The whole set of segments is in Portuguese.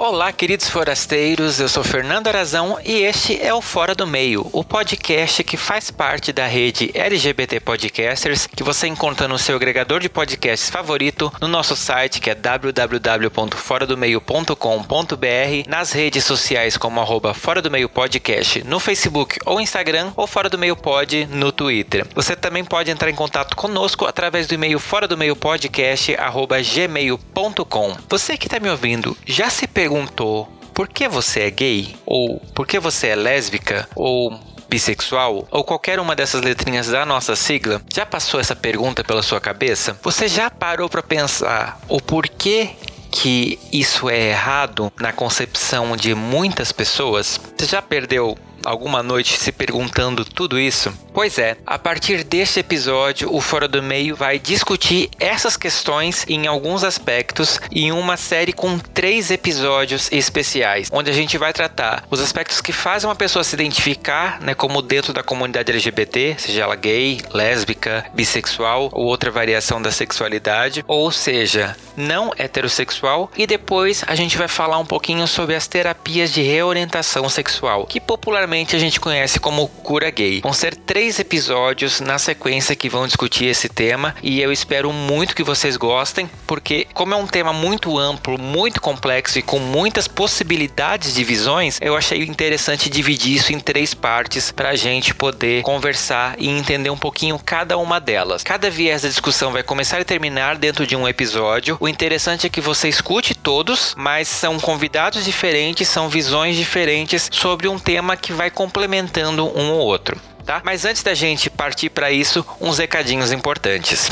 Olá, queridos forasteiros, eu sou Fernando Arazão e este é o Fora do Meio, o podcast que faz parte da rede LGBT Podcasters, que você encontra no seu agregador de podcasts favorito, no nosso site que é www.foradomeio.com.br, nas redes sociais como arroba Fora do Meio Podcast no Facebook ou Instagram, ou Fora do Meio Pod no Twitter. Você também pode entrar em contato conosco através do e-mail fora do meio podcast arroba gmail.com. Você que está me ouvindo, já se perguntou perguntou por que você é gay? Ou por que você é lésbica? Ou bissexual ou qualquer uma dessas letrinhas da nossa sigla, já passou essa pergunta pela sua cabeça? Você já parou para pensar o porquê que isso é errado na concepção de muitas pessoas? Você já perdeu alguma noite se perguntando tudo isso? Pois é, a partir deste episódio, o Fora do Meio vai discutir essas questões em alguns aspectos em uma série com três episódios especiais, onde a gente vai tratar os aspectos que fazem uma pessoa se identificar, né, como dentro da comunidade LGBT, seja ela gay, lésbica, bissexual ou outra variação da sexualidade, ou seja, não heterossexual, e depois a gente vai falar um pouquinho sobre as terapias de reorientação sexual, que popularmente a gente conhece como cura gay. Vão ser três episódios na sequência que vão discutir esse tema e eu espero muito que vocês gostem, porque como é um tema muito amplo, muito complexo e com muitas possibilidades de visões, eu achei interessante dividir isso em três partes para a gente poder conversar e entender um pouquinho cada uma delas. Cada viés da discussão vai começar e terminar dentro de um episódio. O interessante é que você escute todos, mas são convidados diferentes, são visões diferentes sobre um tema que vai complementando um ou outro. Tá? Mas antes da gente partir para isso, uns recadinhos importantes.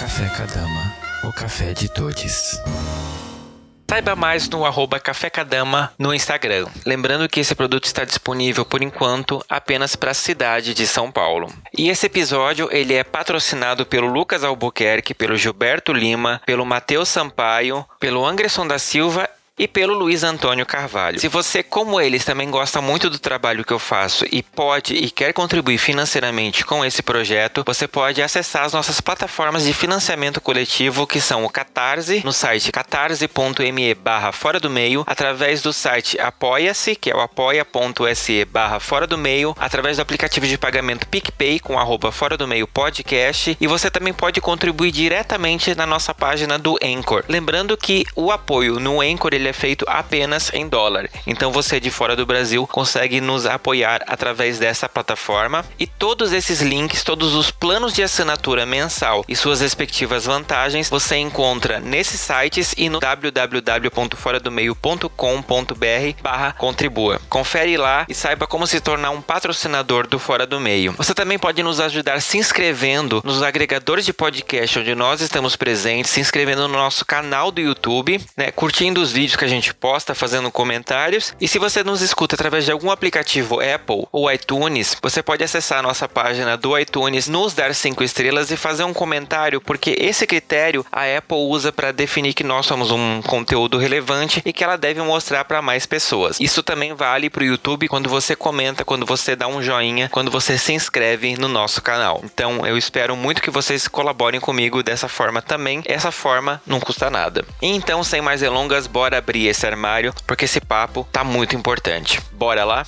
Café Cadama, o café de todos. Saiba mais no arroba Café Cadama no Instagram. Lembrando que esse produto está disponível por enquanto apenas para a cidade de São Paulo. E esse episódio ele é patrocinado pelo Lucas Albuquerque, pelo Gilberto Lima, pelo Matheus Sampaio, pelo Anderson da Silva e pelo Luiz Antônio Carvalho. Se você, como eles, também gosta muito do trabalho que eu faço e pode e quer contribuir financeiramente com esse projeto, você pode acessar as nossas plataformas de financiamento coletivo, que são o Catarse, no site catarse.me barra fora do meio, através do site Apoia-se, que é o apoia.se barra fora do meio, através do aplicativo de pagamento PicPay com arroba fora do meio podcast, e você também pode contribuir diretamente na nossa página do Anchor. Lembrando que o apoio no Anchor ele é feito apenas em dólar. Então você de fora do Brasil consegue nos apoiar através dessa plataforma e todos esses links, todos os planos de assinatura mensal e suas respectivas vantagens você encontra nesses sites e no www.foradomeio.com.br/barra contribua. Confere lá e saiba como se tornar um patrocinador do Fora do Meio. Você também pode nos ajudar se inscrevendo nos agregadores de podcast onde nós estamos presentes, se inscrevendo no nosso canal do YouTube, né, curtindo os vídeos que a gente posta, fazendo comentários. E se você nos escuta através de algum aplicativo Apple ou iTunes, você pode acessar a nossa página do iTunes, nos dar cinco estrelas e fazer um comentário, porque esse critério a Apple usa para definir que nós somos um conteúdo relevante e que ela deve mostrar para mais pessoas. Isso também vale para o YouTube quando você comenta, quando você dá um joinha, quando você se inscreve no nosso canal. Então eu espero muito que vocês colaborem comigo dessa forma também. Essa forma não custa nada. Então, sem mais delongas, bora abrir esse armário, porque esse papo tá muito importante. Bora lá?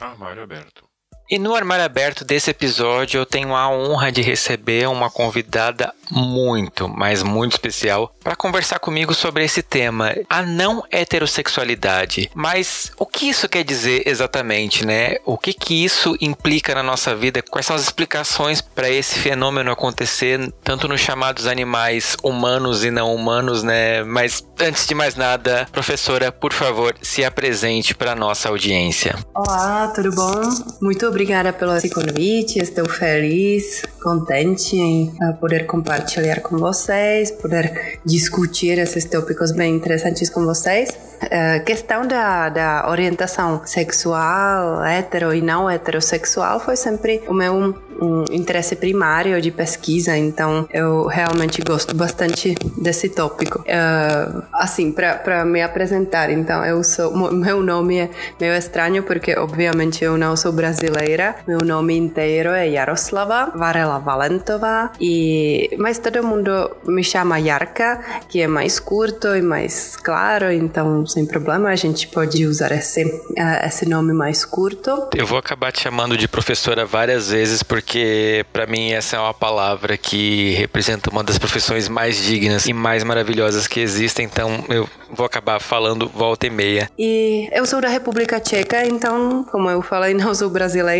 Armário aberto. E no armário aberto desse episódio eu tenho a honra de receber uma convidada muito, mas muito especial para conversar comigo sobre esse tema, a não heterossexualidade. Mas o que isso quer dizer exatamente, né? O que que isso implica na nossa vida? Quais são as explicações para esse fenômeno acontecer tanto nos chamados animais humanos e não humanos, né? Mas antes de mais nada, professora, por favor, se apresente para nossa audiência. Olá, tudo bom? Muito obrigada obrigada pelo esse convite. Estou feliz, contente em uh, poder compartilhar com vocês, poder discutir esses tópicos bem interessantes com vocês. Uh, questão da, da orientação sexual, hetero e não heterossexual, foi sempre o meu um interesse primário de pesquisa, então eu realmente gosto bastante desse tópico. Uh, assim, para me apresentar, então eu sou meu nome é meio estranho porque obviamente eu não sou brasileira. Meu nome inteiro é Jaroslava Varela Valentová e mas todo mundo me chama Yarka, que é mais curto e mais claro, então sem problema a gente pode usar esse uh, esse nome mais curto. Eu vou acabar te chamando de professora várias vezes porque para mim essa é uma palavra que representa uma das profissões mais dignas e mais maravilhosas que existem, então eu vou acabar falando volta e meia. E eu sou da República Tcheca, então, como eu falei, não sou brasileira,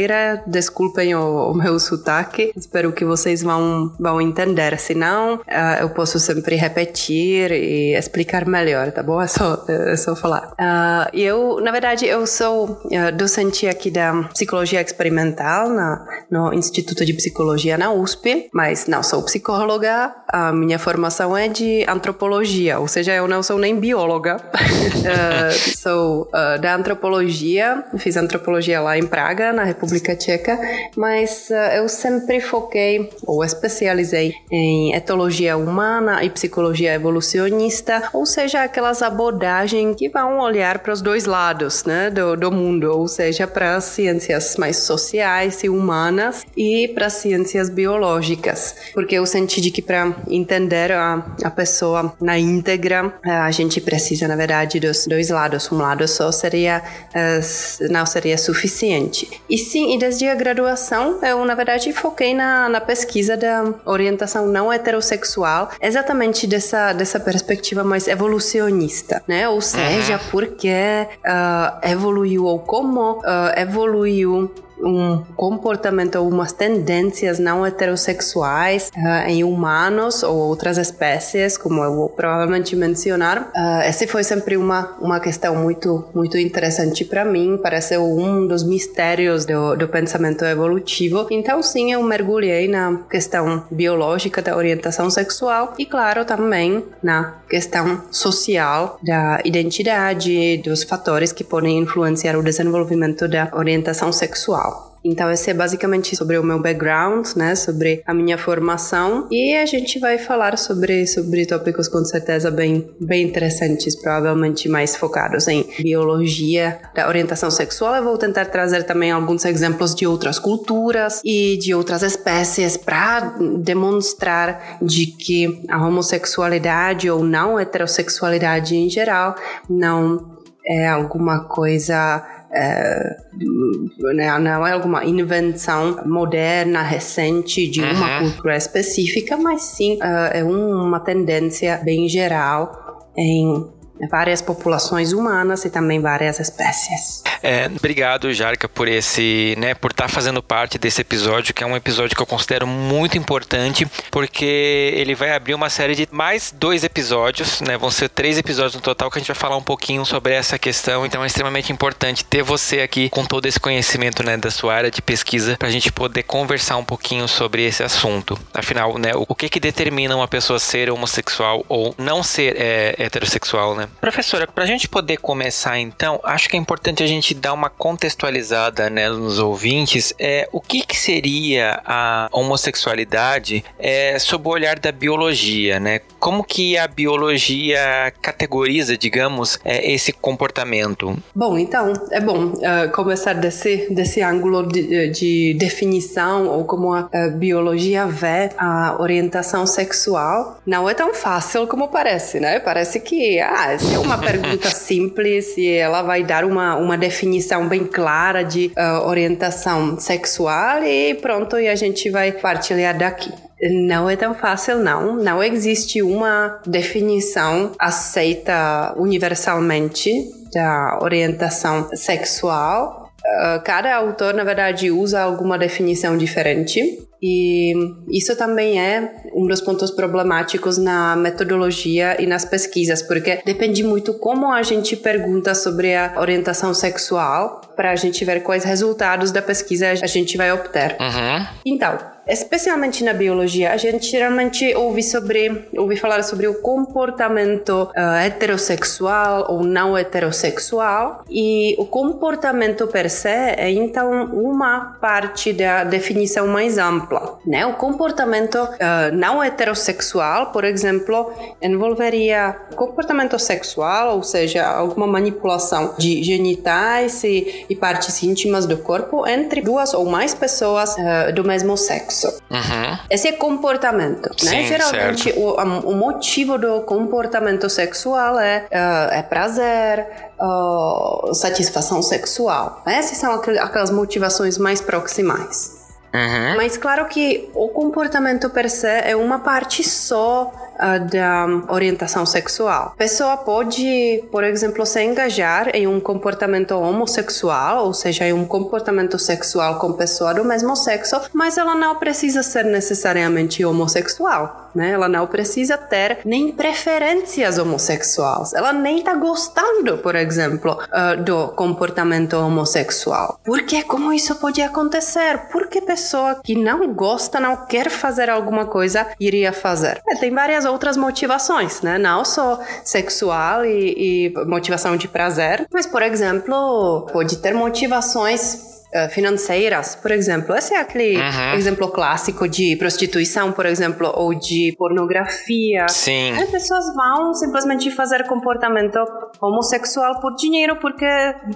desculpem o, o meu sotaque, espero que vocês vão, vão entender, senão uh, eu posso sempre repetir e explicar melhor, tá bom? É só, é só falar. Uh, eu, na verdade, eu sou uh, docente aqui da Psicologia Experimental na, no Instituto de Psicologia na USP, mas não sou psicóloga, a minha formação é de antropologia, ou seja, eu não sou nem bióloga. sou da antropologia, fiz antropologia lá em Praga, na República Tcheca, mas uh, eu sempre foquei ou especializei em etologia humana e psicologia evolucionista, ou seja, aquelas abordagens que vão olhar para os dois lados né, do, do mundo, ou seja, para as ciências mais sociais e humanas e para as ciências biológicas, porque eu senti de que para entender a, a pessoa na íntegra, a gente precisa, na verdade, dos dois lados. Um lado só seria eh, não seria suficiente. E sim, e desde a graduação, eu, na verdade, foquei na, na pesquisa da orientação não heterossexual, exatamente dessa, dessa perspectiva mais evolucionista, né? Ou seja, uhum. por que uh, evoluiu ou como uh, evoluiu um comportamento ou umas tendências não heterossexuais uh, em humanos ou outras espécies, como eu vou provavelmente mencionar. Uh, esse foi sempre uma, uma questão muito, muito interessante para mim, parece um dos mistérios do, do pensamento evolutivo. Então, sim, eu mergulhei na questão biológica da orientação sexual e, claro, também na questão social da identidade, dos fatores que podem influenciar o desenvolvimento da orientação sexual. Então, esse é basicamente sobre o meu background, né? Sobre a minha formação. E a gente vai falar sobre, sobre tópicos com certeza bem, bem interessantes, provavelmente mais focados em biologia da orientação sexual. Eu vou tentar trazer também alguns exemplos de outras culturas e de outras espécies para demonstrar de que a homossexualidade ou não heterossexualidade em geral não é alguma coisa é, né, não é alguma invenção moderna, recente de uma uhum. cultura específica, mas sim uh, é uma tendência bem geral em várias populações humanas e também várias espécies. É, obrigado, Jarka, por esse, né, por estar tá fazendo parte desse episódio, que é um episódio que eu considero muito importante, porque ele vai abrir uma série de mais dois episódios, né, vão ser três episódios no total, que a gente vai falar um pouquinho sobre essa questão, então é extremamente importante ter você aqui com todo esse conhecimento, né, da sua área de pesquisa, para a gente poder conversar um pouquinho sobre esse assunto. Afinal, né, o que que determina uma pessoa ser homossexual ou não ser é, heterossexual, né? Professora, para a gente poder começar então, acho que é importante a gente dar uma contextualizada né, nos ouvintes. É, o que, que seria a homossexualidade é, sob o olhar da biologia, né? Como que a biologia categoriza, digamos, é, esse comportamento? Bom, então, é bom uh, começar desse, desse ângulo de, de definição ou como a, a biologia vê a orientação sexual. Não é tão fácil como parece, né? Parece que, ah, é uma pergunta simples e ela vai dar uma, uma definição bem clara de uh, orientação sexual e pronto, e a gente vai partilhar daqui. Não é tão fácil, não. Não existe uma definição aceita universalmente da orientação sexual. Uh, cada autor, na verdade, usa alguma definição diferente. E isso também é um dos pontos problemáticos na metodologia e nas pesquisas, porque depende muito como a gente pergunta sobre a orientação sexual para a gente ver quais resultados da pesquisa a gente vai obter. Uhum. Então, especialmente na biologia, a gente geralmente ouve sobre, ouve falar sobre o comportamento uh, heterossexual ou não heterossexual e o comportamento per se é então uma parte da definição mais ampla, né? O comportamento uh, não heterossexual, por exemplo, envolveria comportamento sexual, ou seja, alguma manipulação de genitais e, e partes íntimas do corpo entre duas ou mais pessoas uh, do mesmo sexo. Uhum. Esse é comportamento, né? Sim, Geralmente o, o, motivo do comportamento sexual é, uh, é prazer, satisfação sexual. Né? Essas são aquelas motivações mais proximais. Uhum. Mas claro que o comportamento per se é uma parte só da orientação sexual. A pessoa pode, por exemplo, se engajar em um comportamento homossexual, ou seja, em um comportamento sexual com pessoa do mesmo sexo, mas ela não precisa ser necessariamente homossexual. Né? Ela não precisa ter nem preferências homossexuais. Ela nem está gostando, por exemplo, uh, do comportamento homossexual. Por que? Como isso pode acontecer? Por que pessoa que não gosta, não quer fazer alguma coisa, iria fazer? É, tem várias outras motivações, né? Não só sexual e, e motivação de prazer, mas, por exemplo, pode ter motivações financeiras, por exemplo. Esse é aquele uhum. exemplo clássico de prostituição, por exemplo, ou de pornografia. Sim. As pessoas vão simplesmente fazer comportamento homossexual por dinheiro porque,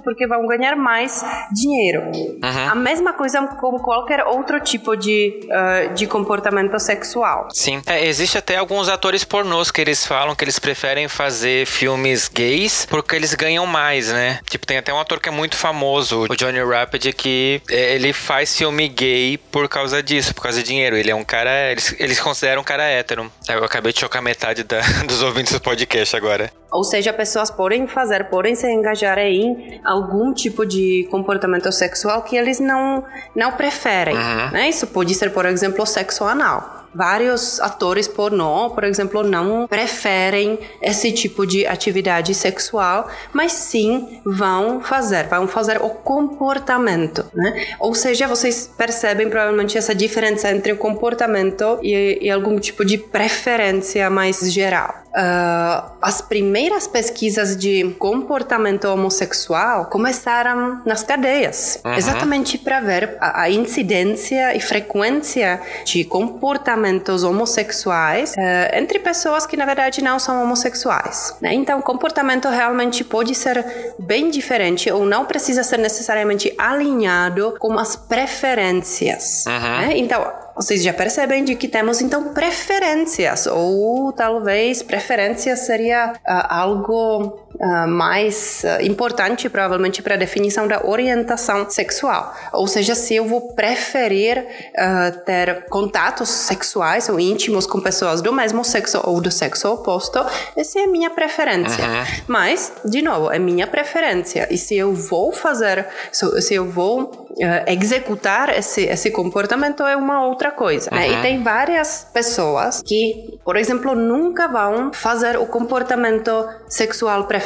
porque vão ganhar mais dinheiro. Uhum. A mesma coisa como qualquer outro tipo de, uh, de comportamento sexual. Sim. É, existe até alguns atores pornôs que eles falam que eles preferem fazer filmes gays porque eles ganham mais, né? Tipo, tem até um ator que é muito famoso, o Johnny Rapid, que que é, ele faz filme gay por causa disso, por causa de dinheiro. Ele é um cara. Eles, eles consideram um cara hétero. Eu acabei de chocar metade da, dos ouvintes do podcast agora. Ou seja, pessoas podem fazer, podem se engajar em algum tipo de comportamento sexual que eles não, não preferem. Uhum. Né? Isso pode ser, por exemplo, sexo anal vários atores pornô, por exemplo, não preferem esse tipo de atividade sexual, mas sim vão fazer, vão fazer o comportamento, né? Ou seja, vocês percebem provavelmente essa diferença entre o comportamento e, e algum tipo de preferência mais geral. Uh, as primeiras pesquisas de comportamento homossexual começaram nas cadeias, uhum. exatamente para ver a, a, incidência e frequência de comportamentos homossexuais uh, entre pessoas que na verdade não são homossexuais. Né? Então, o comportamento realmente pode ser bem diferente ou não precisa ser necessariamente alinhado com as preferências. Uhum. Né? Então, vocês já percebem de que temos então preferências, ou talvez preferência seria uh, algo uh, mais uh, importante, provavelmente, para a definição da orientação sexual. Ou seja, se eu vou preferir ter contatos sexuais ou íntimos com pessoas do mesmo sexo ou do sexo oposto, essa é a minha preferência. Uhum. Mas, de novo, é minha preferência. E se eu vou fazer, se eu vou executar esse, esse comportamento, é uma outra coisa. Né? E Uhum. tem várias pessoas que, por exemplo, nunca vão fazer o comportamento sexual preferido.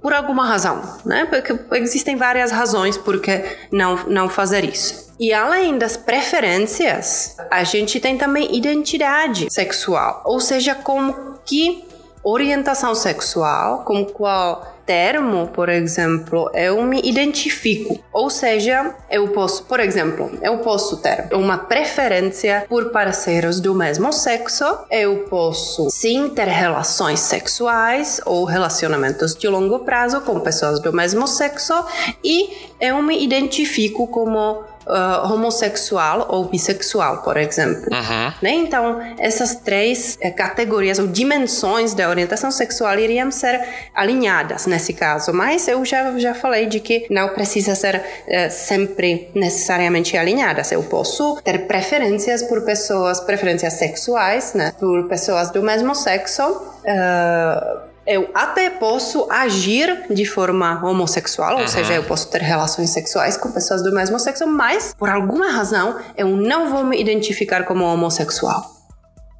Por alguma razão, né? Porque existem várias razões por que não, não fazer isso. E além das preferências, a gente tem também identidade sexual. Ou seja, como que orientação sexual, com qual termo, por exemplo, eu me identifico. Ou seja, eu posso, por exemplo, eu posso ter uma preferência por parceiros do mesmo sexo, eu posso sim ter relações sexuais ou relacionamentos de longo prazo com pessoas do mesmo sexo e eu me identifico como uh, homossexual ou bissexual, por exemplo. Uhum. Né? Então, essas três eh, categorias ou dimensões da orientação sexual iriam ser alinhadas nesse caso, mas eu já, já falei de que não precisa ser eh, sempre necessariamente alinhadas. Eu posso ter preferências por pessoas, preferências sexuais, né? por pessoas do mesmo sexo. Uh, eu até posso agir de forma homossexual, uhum. ou seja, eu posso ter relações sexuais com pessoas do mesmo sexo, mas por alguma razão eu não vou me identificar como homossexual.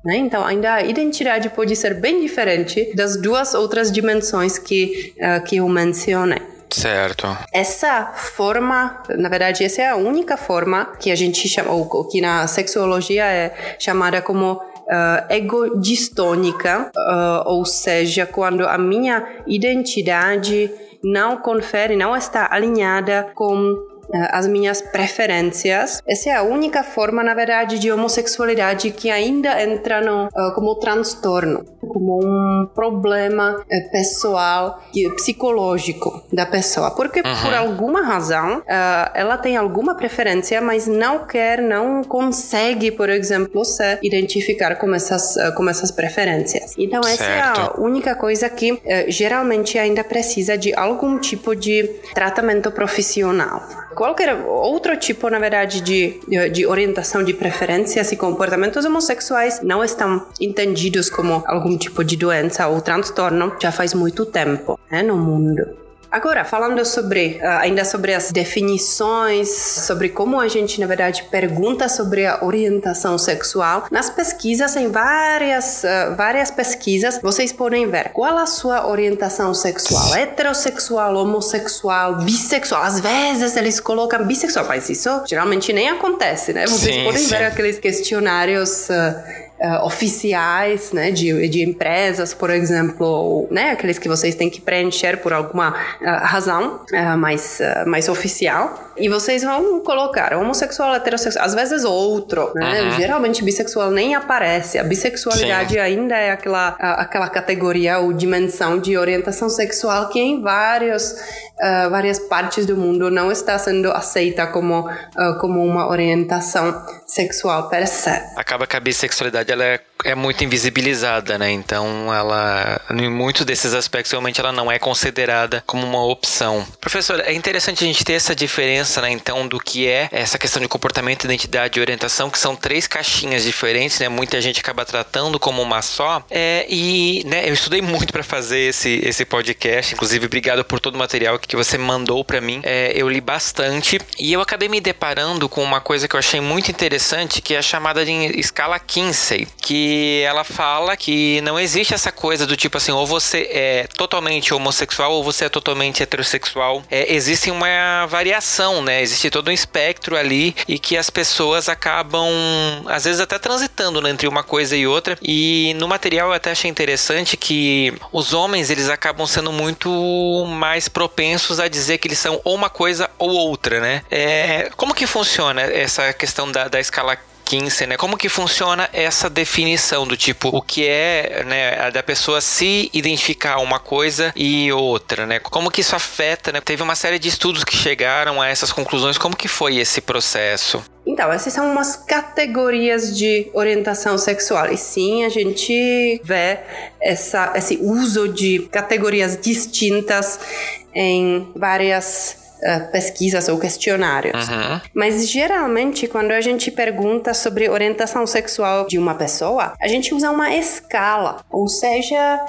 Né? Então, ainda a identidade pode ser bem diferente das duas outras dimensões que, uh, que eu mencionei. Certo. Essa forma, na verdade, essa é a única forma que a gente chama, ou que na sexologia é chamada como uh, egodistônica, uh, ou seja, quando a minha identidade não confere, não está alinhada com as minhas preferências. Essa é a única forma, na verdade, de homossexualidade que ainda entra no, uh, como transtorno, como um problema uh, pessoal e psicológico da pessoa. Porque, uhum. por alguma razão, uh, ela tem alguma preferência, mas não quer, não consegue, por exemplo, se identificar com essas, com essas preferências. Então, essa certo. é a única coisa que geralmente ainda precisa de algum tipo de tratamento profissional qualquer outro tipo, na verdade, de, de orientação de preferências e comportamentos homossexuais não estão entendidos como algum tipo de doença ou transtorno já faz muito tempo né, no mundo. Agora, falando sobre uh, ainda sobre as definições, sobre como a gente, na verdade, pergunta sobre a orientação sexual, nas pesquisas, em várias, uh, várias pesquisas, vocês podem ver qual a sua orientação sexual, heterossexual, homossexual, bissexual. Às vezes eles colocam bissexual, mas isso geralmente nem acontece, né? Vocês sim, podem sim. ver aqueles questionários. Uh, oficiais, né, de, de empresas, por exemplo, ou, né, aqueles que vocês têm que preencher por alguma uh, razão uh, mais, mais oficial. E vocês vão colocar homossexual, heterossexual, às vezes outro, né? Uhum. Geralmente bissexual nem aparece. A bissexualidade Sim. ainda é aquela, aquela categoria ou dimensão de orientação sexual que em vários, uh, várias partes do mundo não está sendo aceita como, uh, como uma orientação sexual per se. Acaba que a bissexualidade ela é é muito invisibilizada, né? Então ela, em muitos desses aspectos, realmente ela não é considerada como uma opção. Professor, é interessante a gente ter essa diferença, né? Então, do que é essa questão de comportamento, identidade e orientação, que são três caixinhas diferentes, né? Muita gente acaba tratando como uma só. É, e, né, eu estudei muito para fazer esse, esse podcast. Inclusive, obrigado por todo o material que você mandou para mim. É, eu li bastante e eu acabei me deparando com uma coisa que eu achei muito interessante, que é a chamada de escala Kinsey, que ela fala que não existe essa coisa do tipo assim, ou você é totalmente homossexual ou você é totalmente heterossexual. É, existe uma variação, né? Existe todo um espectro ali e que as pessoas acabam, às vezes, até transitando né, entre uma coisa e outra. E no material eu até achei interessante que os homens eles acabam sendo muito mais propensos a dizer que eles são ou uma coisa ou outra, né? É, como que funciona essa questão da, da escala Kinsey, né? Como que funciona essa definição do tipo o que é, né, da pessoa se identificar uma coisa e outra, né? Como que isso afeta, né? Teve uma série de estudos que chegaram a essas conclusões. Como que foi esse processo? Então, essas são umas categorias de orientação sexual. E sim, a gente vê essa, esse uso de categorias distintas em várias uh, pesquisas ou questionários. Uhum. Mas geralmente, quando a gente pergunta sobre orientação sexual de uma pessoa, a gente usa uma escala, ou seja,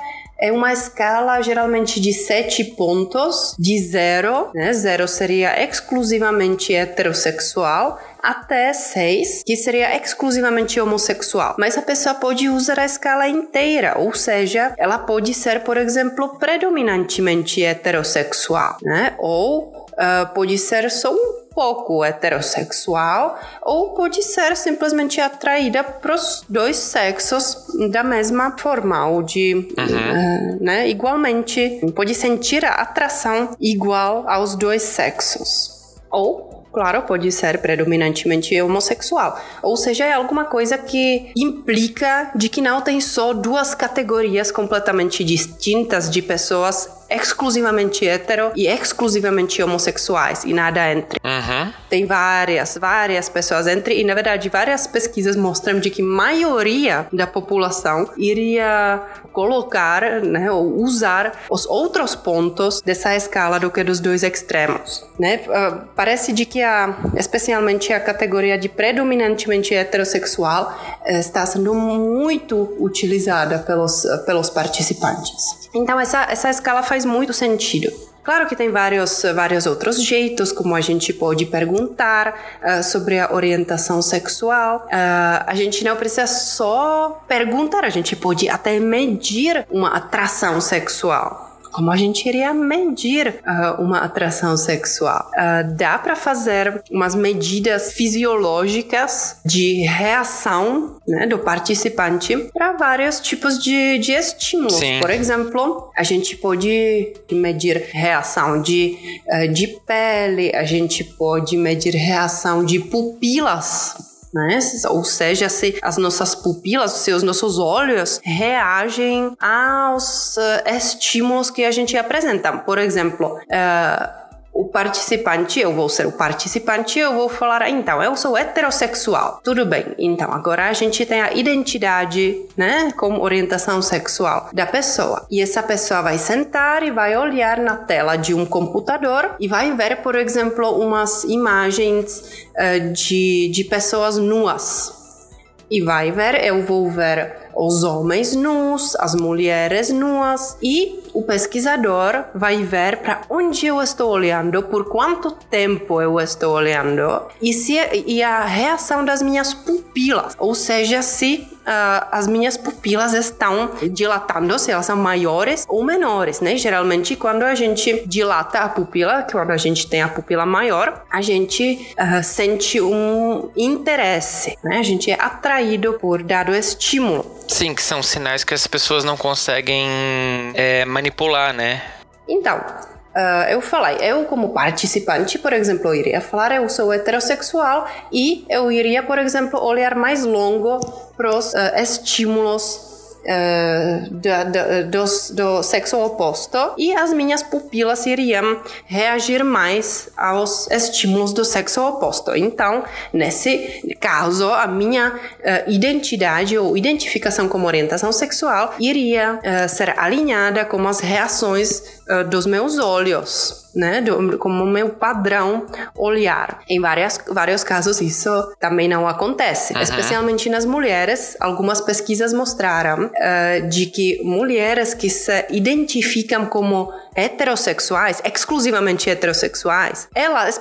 é uma escala geralmente de sete pontos, de zero, né? Zero seria exclusivamente heterossexual, até seis, que seria exclusivamente homossexual. Mas a pessoa pode usar a escala inteira, ou seja, ela pode ser, por exemplo, predominantemente heterossexual, né? Ou Uh, pode ser só um pouco heterossexual ou pode ser simplesmente atraída para os dois sexos da mesma forma ou de uhum. uh, né, igualmente pode sentir a atração igual aos dois sexos ou Claro, pode ser predominantemente homossexual. Ou seja, é alguma coisa que implica de que não tem só duas categorias completamente distintas de pessoas exclusivamente hetero e exclusivamente homossexuais e nada entre. Uhum. Tem várias, várias pessoas entre e na verdade várias pesquisas mostram de que maioria da população iria colocar, né, ou usar os outros pontos dessa escala do que dos dois extremos, né? Uh, parece de que a, especialmente a categoria de predominantemente heterossexual eh, está sendo muito utilizada pelos pelos participantes. Então essa essa escala faz muito sentido. Claro que tem vários, vários outros jeitos como a gente pode perguntar uh, sobre a orientação sexual. Uh, a gente não precisa só perguntar, a gente pode até medir uma atração sexual como a gente iria medir uh, uma atração sexual? Uh, dá para fazer umas medidas fisiológicas de reação né, do participante para vários tipos de, de estímulos. Sim. Por exemplo, a gente pode medir reação de, uh, de pele, a gente pode medir reação de pupilas né? Ou seja, se as nossas pupilas, se os nossos olhos reagem aos uh, estímulos que a gente apresenta. Por exemplo, uh, o participante, eu vou ser o participante, eu vou falar, então, eu sou heterossexual. Tudo bem. Então, agora a gente tem a identidade, né, como orientação sexual da pessoa. E essa pessoa vai sentar e vai olhar na tela de um computador e vai ver, por exemplo, umas imagens uh, de, de pessoas nuas. E vai ver, eu vou ver os homens nus, as mulheres nuas e o pesquisador vai ver para onde eu estou olhando, por quanto tempo eu estou olhando e, se, e a reação das minhas pupilas, ou seja, se Uh, as minhas pupilas estão dilatando, se elas são maiores ou menores, né? Geralmente, quando a gente dilata a pupila, quando a gente tem a pupila maior, a gente uh, sente um interesse, né? A gente é atraído por dado estímulo. Sim, que são sinais que as pessoas não conseguem é, manipular, né? Então, uh, eu falei, eu como participante, por exemplo, eu iria falar eu sou heterossexual e eu iria, por exemplo, olhar mais longo para os uh, estímulos uh, do, do, do, sexo oposto e as minhas pupilas iriam reagir mais aos estímulos do sexo oposto. Então, nesse caso, a minha uh, identidade ou identificação como orientação sexual iria uh, ser alinhada com as reações dos meus olhos né, do, como meu padrão olhar. Em várias, vários casos isso também não acontece, uhum. especialmente nas mulheres. Algumas pesquisas mostraram uh, de que mulheres que se identificam como heterossexuais, exclusivamente heterossexuais, elas,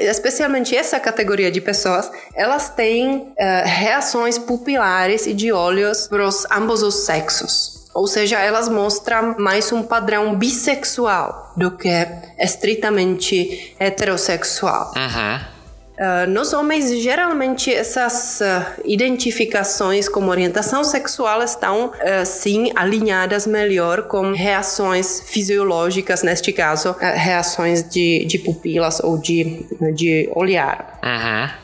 especialmente essa categoria de pessoas, elas têm uh, reações pupilares e de olhos para ambos os sexos. Ou seja, elas mostram mais um padrão bissexual do que estritamente heterossexual. Uhum. Uh, nos homens, geralmente, essas uh, identificações como orientação sexual estão, uh, sim, alinhadas melhor com reações fisiológicas, neste caso, reações de, de pupilas ou de, de olhar. Uhum.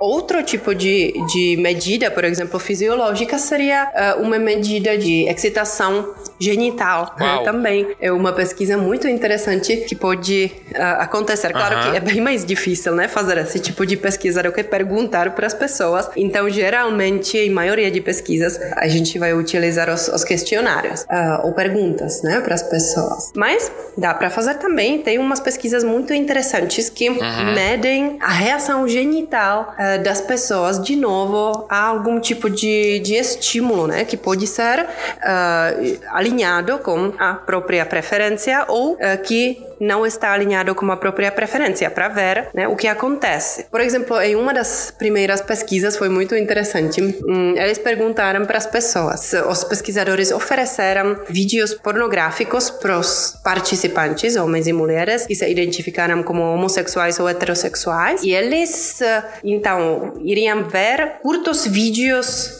Outro tipo de, de medida, por exemplo, fisiológica, seria uh, uma medida de excitação genital né? também. É uma pesquisa muito interessante que pode uh, acontecer. Claro uh -huh. que é bem mais difícil, né, fazer esse tipo de pesquisa do que perguntar para as pessoas. Então, geralmente, em maioria de pesquisas, a gente vai utilizar os, os questionários uh, ou perguntas, né, para as pessoas. Mas dá para fazer também. Tem umas pesquisas muito interessantes que -huh. medem a reação genital das pessoas de novo a algum tipo de, de estímulo, né? Que pode ser uh, alinhado com a própria preferência ou uh, que não está alinhado com a própria preferência para ver né, o que acontece. Por exemplo, em uma das primeiras pesquisas foi muito interessante. Hum, eles perguntaram para as pessoas, os pesquisadores ofereceram vídeos pornográficos para os participantes, homens e mulheres, que se identificaram como homossexuais ou heterossexuais, e eles então iriam ver curtos vídeos eh,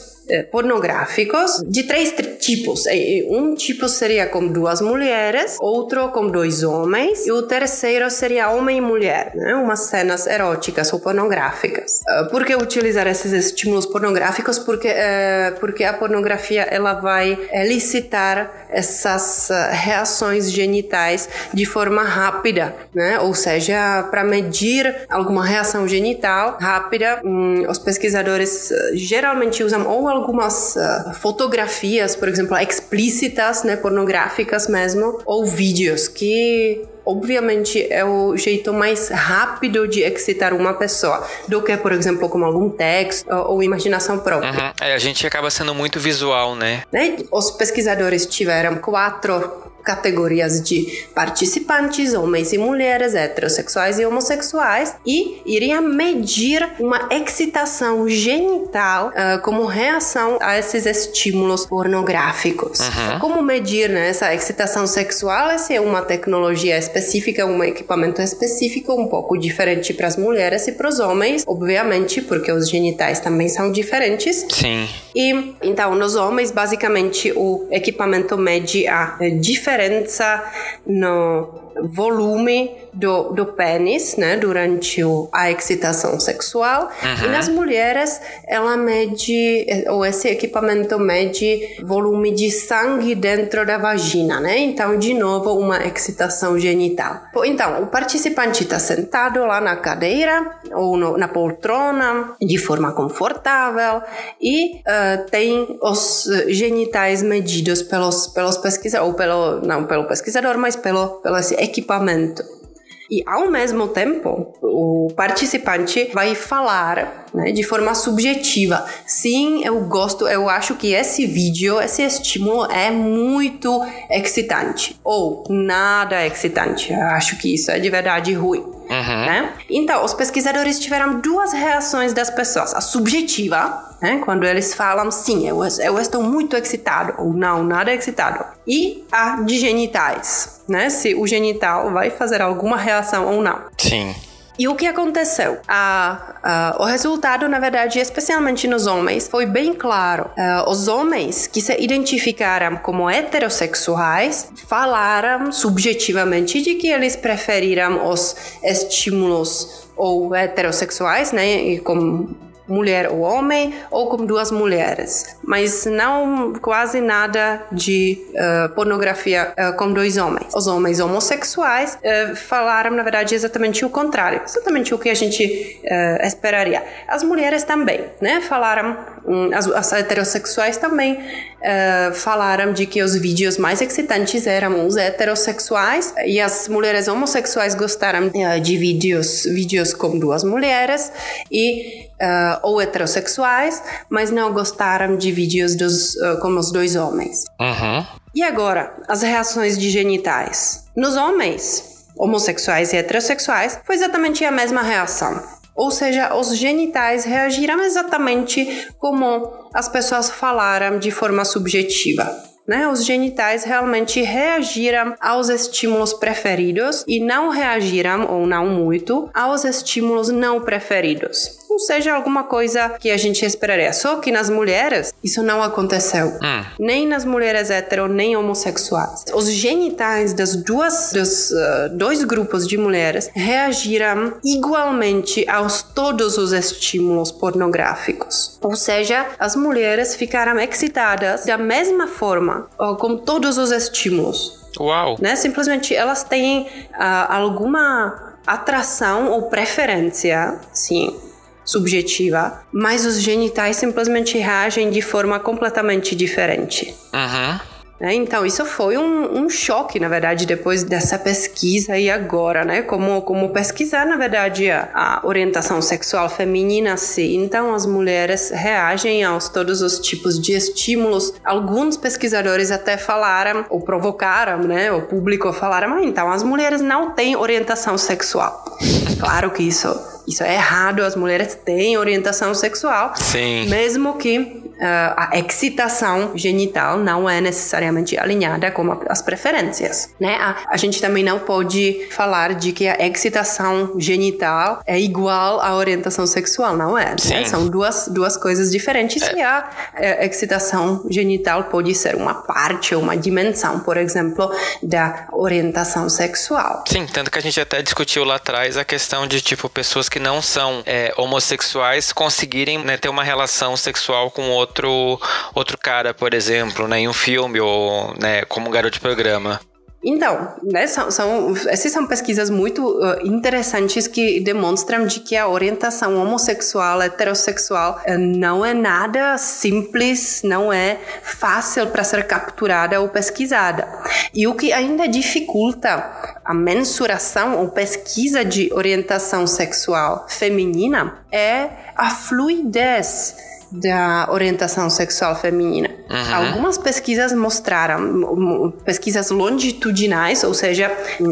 pornográficos de três tipos. Um tipo seria com duas mulheres, outro com dois homens, e o terceiro seria homem e mulher, né? umas cenas eróticas ou pornográficas. Por que utilizar esses estímulos pornográficos? Porque, uh, porque a pornografia ela vai elicitar essas reações genitais de forma rápida, né? ou seja, para medir alguma reação genital rápida, um, os pesquisadores geralmente usam ou algumas fotografias, por exemplo, explícitas, né, pornográficas mesmo, ou vídeos que obviamente é o jeito mais rápido de excitar uma pessoa do que, por exemplo, com algum texto ou, imaginação própria. Uhum. É, a gente acaba sendo muito visual, né? né? Os pesquisadores tiveram quatro categorias de participantes, homens e mulheres, heterossexuais e homossexuais, e iria medir uma excitação genital uh, como reação a esses estímulos pornográficos. Uhum. Como medir né, essa excitação sexual? Essa é uma tecnologia específica, um equipamento específico, um pouco diferente para as mulheres e para os homens, obviamente, porque os genitais também são diferentes. Sim. E então, nos homens, basicamente, o equipamento mede a diferença diferença no volume do, do pênis, né, durante o, a excitação sexual. Uhum. E nas mulheres, ela mede, ou esse equipamento mede volume de sangue dentro da vagina, né? Então, de novo, uma excitação genital. Então, o participante está sentado lá na cadeira ou no, na poltrona, de forma confortável, e uh, tem os genitais medidos pelos, pelos pesquisadores, ou pelo, não pelo pesquisador, mas pelo, pelo equipamento. E ao mesmo tempo, o participante vai falar né, de forma subjetiva. Sim, eu gosto, eu acho que esse vídeo, esse estímulo é muito excitante. Ou nada excitante. Eu acho que isso é de verdade ruim. Uhum. Né? Então, os pesquisadores tiveram duas reações das pessoas: a subjetiva, né? Quando eles falam sim, eu, eu estou muito excitado, ou não, nada excitado. E a de genitais, né? Se o genital vai fazer alguma reação ou não. Sim. E o que aconteceu? Ah, o resultado, na verdade, especialmente nos homens, foi bem claro. Ah, os homens que se identificaram como heterossexuais falaram subjetivamente de que eles preferiram os estímulos ou heterossexuais, né? E como mulher ou homem, ou com duas mulheres, mas não quase nada de uh, pornografia uh, com dois homens. Os homens homossexuais uh, falaram, na verdade, exatamente o contrário, exatamente o que a gente esperaria. As mulheres também, né? Falaram, as, as, heterossexuais também falaram de que os vídeos mais excitantes eram os heterossexuais e as mulheres homossexuais gostaram de vídeos, vídeos com duas mulheres e uh, ou heterossexuais, mas não gostaram de vídeos dos, uh, com os dois homens. Uhum. E agora, as reações de genitais. Nos homens, homossexuais e heterossexuais, foi exatamente a mesma reação. Ou seja, os genitais reagiram exatamente como as pessoas falaram de forma subjetiva né? Os genitais realmente reagiram aos estímulos preferidos e não reagiram, ou não muito, aos estímulos não preferidos. Ou seja, alguma coisa que a gente esperaria. Só que nas mulheres, isso não aconteceu. Hum. Nem nas mulheres hetero, nem homossexuais. Os genitais das duas, dos uh, dois grupos de mulheres reagiram igualmente aos todos os estímulos pornográficos. Ou seja, as mulheres ficaram excitadas da mesma forma com todos os estímulos. Uau! Né? Simplesmente elas têm uh, alguma atração ou preferência, sim, subjetiva, mas os genitais simplesmente reagem de forma completamente diferente. Uhum. Né? Então, isso foi um, um, choque, na verdade, depois dessa pesquisa e agora, né? Como, como pesquisar, na verdade, a, a orientação sexual feminina, se então as mulheres reagem aos todos os tipos de estímulos. Alguns pesquisadores até falaram, ou provocaram, né? O público falaram, ah, então as mulheres não têm orientação sexual. Claro que isso isso é errado, as mulheres têm orientação sexual. Sim. Mesmo que a excitação genital não é necessariamente alinhada com as preferências, né? A, a, gente também não pode falar de que a excitação genital é igual à orientação sexual, não é? Né? São duas, duas coisas diferentes é. e a, a excitação genital pode ser uma parte ou uma dimensão, por exemplo, da orientação sexual. Sim, tanto que a gente até discutiu lá atrás a questão de, tipo, pessoas que não são é, homossexuais conseguirem né, ter uma relação sexual com outro outro, outro cara, por exemplo, né, em um filme ou né, como um garoto de programa. Então, né, são, são, essas são pesquisas muito uh, interessantes que demonstram de que a orientação homossexual, heterossexual, uh, não é nada simples, não é fácil para ser capturada ou pesquisada. E o que ainda dificulta a mensuração ou pesquisa de orientação sexual feminina é a fluidez da orientação sexual feminina. Uhum. Algumas pesquisas mostraram, pesquisas longitudinais, ou seja,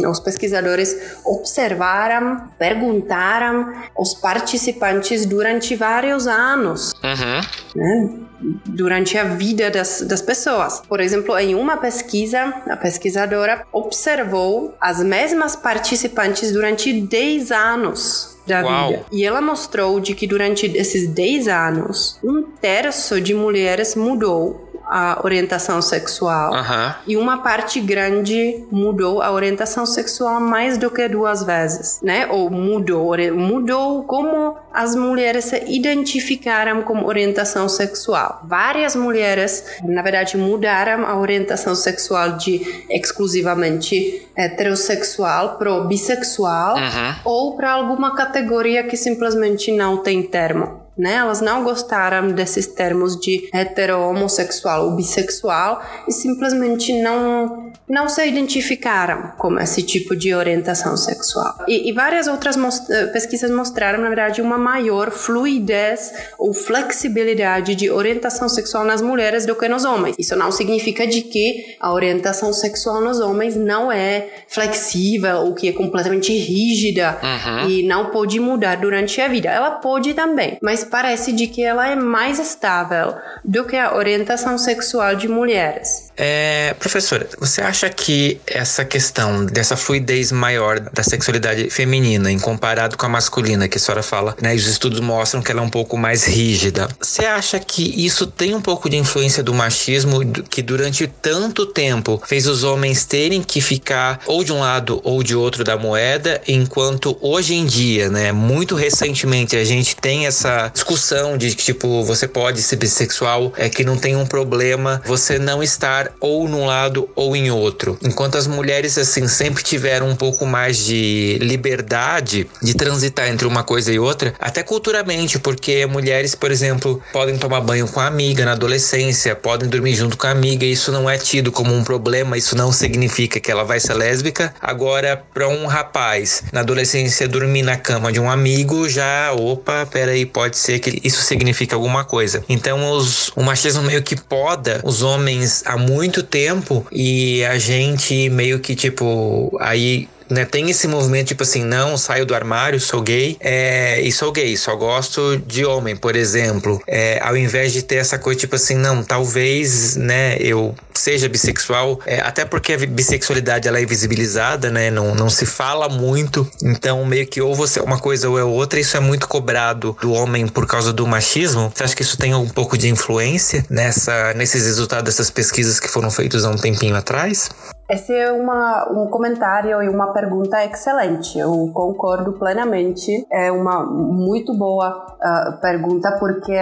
os pesquisadores observaram, perguntaram aos participantes durante vários anos. Uhum. Né? Durante a vida das, das pessoas. Por exemplo, em uma pesquisa, a pesquisadora observou as mesmas participantes durante 10 anos da Uau. vida. E ela mostrou de que durante esses 10 anos, um terço de mulheres mudou a orientação sexual uhum. e uma parte grande mudou a orientação sexual mais do que duas vezes, né? Ou mudou, mudou como as mulheres se identificaram com orientação sexual. Várias mulheres, na verdade, mudaram a orientação sexual de exclusivamente heterossexual para bissexual uhum. ou para alguma categoria que simplesmente não tem termo né? Elas não gostaram desses termos de hetero-homossexual ou bissexual e simplesmente não, não se identificaram com esse tipo de orientação sexual. E, e várias outras most eh, pesquisas mostraram, na verdade, uma maior fluidez ou flexibilidade de orientação sexual nas mulheres do que nos homens. Isso não significa de que a orientação sexual nos homens não é flexível ou que é completamente rígida uhum. e não pode mudar durante a vida. Ela pode também, mas parece de que ela é mais estável do que a orientação sexual de mulheres. É, professora, você acha que essa questão dessa fluidez maior da sexualidade feminina em comparado com a masculina, que a senhora fala, né, os estudos mostram que ela é um pouco mais rígida. Você acha que isso tem um pouco de influência do machismo que durante tanto tempo fez os homens terem que ficar ou de um lado ou de outro da moeda, enquanto hoje em dia, né, muito recentemente a gente tem essa discussão de que, tipo, você pode ser bissexual, é que não tem um problema você não estar ou num lado ou em outro. Enquanto as mulheres, assim, sempre tiveram um pouco mais de liberdade de transitar entre uma coisa e outra, até culturalmente, porque mulheres, por exemplo, podem tomar banho com a amiga na adolescência, podem dormir junto com a amiga, isso não é tido como um problema, isso não significa que ela vai ser lésbica. Agora, para um rapaz na adolescência dormir na cama de um amigo, já, opa, peraí, pode ser que isso significa alguma coisa. Então os, o machismo meio que poda os homens há muito tempo e a gente meio que tipo aí né? Tem esse movimento tipo assim, não, saio do armário, sou gay, é, e sou gay, só gosto de homem, por exemplo. É, ao invés de ter essa coisa tipo assim, não, talvez, né, eu seja bissexual, é, até porque a bissexualidade ela é invisibilizada, né? Não, não se fala muito, então meio que ou você é uma coisa ou é outra, isso é muito cobrado do homem por causa do machismo. Você acha que isso tem um pouco de influência nessa, nesses resultados dessas pesquisas que foram feitas há um tempinho atrás? Esse é uma, um comentário e uma pergunta excelente. Eu concordo plenamente. É uma muito boa uh, pergunta porque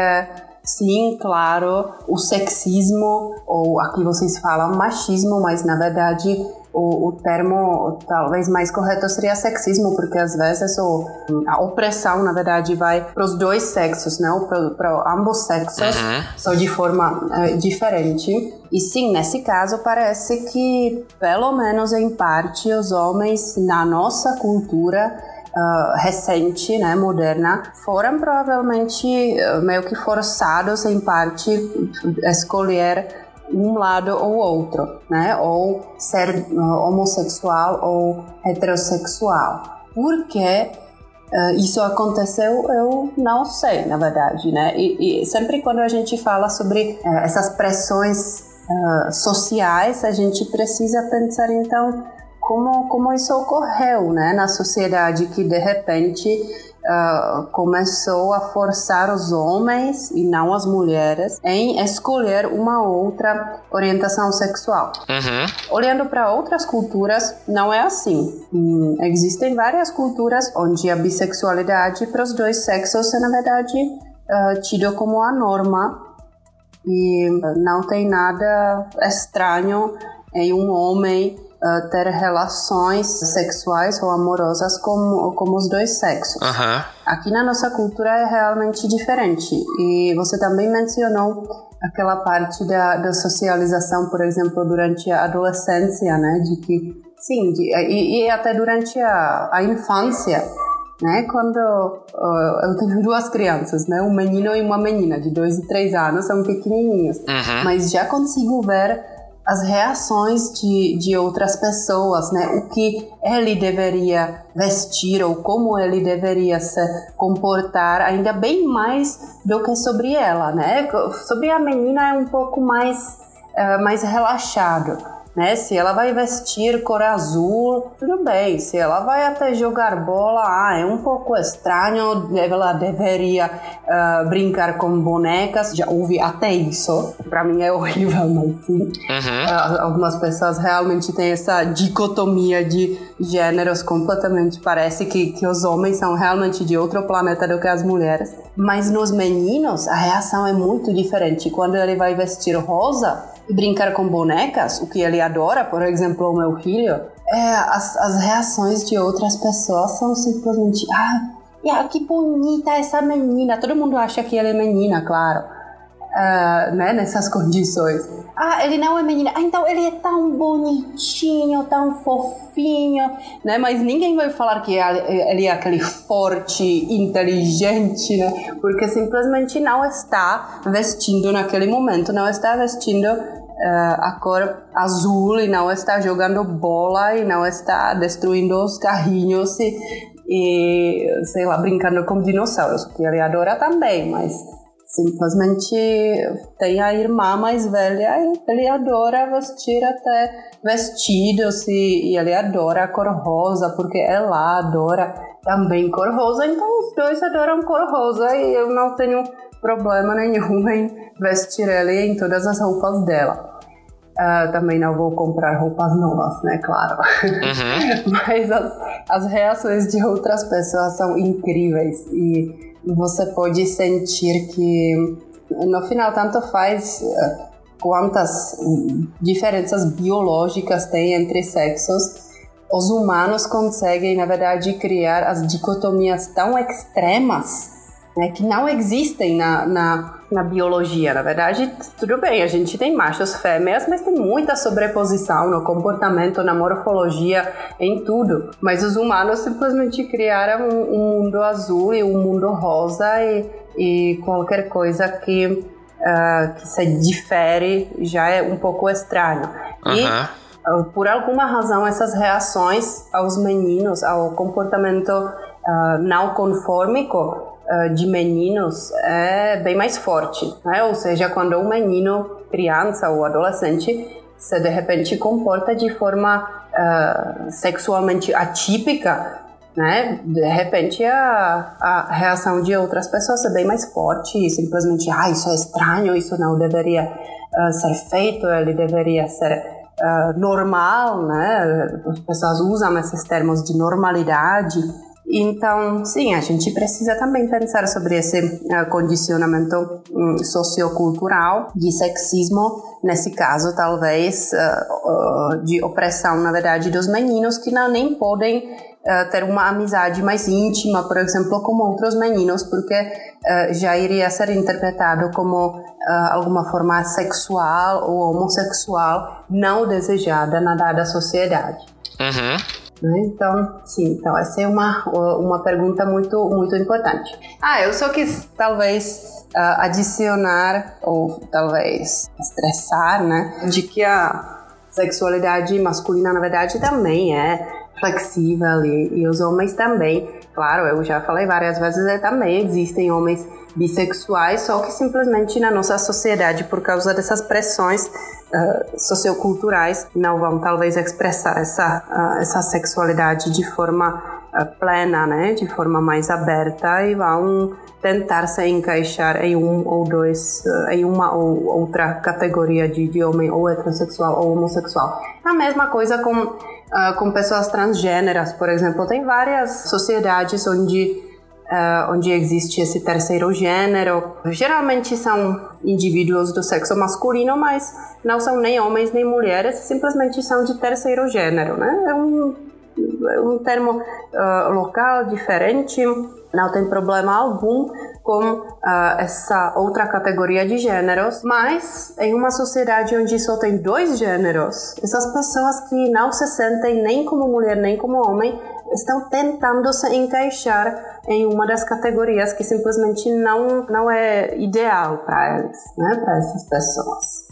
Sim, claro, o sexismo, ou aqui vocês falam machismo, mas na verdade o, o, termo talvez mais correto seria sexismo, porque às vezes o, a opressão, na verdade, vai para os dois sexos, né? para ambos sexos, uhum. só de forma é, diferente. E sim, nesse caso, parece que, pelo menos em parte, os homens na nossa cultura Uh, recente, né, moderna, foram provavelmente uh, meio que forçados em parte a escolher um lado ou outro, né? Ou ser uh, homossexual ou heterossexual. Porque uh, isso aconteceu, eu não sei, na verdade, né? E, e sempre quando a gente fala sobre uh, essas pressões uh, sociais, a gente precisa pensar então como, como isso ocorreu, né, na sociedade que de repente uh, começou a forçar os homens e não as mulheres em escolher uma outra orientação sexual. Uhum. Olhando para outras culturas, não é assim. Hum, existem várias culturas onde a bissexualidade para os dois sexos é, na verdade, uh, tido como a norma e não tem nada estranho em um homem uh, ter relações sexuais ou amorosas com, com os dois sexos. Uhum. Aqui na nossa cultura é realmente diferente. E você também mencionou aquela parte da, da socialização, por exemplo, durante a adolescência, né? De que, sim, de, e, e, até durante a, a infância, né? Quando uh, eu tenho duas crianças, né? Um menino e uma menina de dois e três anos, são pequenininhos. Uhum. Mas já consigo ver as reações de, de outras pessoas, né? O que ele deveria vestir ou como ele deveria se comportar, ainda bem mais do que sobre ela, né? Sobre a menina é um pouco mais, uh, mais relaxado né? Se ela vai vestir cor azul, tudo bem. Se ela vai até jogar bola, ah, é um pouco estranho. Ela deveria uh, brincar com bonecas. Já ouvi até isso. Para mim é horrível, mas sim. Uhum. Uh, algumas pessoas realmente têm essa dicotomia de gêneros completamente. Parece que, que os homens são realmente de outro planeta do que as mulheres. Mas nos meninos, a reação é muito diferente. Quando ele vai vestir rosa, brincar com bonecas, o que ele adora, por exemplo, o meu filho, é, as, as reações de outras pessoas são simplesmente ah, que bonita essa menina. Todo mundo acha que ela é menina, claro uh, né, nessas condições. Ah, ele não é menina. Ah, então ele é tão bonitinho, tão fofinho, né? Mas ninguém vai falar que ele é aquele forte, inteligente, né? Porque simplesmente não está vestindo naquele momento, não está vestindo a cor azul e não está jogando bola e não está destruindo os carrinhos e, e sei lá, brincando com dinossauros, que ele adora também, mas Simplesmente tem a irmã mais velha e ele adora vestir até vestidos e, e ele adora a cor rosa porque ela adora também cor rosa, então os dois adoram cor rosa e eu não tenho problema nenhum em vestir ele em todas as roupas dela. Uh, também não vou comprar roupas novas, né? Claro. Uhum. Mas as, as reações de outras pessoas são incríveis e você pode sentir que no final tanto faz eh, quantas diferenças biológicas tem entre sexos, os humanos conseguem, na verdade, criar as dicotomias tão extremas né, que não existem na, na, na, biologia. Na verdade, tudo bem, a gente tem machos, fêmeas, mas tem muita sobreposição no comportamento, na morfologia, em tudo. Mas os humanos simplesmente criaram um, um mundo azul e um mundo rosa e, e qualquer coisa que, uh, que se difere já é um pouco estranho. Uhum. E por alguma razão essas reações aos meninos, ao comportamento uh, não conformico, de meninos é bem mais forte, né? Ou seja, quando um menino, criança ou adolescente, se de repente comporta de forma uh, sexualmente atípica, né? De repente a, a reação de outras pessoas é bem mais forte e simplesmente, ah, isso é estranho, isso não deveria uh, ser feito, ele deveria ser uh, normal, né? As pessoas usam esses termos de normalidade então, sim, a gente precisa também pensar sobre esse uh, condicionamento um, sociocultural de sexismo, nesse caso, talvez, uh, uh, de opressão, na verdade, dos meninos que não nem podem ter uma amizade mais íntima, por exemplo, com outros meninos, porque já iria ser interpretado como alguma forma sexual ou homossexual não desejada na dada sociedade. Uhum. Né? Então, sim, então essa é uma, uma pergunta muito, muito importante. Ah, eu só quis talvez uh, adicionar ou talvez estressar, né, de que a sexualidade masculina na verdade também é flexível e, e os homens também Claro, eu já falei várias vezes, é, também existem homens bissexuais, só que simplesmente na nossa sociedade, por causa dessas pressões uh, socioculturais, não vão talvez expressar essa, uh, essa sexualidade de forma uh, plena, né, de forma mais aberta e vão tentar se encaixar em um ou dois, em uma ou outra categoria de, de homem ou heterossexual ou homossexual. A mesma coisa com com pessoas transgêneras, por exemplo. Tem várias sociedades onde Uh, onde existe esse terceiro gênero. Geralmente são indivíduos do sexo masculino, mas não são nem homens nem mulheres, simplesmente são de terceiro gênero, né? É um, é um termo uh, local diferente, não tem problema algum com uh, essa outra categoria de gêneros, mas em uma sociedade onde só tem dois gêneros, essas pessoas que não se sentem nem como mulher nem como homem estão tentando se encaixar em uma das categorias que simplesmente não não é ideal para eles, né, para essas pessoas.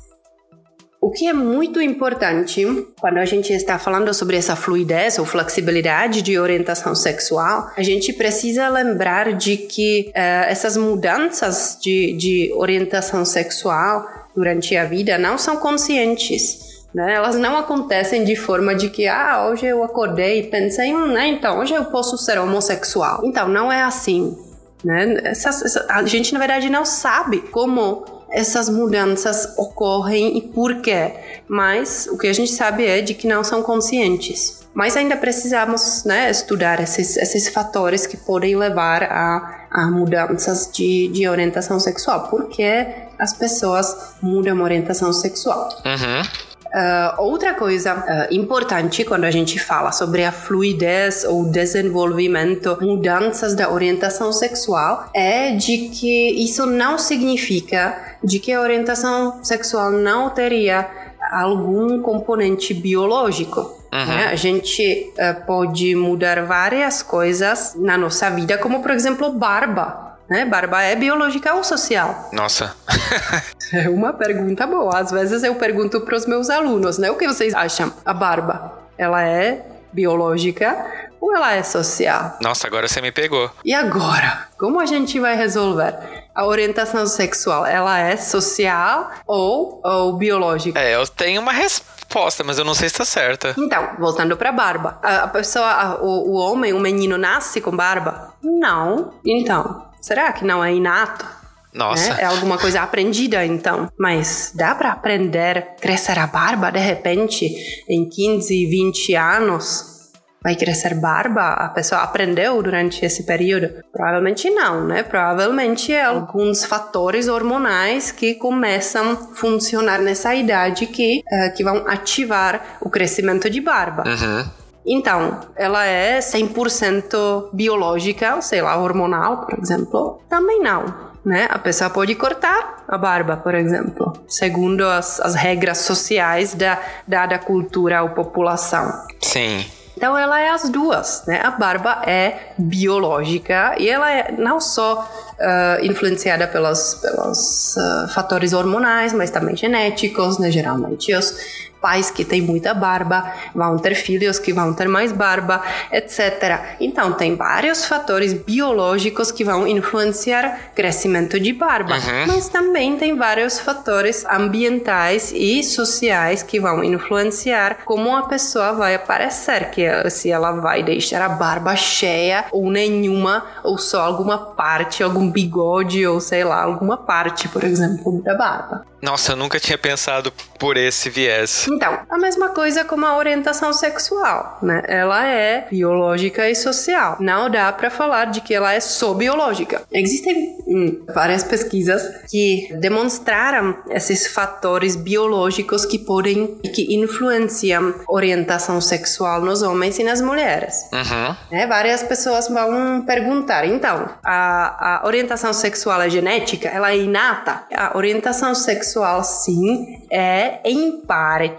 O que é muito importante quando a gente está falando sobre essa fluidez ou flexibilidade de orientação sexual, a gente precisa lembrar de que uh, essas mudanças de, de orientação sexual durante a vida não são conscientes. Né? Elas não acontecem de forma de que, ah, hoje eu acordei e pensei, hum, né, então, hoje eu posso ser homossexual. Então, não é assim. Né? Essa, essa, a gente, na verdade, não sabe como essas mudanças ocorrem e por quê. Mas o que a gente sabe é de que não são conscientes. Mas ainda precisamos né, estudar esses, esses fatores que podem levar a, a mudanças de, de orientação sexual. Por que as pessoas mudam a orientação sexual? Uhum. Uh, outra coisa uh, importante quando a gente fala sobre a fluidez ou desenvolvimento, mudanças da orientação sexual, é de que isso não significa de que a orientação sexual não teria algum componente biológico. Uhum. Né? A gente uh, pode mudar várias coisas na nossa vida, como por exemplo barba. Né? Barba é biológica ou social? Nossa. é uma pergunta boa. Às vezes eu pergunto para os meus alunos, né? O que vocês acham? A barba, ela é biológica ou ela é social? Nossa, agora você me pegou. E agora? Como a gente vai resolver? A orientação sexual, ela é social ou, ou biológica? É, eu tenho uma resposta, mas eu não sei se está certa. Então, voltando para barba. A, a pessoa, a, o, o homem, o menino nasce com barba? Não. Então, Será que não é inato? Nossa. Né? É alguma coisa aprendida, então. Mas dá para aprender crescer a barba de repente em 15, 20 anos? Vai crescer barba? A pessoa aprendeu durante esse período? Provavelmente não, né? Provavelmente é alguns fatores hormonais que começam a funcionar nessa idade que, uh, que vão ativar o crescimento de barba. Uhum. Então, ela é 100% biológica, sei lá, hormonal, por exemplo? Também não. Né? A pessoa pode cortar a barba, por exemplo, segundo as, as regras sociais da dada cultura ou população. Sim. Então ela é as duas, né? A barba é biológica e ela é não só uh, influenciada pelos, pelos uh, fatores hormonais, mas também genéticos, né? Geralmente os pais que têm muita barba, vão ter filhos que vão ter mais barba, etc. Então, tem vários fatores biológicos que vão influenciar crescimento de barba, uhum. mas também tem vários fatores ambientais e sociais que vão influenciar como a pessoa vai aparecer, que é, se ela vai deixar a barba cheia ou nenhuma, ou só alguma parte, algum bigode ou sei lá, alguma parte, por exemplo, da barba. Nossa, eu nunca tinha pensado por esse viés. Então, a mesma coisa com a orientação sexual, né? Ela é biológica e social. Não dá para falar de que ela é só biológica. Existem hum, várias pesquisas que demonstraram esses fatores biológicos que podem que influenciam orientação sexual nos homens e nas mulheres. Uhum. É, várias pessoas vão perguntar, então, a, a orientação sexual é genética? Ela é inata? A orientação sexual, sim, é em parte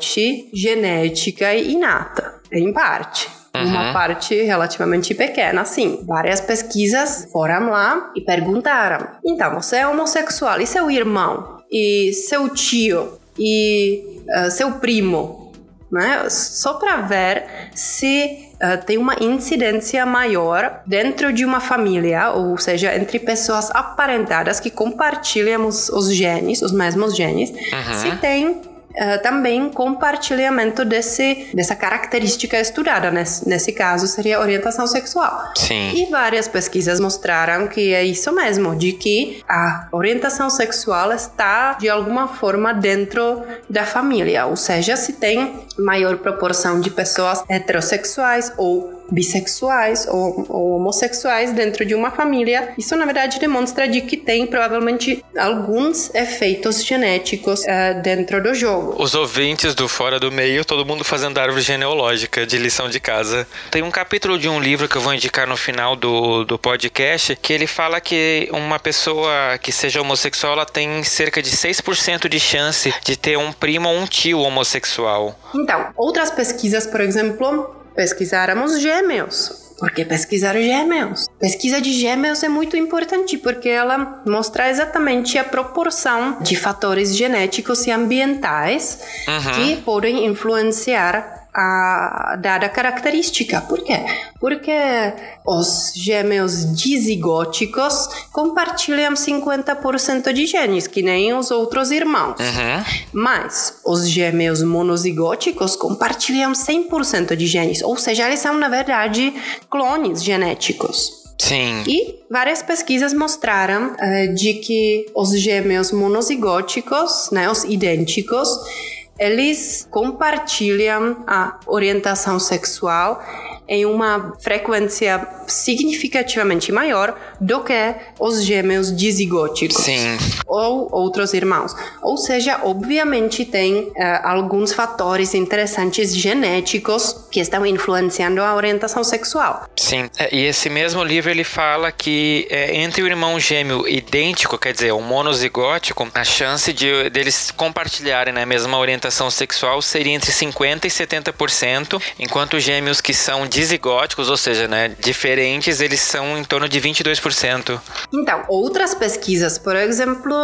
genética e inata. Em parte. Uhum. Uma parte relativamente pequena, sim. Várias pesquisas foram lá e perguntaram: então, você é homossexual e seu irmão? E seu tio? E uh, seu primo? né? Só para ver se uh, tem uma incidência maior dentro de uma família, ou seja, entre pessoas aparentadas que compartilham os, os genes, os mesmos genes, uhum. se tem uh, também compartilhamento desse, dessa característica estudada. Nesse, nesse caso, seria orientação sexual. Sim. E várias pesquisas mostraram que é isso mesmo, de que a orientação sexual está, de alguma forma, dentro da família. Ou seja, se tem maior proporção de pessoas heterossexuais ou bissexuais ou, ou, homossexuais dentro de uma família, isso na verdade demonstra de que tem provavelmente alguns efeitos genéticos uh, dentro do jogo. Os ouvintes do Fora do Meio, todo mundo fazendo árvore genealógica de lição de casa. Tem um capítulo de um livro que eu vou indicar no final do, do podcast que ele fala que uma pessoa que seja homossexual ela tem cerca de 6% de chance de ter um primo ou um tio homossexual. Então, outras pesquisas, por exemplo, pesquisáramos gêmeos. Por que pesquisar gêmeos? Pesquisa de gêmeos é muito importante porque ela mostra exatamente a proporção de fatores genéticos e ambientais uhum. que podem influenciar a dada característica. Por quê? Porque os gêmeos dizigóticos compartilham 50% de genes, que nem os outros irmãos. Uhum. Mas os gêmeos monozigóticos compartilham 100% de genes, ou seja, eles são, na verdade, clones genéticos. Sim. E várias pesquisas mostraram uh, de que os gêmeos monozigóticos, né, os idênticos, eles compartilham a orientação sexual em uma frequência significativamente maior do que os gêmeos dizigóticos Sim. ou outros irmãos. Ou seja, obviamente tem uh, alguns fatores interessantes genéticos que estão influenciando a orientação sexual. Sim, é, e esse mesmo livro ele fala que é, entre o irmão gêmeo idêntico, quer dizer, o monozigótico, a chance de deles compartilharem né, a mesma orientação sexual seria entre 50 e 70%, enquanto gêmeos que são dizigóticos, ou seja, né, diferentes, eles são em torno de 22%. Então, outras pesquisas, por exemplo,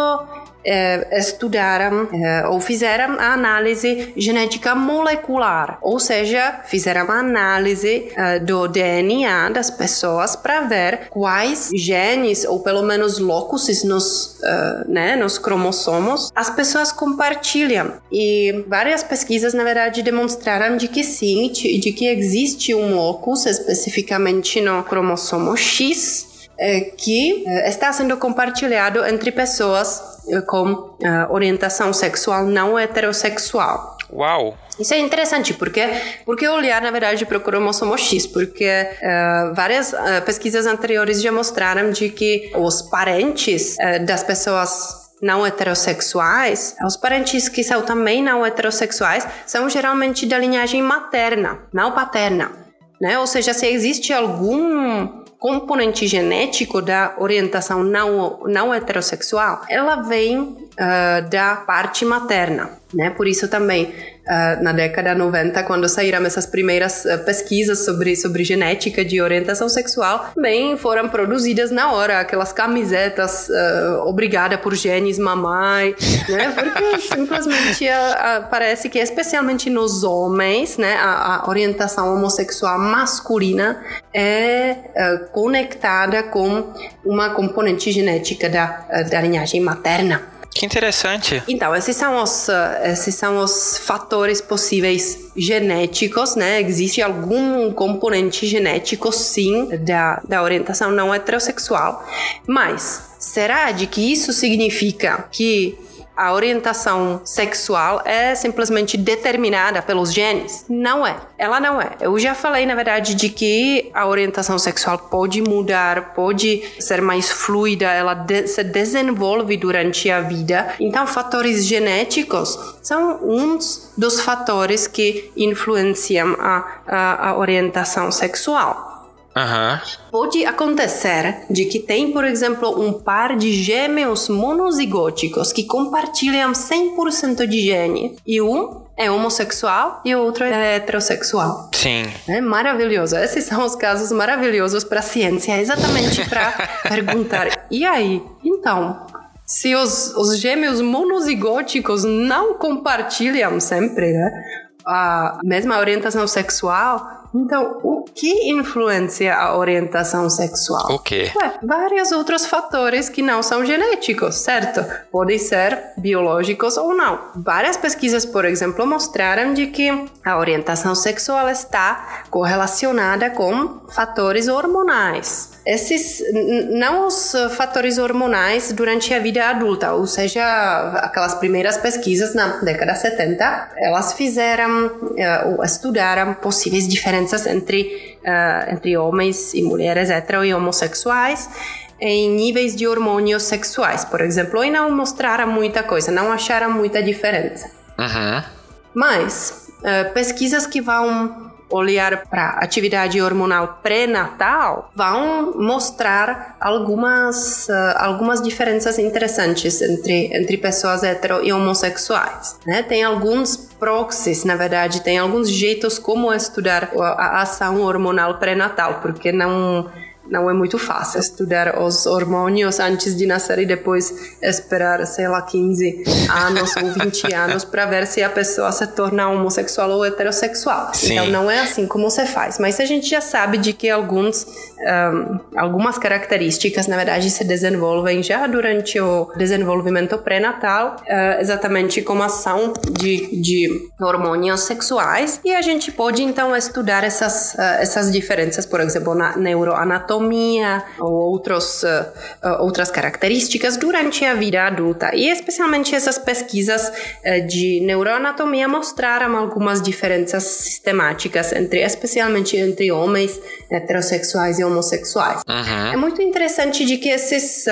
estudaram é, ou fizeram a análise genética molecular, ou seja, fizeram a análise do DNA das pessoas para ver quais genes ou pelo menos locus nos, né, nos cromossomos as pessoas compartilham. E várias pesquisas, na verdade, demonstraram de que sim, de que existe um locus especificamente no cromossomo X que está sendo compartilhado entre pessoas eh, com orientação sexual não heterossexual. Uau! Isso é interessante, porque porque olhar, na verdade, para o cromossomo X, porque uh, várias uh, pesquisas anteriores já mostraram de que os parentes uh, das pessoas não heterossexuais, os parentes que são também não heterossexuais, são geralmente da linhagem materna, não paterna. Né? Ou seja, se existe algum componente genético da orientação não, não heterossexual, ela vem uh, da parte materna, né? Por isso também na década 90, quando saíram essas primeiras uh, pesquisas sobre, sobre genética de orientação sexual, bem foram produzidas na hora aquelas camisetas uh, obrigada por genes mamãe, né? Porque simplesmente parece que especialmente nos homens, né, a, a orientação homossexual masculina é conectada com uma componente genética da, da linhagem materna. Que interessante. Então, esses são os, esses são os fatores possíveis genéticos, né? Existe algum componente genético, sim, da, da orientação não heterossexual. Mas, será de que isso significa que a orientação sexual é simplesmente determinada pelos genes? Não é. Ela não é. Eu já falei, na verdade, de que a orientação sexual pode mudar, pode ser mais fluida, ela de se desenvolve durante a vida. Então, fatores genéticos são uns dos fatores que influenciam a, a, a orientação sexual. Uhum. Pode acontecer de que tem, por exemplo, um par de gêmeos monozigóticos que compartilham 100% de gene e um é homossexual e o outro é heterossexual. Sim. É maravilhoso. Esses são os casos maravilhosos para a ciência, exatamente para perguntar: e aí? Então, se os, os gêmeos monozigóticos não compartilham sempre, né? a mesma orientação sexual, então, o que influencia a orientação sexual? O quê? Ué, vários outros fatores que não são genéticos, certo? Podem ser biológicos ou não. Várias pesquisas, por exemplo, mostraram de que a orientação sexual está correlacionada com fatores hormonais esses não os fatores hormonais durante a vida adulta, ou seja, aquelas primeiras pesquisas na década 70, elas fizeram uh, ou estudaram possíveis diferenças entre uh, entre homens e mulheres hetero e homossexuais em níveis de hormônios sexuais, por exemplo, e não mostraram muita coisa, não acharam muita diferença. Uhum. Mas uh, pesquisas que vão olhar para atividade hormonal pré-natal, vão mostrar algumas, uh, algumas diferenças interessantes entre, entre pessoas hetero e homossexuais. Né? Tem alguns proxies, na verdade, tem alguns jeitos como estudar a ação hormonal pré-natal, porque não não é muito fácil estudar os hormônios antes de nascer e depois esperar, sei lá, 15 anos ou 20 anos para ver se a pessoa se torna homossexual ou heterossexual. Sim. Então não é assim como se faz. Mas a gente já sabe de que alguns, um, algumas características, na verdade, se desenvolvem já durante o desenvolvimento pré-natal, uh, exatamente como ação de, de hormônios sexuais. E a gente pode então estudar essas, uh, essas diferenças, por exemplo, na neuroanatomia anatomia ou outros, uh, outras características durante a vida adulta. E especialmente essas pesquisas uh, de neuroanatomia mostraram algumas diferenças sistemáticas entre, especialmente entre homens heterossexuais e homossexuais. Uhum. É muito interessante de que esses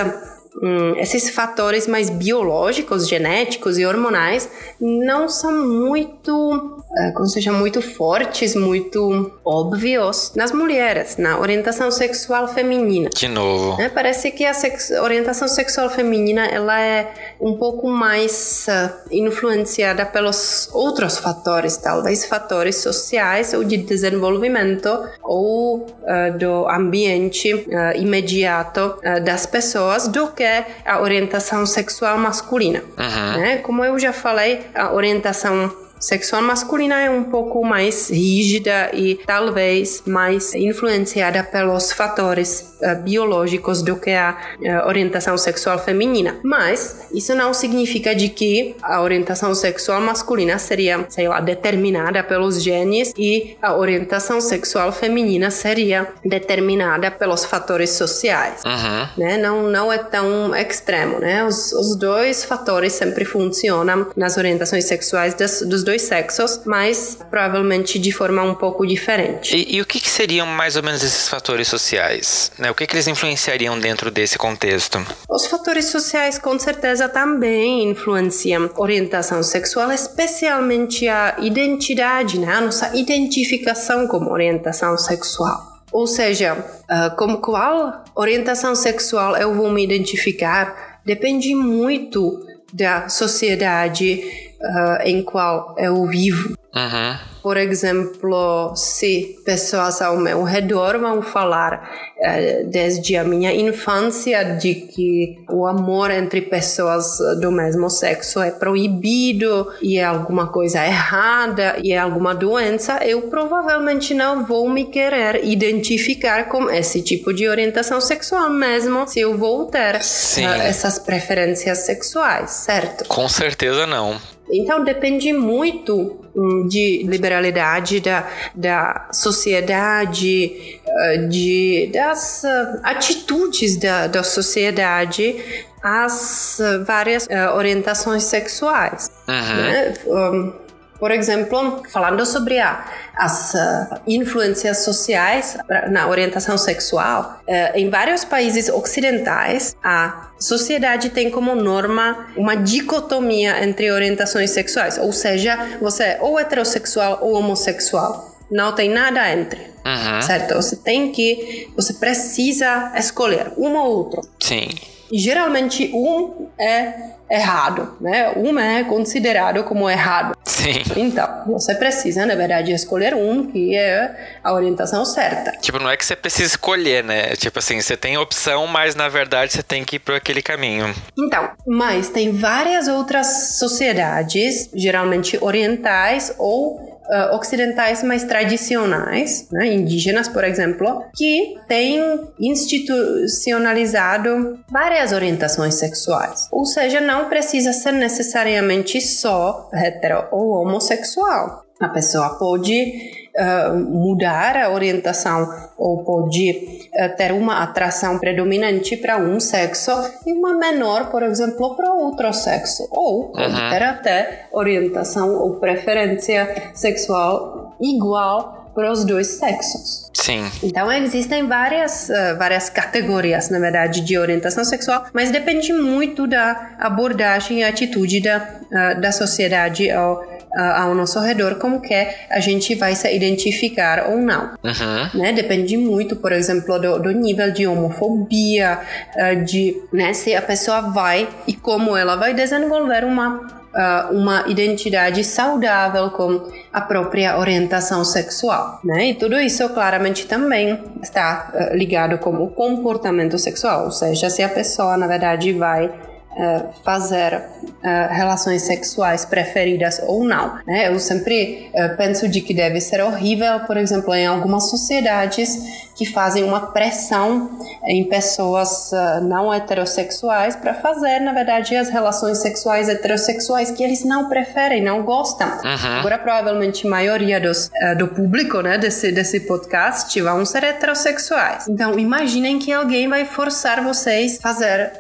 Hum, esses fatores mais biológicos, genéticos e hormonais não são muito, uh, como seja, muito fortes, muito óbvios nas mulheres, na orientação sexual feminina. De novo. É, parece que a sex orientação sexual feminina ela é um pouco mais uh, influenciada pelos outros fatores, talvez fatores sociais ou de desenvolvimento ou uh, do ambiente imediato das pessoas do que é a orientação sexual masculina. Uhum. Né? Como eu já falei, a orientação sexual masculina é um pouco mais rígida e talvez mais influenciada pelos fatores uh, biológicos do que a uh, orientação sexual feminina. Mas isso não significa de que a orientação sexual masculina seria, sei lá, determinada pelos genes e a orientação sexual feminina seria determinada pelos fatores sociais. Uhum. Né? Não, não é tão extremo, né? Os, os dois fatores sempre funcionam nas orientações sexuais das, dos dois dois sexos, mas provavelmente de forma um pouco diferente. E, e o que, que, seriam mais ou menos esses fatores sociais? Né? O que, que eles influenciariam dentro desse contexto? Os fatores sociais com certeza também influenciam orientação sexual, especialmente a identidade, né? a nossa identificação como orientação sexual. Ou seja, uh, como qual orientação sexual eu vou me identificar depende muito da sociedade uh, em qual eu vivo. Uhum. Por exemplo, se pessoas ao meu redor vão falar uh, desde a minha infância de que o amor entre pessoas do mesmo sexo é proibido e é alguma coisa errada e é alguma doença, eu provavelmente não vou me querer identificar com esse tipo de orientação sexual, mesmo se eu vou ter uh, essas preferências sexuais, certo? Com certeza não. Então depende muito de liberalidade da, da sociedade, eh, de, das eh, atitudes da, da sociedade às eh, várias orientações sexuais. Uhum. Né? Um, por exemplo, falando sobre a, as uh, influências sociais na orientação sexual, uh, em vários países ocidentais, a sociedade tem como norma uma dicotomia entre orientações sexuais, ou seja, você é ou heterossexual ou homossexual. Não tem nada entre. Uhum. Certo? Você tem que. Você precisa escolher um ou outro. Sim. E geralmente um é errado, né? Um é considerado como errado. Sim. Então, você precisa, na verdade, escolher um que é a orientação certa. Tipo, não é que você precisa escolher, né? Tipo assim, você tem opção, mas na verdade você tem que ir por aquele caminho. Então, mas tem várias outras sociedades, geralmente orientais ou uh, ocidentais mais tradicionais, né, indígenas, por exemplo, que têm institucionalizado várias orientações sexuais. Ou seja, não precisa ser necessariamente só hetero ou homossexual. A pessoa pode uh, mudar a orientação ou pode uh, ter uma atração predominante para um sexo e uma menor, por exemplo, para outro sexo. Ou pode uhum. ter até orientação ou preferência sexual igual para os dois sexos. Sim. Então existem várias, uh, várias categorias, na verdade, de orientação sexual, mas depende muito da abordagem e atitude da, uh, da sociedade ao ao nosso redor como que a gente vai se identificar ou não. Uhum. Né? Depende muito, por exemplo, do, do nível de homofobia, ah, de né, se a pessoa vai e como ela vai desenvolver uma Uh, uma identidade saudável com a própria orientação sexual, né? E tudo isso claramente também está uh, ligado com o comportamento sexual, ou seja, se a pessoa na verdade vai uh, fazer uh, relações sexuais preferidas ou não. Né? Eu sempre uh, penso de que deve ser horrível, por exemplo, em algumas sociedades que fazem uma pressão em pessoas não heterossexuais para fazer, na verdade, as relações sexuais heterossexuais que eles não preferem, não gostam. Uhum. Agora, provavelmente, a maioria dos, do público né, desse, desse podcast vão ser heterossexuais. Então, imaginem que alguém vai forçar vocês a fazer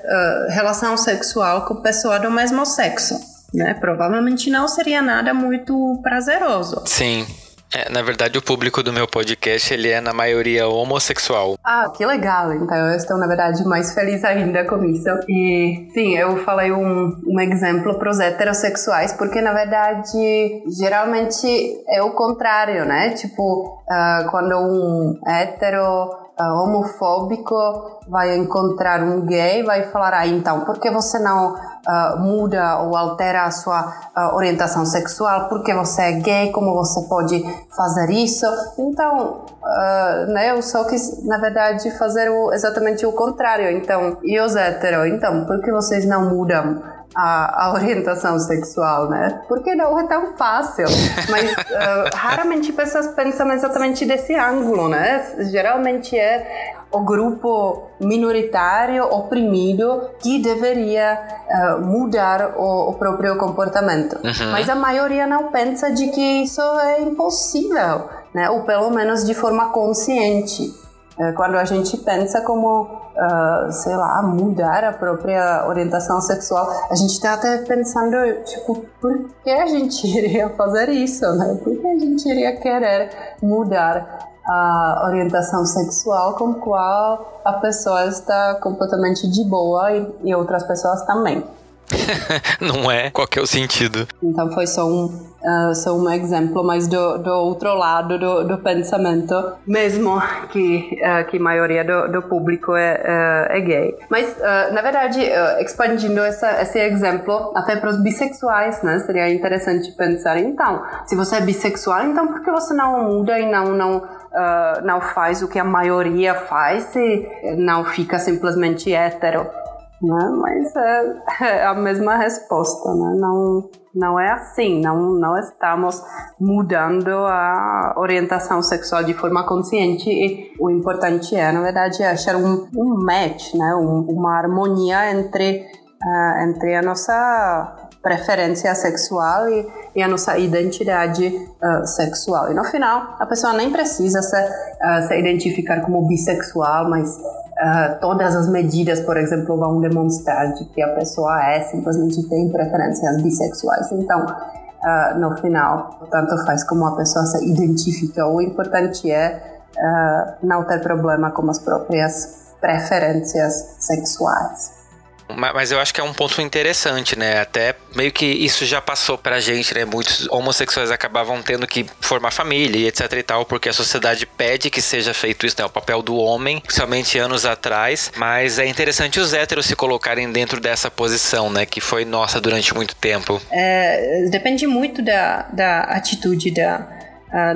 relação sexual com pessoa do mesmo sexo. Né? Provavelmente não seria nada muito prazeroso. Sim. É, na verdade, o público do meu podcast, ele é na maioria homossexual. Ah, que legal. Então, eu estou, na verdade, mais feliz ainda com isso. E, sim, eu falei um, um exemplo para os heterossexuais, porque, na verdade, geralmente é o contrário, né? Tipo, uh, quando um hétero uh, homofóbico vai encontrar um gay vai falar ah então por que você não uh, muda ou altera a sua uh, orientação sexual? Porque você é gay? Como você pode fazer isso? Então né eu só quis na verdade fazer o, exatamente o contrário. Então e os héteros então por que vocês não mudam a, a, orientação sexual, né? Porque não é tão fácil. Mas uh, raramente pessoas pensam exatamente desse ângulo, né? Geralmente é o grupo minoritário oprimido que deveria uh, mudar o, o, próprio comportamento. Uhum. Mas a maioria não pensa de que isso é impossível, né? Ou pelo menos de forma consciente. É, quando a gente pensa como, uh, sei lá, mudar a própria orientação sexual, a gente está até pensando, tipo, por que a gente iria fazer isso, né? Por que a gente iria querer mudar a orientação sexual com qual a pessoa está completamente de boa e, e outras pessoas também. não é? Qual é o sentido? Então foi só um, uh, só um exemplo, mas do, do outro lado do, do pensamento, mesmo que, uh, que a maioria do, do público é, uh, é gay. Mas, na verdade, expandindo essa, esse exemplo até para os bissexuais, né? Seria interessante pensar, então, se você é bissexual, então por que você não muda e não, não Uh, não faz o que a maioria faz e não fica simplesmente hétero né? Mas é, é, a mesma resposta, né? Não, não é assim, não, não estamos mudando a orientação sexual de forma consciente e o importante é, na verdade, achar um, um match, né? Um, uma harmonia entre, uh, entre a nossa preferência sexual e, e a nossa identidade uh, sexual. E no final, a pessoa nem precisa se, uh, se identificar como bissexual, mas uh, todas as medidas, por exemplo, vão demonstrar de que a pessoa é simplesmente tem preferências bissexuais. Então, uh, no final, tanto faz como a pessoa se identifica. O importante é uh, não ter problema com as próprias preferências sexuais. Mas eu acho que é um ponto interessante, né? Até meio que isso já passou pra gente, né? Muitos homossexuais acabavam tendo que formar família e etc e tal, porque a sociedade pede que seja feito isso, né? O papel do homem, somente anos atrás. Mas é interessante os héteros se colocarem dentro dessa posição, né? Que foi nossa durante muito tempo. É, depende muito da, da atitude da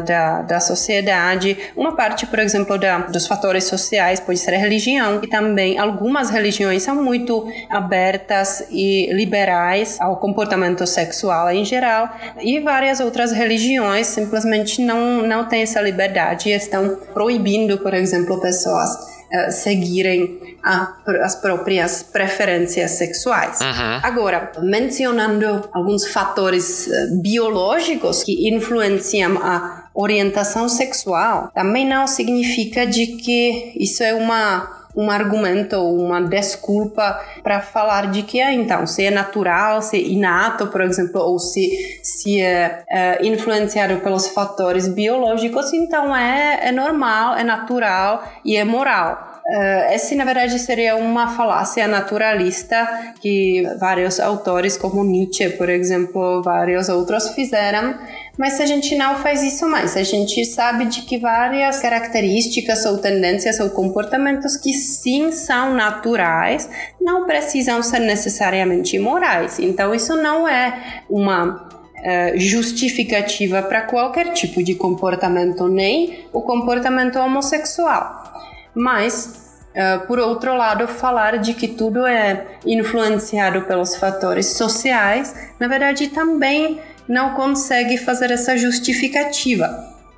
da, da sociedade. Uma parte, por exemplo, da, dos fatores sociais pode ser a religião, e também algumas religiões são muito abertas e liberais ao comportamento sexual em geral, e várias outras religiões simplesmente não, não têm essa liberdade e estão proibindo, por exemplo, pessoas uh, seguirem a, as próprias preferências sexuais. Uhum. Agora, mencionando alguns fatores uh, biológicos que influenciam a orientação sexual, também não significa de que isso é uma um argumento ou uma desculpa para falar de que, ah, então, se é natural, se é inato, por exemplo, ou se, se é, é influenciado pelos fatores biológicos, então é, é normal, é natural e é moral. Uh, esse, na verdade, seria uma falácia naturalista que vários autores, como Nietzsche, por exemplo, vários outros fizeram. Mas a gente não faz isso mais, a gente sabe de que várias características ou tendências ou comportamentos que sim são naturais não precisam ser necessariamente morais. Então, isso não é uma uh, justificativa para qualquer tipo de comportamento, nem o comportamento homossexual. Mas Uh, por outro lado, falar de que tudo é influenciado pelos fatores sociais, na verdade, também não consegue fazer essa justificativa.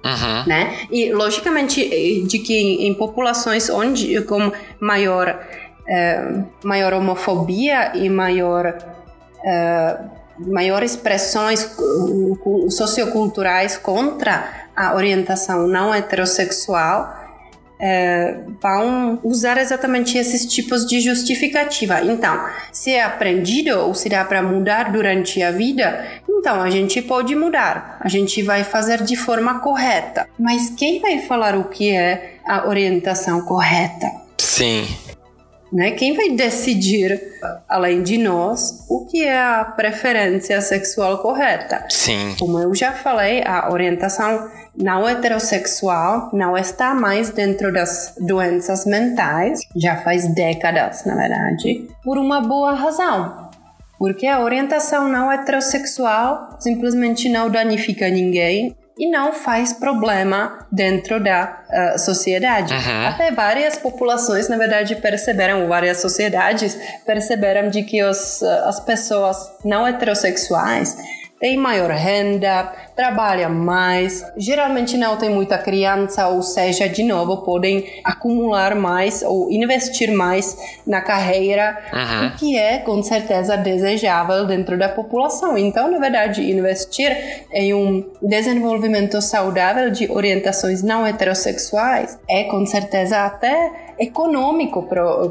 Uhum. Né? E, logicamente, eh, de que em, em populações onde com maior, uh, maior homofobia e maior, uh, maior expressões socioculturais contra a orientação não heterossexual, é, vão usar exatamente esses tipos de justificativa. Então, se é aprendido ou se dá para mudar durante a vida, então a gente pode mudar, a gente vai fazer de forma correta. Mas quem vai falar o que é a orientação correta? Sim. Né? Quem vai decidir, além de nós, o que é a preferência sexual correta? Sim. Como eu já falei, a orientação não heterossexual não está mais dentro das doenças mentais, já faz décadas, na verdade, por uma boa razão. Porque a orientação não heterossexual simplesmente não danifica ninguém e não faz problema dentro da uh, sociedade. Uhum. Até várias populações, na verdade, perceberam, várias sociedades perceberam de que os, uh, as pessoas não heterossexuais tem maior renda, trabalha mais, geralmente não tem muita criança, ou seja, de novo, podem acumular mais ou investir mais na carreira, uhum. o que é com certeza desejável dentro da população. Então, na verdade, investir em um desenvolvimento saudável de orientações não heterossexuais é com certeza até econômico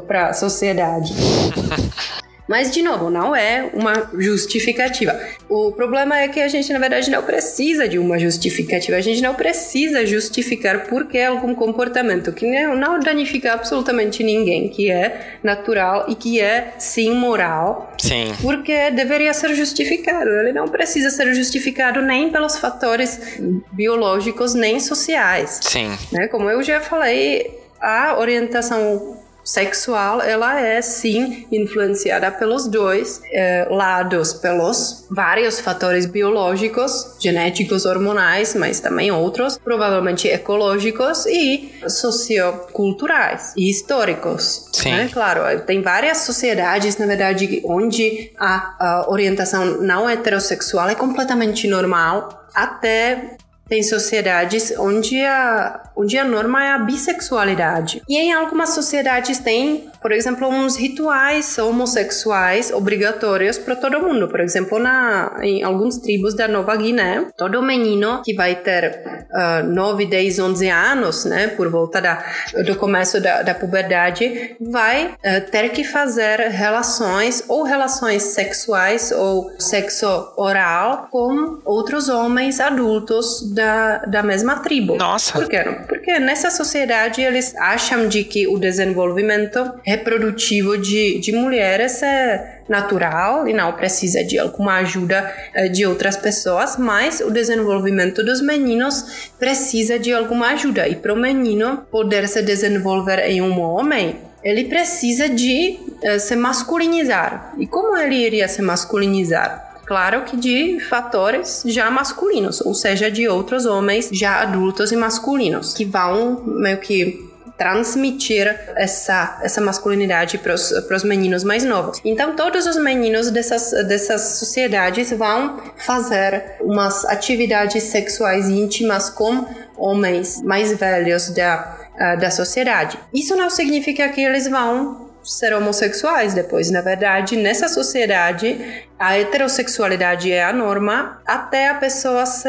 para a sociedade. Mas, de novo, não é uma justificativa. O problema é que a gente, na verdade, não precisa de uma justificativa. A gente não precisa justificar por que algum comportamento que não danifica absolutamente ninguém, que é natural e que é, sim, moral. Sim. Porque deveria ser justificado. Ele não precisa ser justificado nem pelos fatores biológicos nem sociais. Sim. Né? Como eu já falei, a orientação sexual, ela é sim influenciada pelos dois é, lados, pelos vários fatores biológicos, genéticos, hormonais, mas também outros, provavelmente ecológicos e socioculturais e históricos. Sim. Né? Claro, tem várias sociedades, na verdade, onde a, a orientação não heterossexual é completamente normal, até tem sociedades onde a, onde a norma é a bissexualidade. E em algumas sociedades tem, por exemplo, uns rituais homossexuais obrigatórios para todo mundo. Por exemplo, na, em alguns tribos da Nova Guiné, todo menino que vai ter uh, 9, 10, 11 anos, né, por volta da, do começo da, da puberdade, vai uh, ter que fazer relações ou relações sexuais ou sexo oral com outros homens adultos da, da mesma tribo. Nossa! Por quê? Porque nessa sociedade eles acham de que o desenvolvimento reprodutivo de, de mulheres é natural e não precisa de alguma ajuda eh, de outras pessoas, mas o desenvolvimento dos meninos precisa de alguma ajuda. E para o menino poder se desenvolver em um homem, ele precisa de uh, se masculinizar. E como ele iria se masculinizar? claro que de fatores já masculinos, ou seja, de outros homens já adultos e masculinos, que vão meio que transmitir essa, essa masculinidade para os meninos mais novos. Então, todos os meninos dessas, dessas sociedades vão fazer umas atividades sexuais íntimas com homens mais velhos da, uh, da sociedade. Isso não significa que eles vão ser homossexuais depois. Na verdade, nessa sociedade, a heterossexualidade é a norma até a pessoa se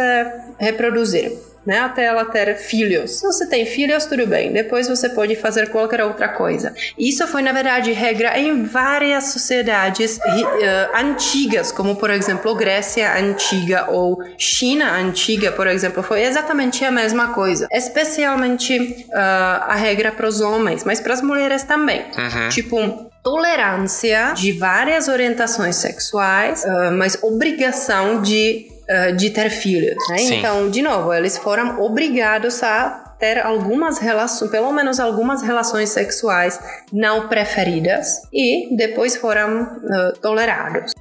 reproduzir né, até ela ter filhos. Se você tem filhos, tudo bem. Depois você pode fazer qualquer outra coisa. Isso foi, na verdade, regra em várias sociedades uh, antigas, como, por exemplo, Grécia Antiga ou China Antiga, por exemplo, foi exatamente a mesma coisa. Especialmente uh, a regra para os homens, mas para as mulheres também. Uhum. Tipo, tolerância de várias orientações sexuais, uh, mas obrigação de uh, de ter filhos. Né? Então, de novo, eles foram obrigados a ter algumas relações, pelo menos algumas relações sexuais não preferidas e depois foram uh, tolerados.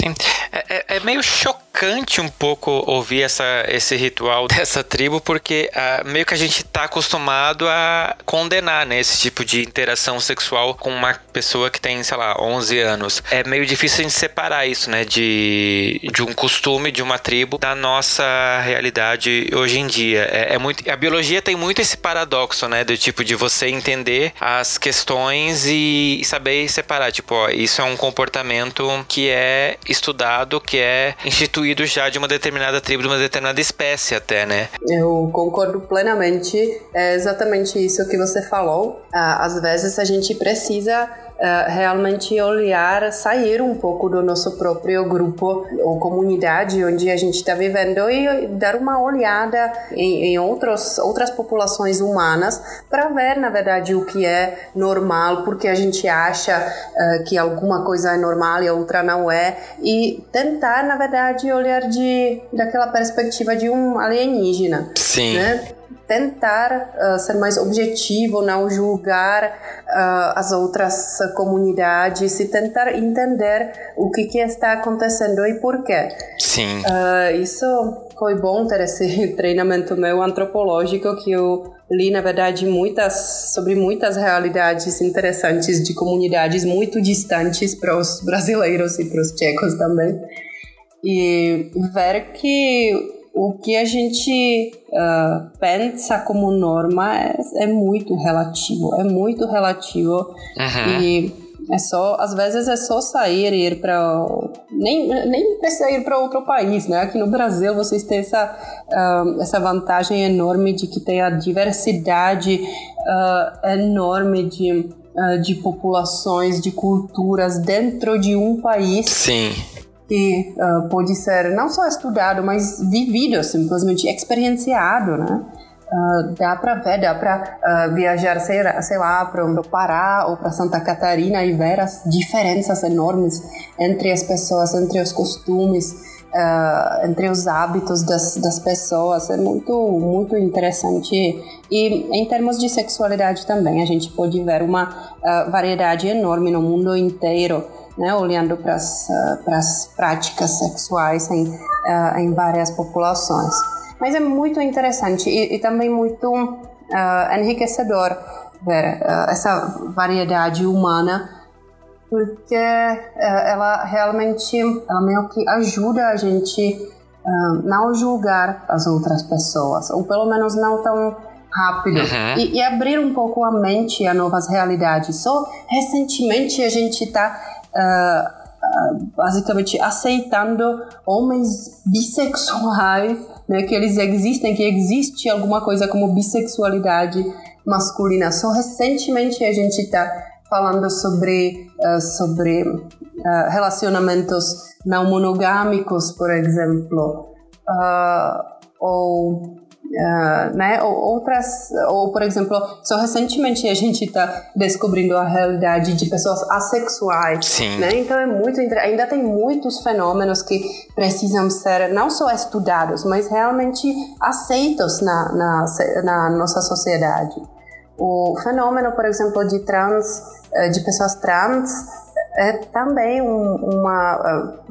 Sim, é, é, é meio chocante um pouco ouvir essa, esse ritual dessa tribo, porque uh, meio que a gente tá acostumado a condenar, né, esse tipo de interação sexual com uma pessoa que tem, sei lá, 11 anos. É meio difícil a gente separar isso, né, de, de um costume, de uma tribo, da nossa realidade hoje em dia. É, é muito, a biologia tem muito esse paradoxo, né, do tipo de você entender as questões e saber separar, tipo, ó, isso é um comportamento que é estudado, que é instituído já de uma determinada tribo, de uma determinada espécie até, né? Eu concordo plenamente. É exatamente isso que você falou. Ah, às vezes a gente precisa uh, realmente olhar, sair um pouco do nosso próprio grupo ou comunidade onde a gente está vivendo e dar uma olhada em, em outros, outras populações humanas para ver, na verdade, o que é normal, porque a gente acha uh, que alguma coisa é normal e outra não é, e tentar, na verdade, olhar de daquela perspectiva de um alienígena. Sim. Né? Tentar uh, ser mais objetivo, não julgar uh, as outras comunidades e tentar entender o que, que está acontecendo e por quê. Sim. Uh, isso foi bom ter esse treinamento meu antropológico que eu li na verdade muitas sobre muitas realidades interessantes de comunidades muito distantes para os brasileiros e para os tchecos também e ver que o que a gente uh, pensa como norma é, é, muito relativo, é muito relativo uhum. e é só, às vezes é só sair e ir para nem nem precisa ir para outro país, né? Aqui no Brasil vocês têm essa uh, essa vantagem enorme de que tem a diversidade uh, enorme de de populações, de culturas dentro de um país. Sim que uh, pode ser não só estudado, mas vivido, simplesmente experienciado, né? Uh, dá para ver, dá para uh, viajar, sei, sei lá, para o Pará ou para Santa Catarina e ver as diferenças enormes entre as pessoas, entre os costumes, uh, entre os hábitos das, das pessoas. É muito, muito interessante. E em termos de sexualidade também, a gente pode ver uma variedade enorme no mundo inteiro né, olhando para as uh, práticas sexuais em, uh, em várias populações. Mas é muito interessante e, e também muito uh, enriquecedor ver essa variedade humana porque ela realmente ela meio que ajuda a gente não julgar as outras pessoas ou pelo menos não tão rápido uhum. e, e, abrir um pouco a mente a novas realidades. Só recentemente a gente está uh, basicamente aceitando homens bissexuais, né, que eles existem, que existe alguma coisa como bissexualidade masculina. Só recentemente a gente está falando sobre uh, sobre uh, relacionamentos não monogâmicos, por exemplo, ou Uh, né? Ou outras, ou por exemplo, só recentemente a gente está descobrindo a realidade de pessoas assexuais, Sim. né? Então é muito ainda tem muitos fenômenos que precisam ser não só estudados, mas realmente aceitos na, na, na nossa sociedade. O fenômeno, por exemplo, de trans, eh, de pessoas trans é também um, uma,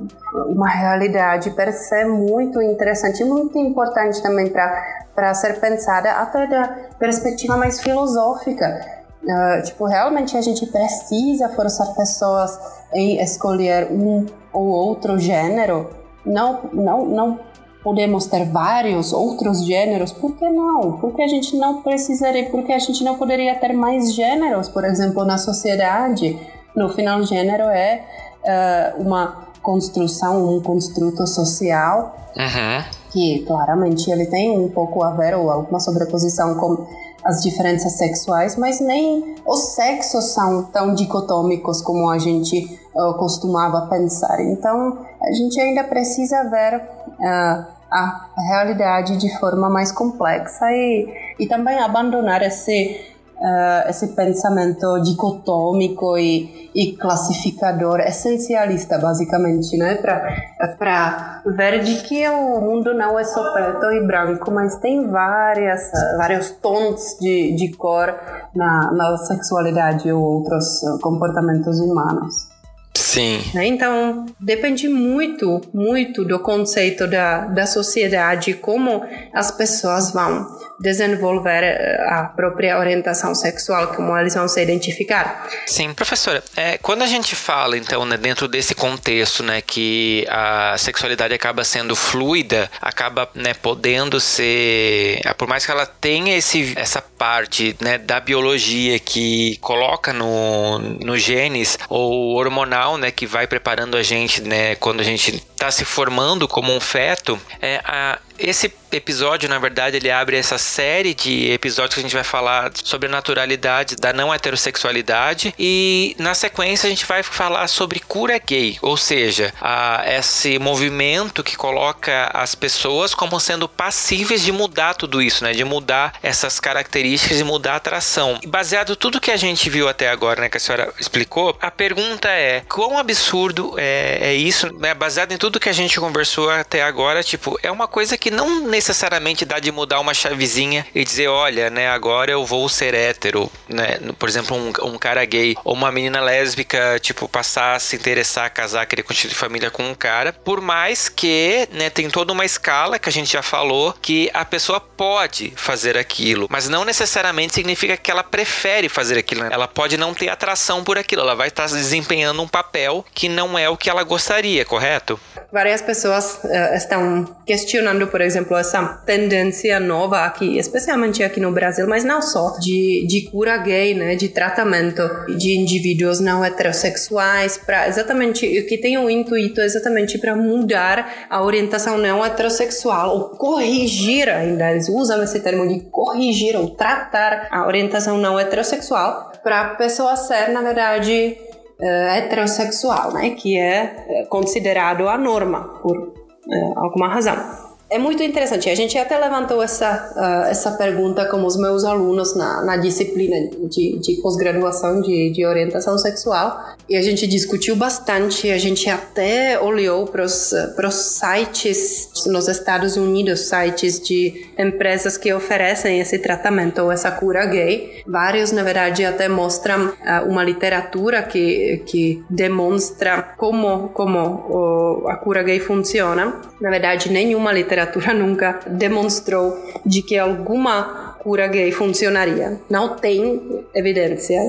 uma realidade per se muito interessante, muito importante também para ser pensada até da perspectiva mais filosófica. Uh, tipo, realmente a gente precisa forçar pessoas em escolher um ou outro gênero. Não, não, não podemos ter vários outros gêneros, por que não? Porque a gente não precisaria, porque a gente não poderia ter mais gêneros, por exemplo, na sociedade. No final, gênero é uh, uma construção, um construto social uhum. que claramente ele tem um pouco a ver ou alguma sobreposição com as diferenças sexuais, mas nem os sexos são tão dicotômicos como a gente uh, costumava pensar. Então, a gente ainda precisa ver uh, a realidade de forma mais complexa e, e também abandonar esse uh, esse pensamento dicotômico e, e classificador essencialista, basicamente, né? Para ver de que o mundo não é só preto e branco, mas tem várias, vários tons de, de cor na, na sexualidade ou outros comportamentos humanos. Sim. Né? Então, depende muito, muito do conceito da, da sociedade, como as pessoas vão desenvolver eh, a própria orientação sexual, como eles vão se identificar. Sim, professora, é, quando a gente fala, então, né, dentro desse contexto, né, que a sexualidade acaba sendo fluida, acaba, né, podendo ser, por mais que ela tenha esse, essa parte, né, da biologia que coloca no, no genes ou hormonal, né, que vai preparando a gente, né, quando a gente está se formando como um feto, é, a, esse episódio, na verdade, ele abre essa série de episódios que a gente vai falar sobre a naturalidade da não heterossexualidade e na sequência a gente vai falar sobre cura gay, ou seja, a, esse movimento que coloca as pessoas como sendo passíveis de mudar tudo isso, né? De mudar essas características e mudar a atração. E baseado tudo que a gente viu até agora, né, que a senhora explicou, a pergunta é: quão absurdo é, é isso, né? Baseado em tudo que a gente conversou até agora, tipo, é uma coisa que não necessariamente dá de mudar uma chavezinha e dizer, olha, né, agora eu vou ser hétero, né? Por exemplo, um, um cara gay ou uma menina lésbica, tipo, passar a se interessar, casar, querer constituir família com um cara. Por mais que, né, tem toda uma escala que a gente já falou que a pessoa pode fazer aquilo, mas não necessariamente significa que ela prefere fazer aquilo. Né? Ela pode não ter atração por aquilo, ela vai estar desempenhando um papel que não é o que ela gostaria, correto? Várias pessoas uh, estão questionando, por exemplo, essa tendência nova aqui, especialmente aqui no Brasil, mas não só, de, de cura gay, né, de tratamento de indivíduos não heterossexuais, para exatamente o que tem o intuito exatamente para mudar a orientação não heterossexual ou corrigir, ainda eles usam esse termo de corrigir ou tratar a orientação não heterossexual para a pessoa ser, na verdade, uh, heterossexual, né, que é considerado a norma por uh, alguma razão. É muito interessante. A gente até levantou essa, uh, essa pergunta com os meus alunos na, na disciplina de, de pós-graduação de, de orientação sexual e a gente discutiu bastante. A gente até olhou para os sites nos Estados Unidos, sites de empresas que oferecem esse tratamento ou essa cura gay. Vários, na verdade, até mostram uh, uma literatura que, que demonstra como, como a cura gay funciona. Na verdade, nenhuma literatura literatura nunca demonstrou de que alguma cura gay funcionaria. Não tem evidência.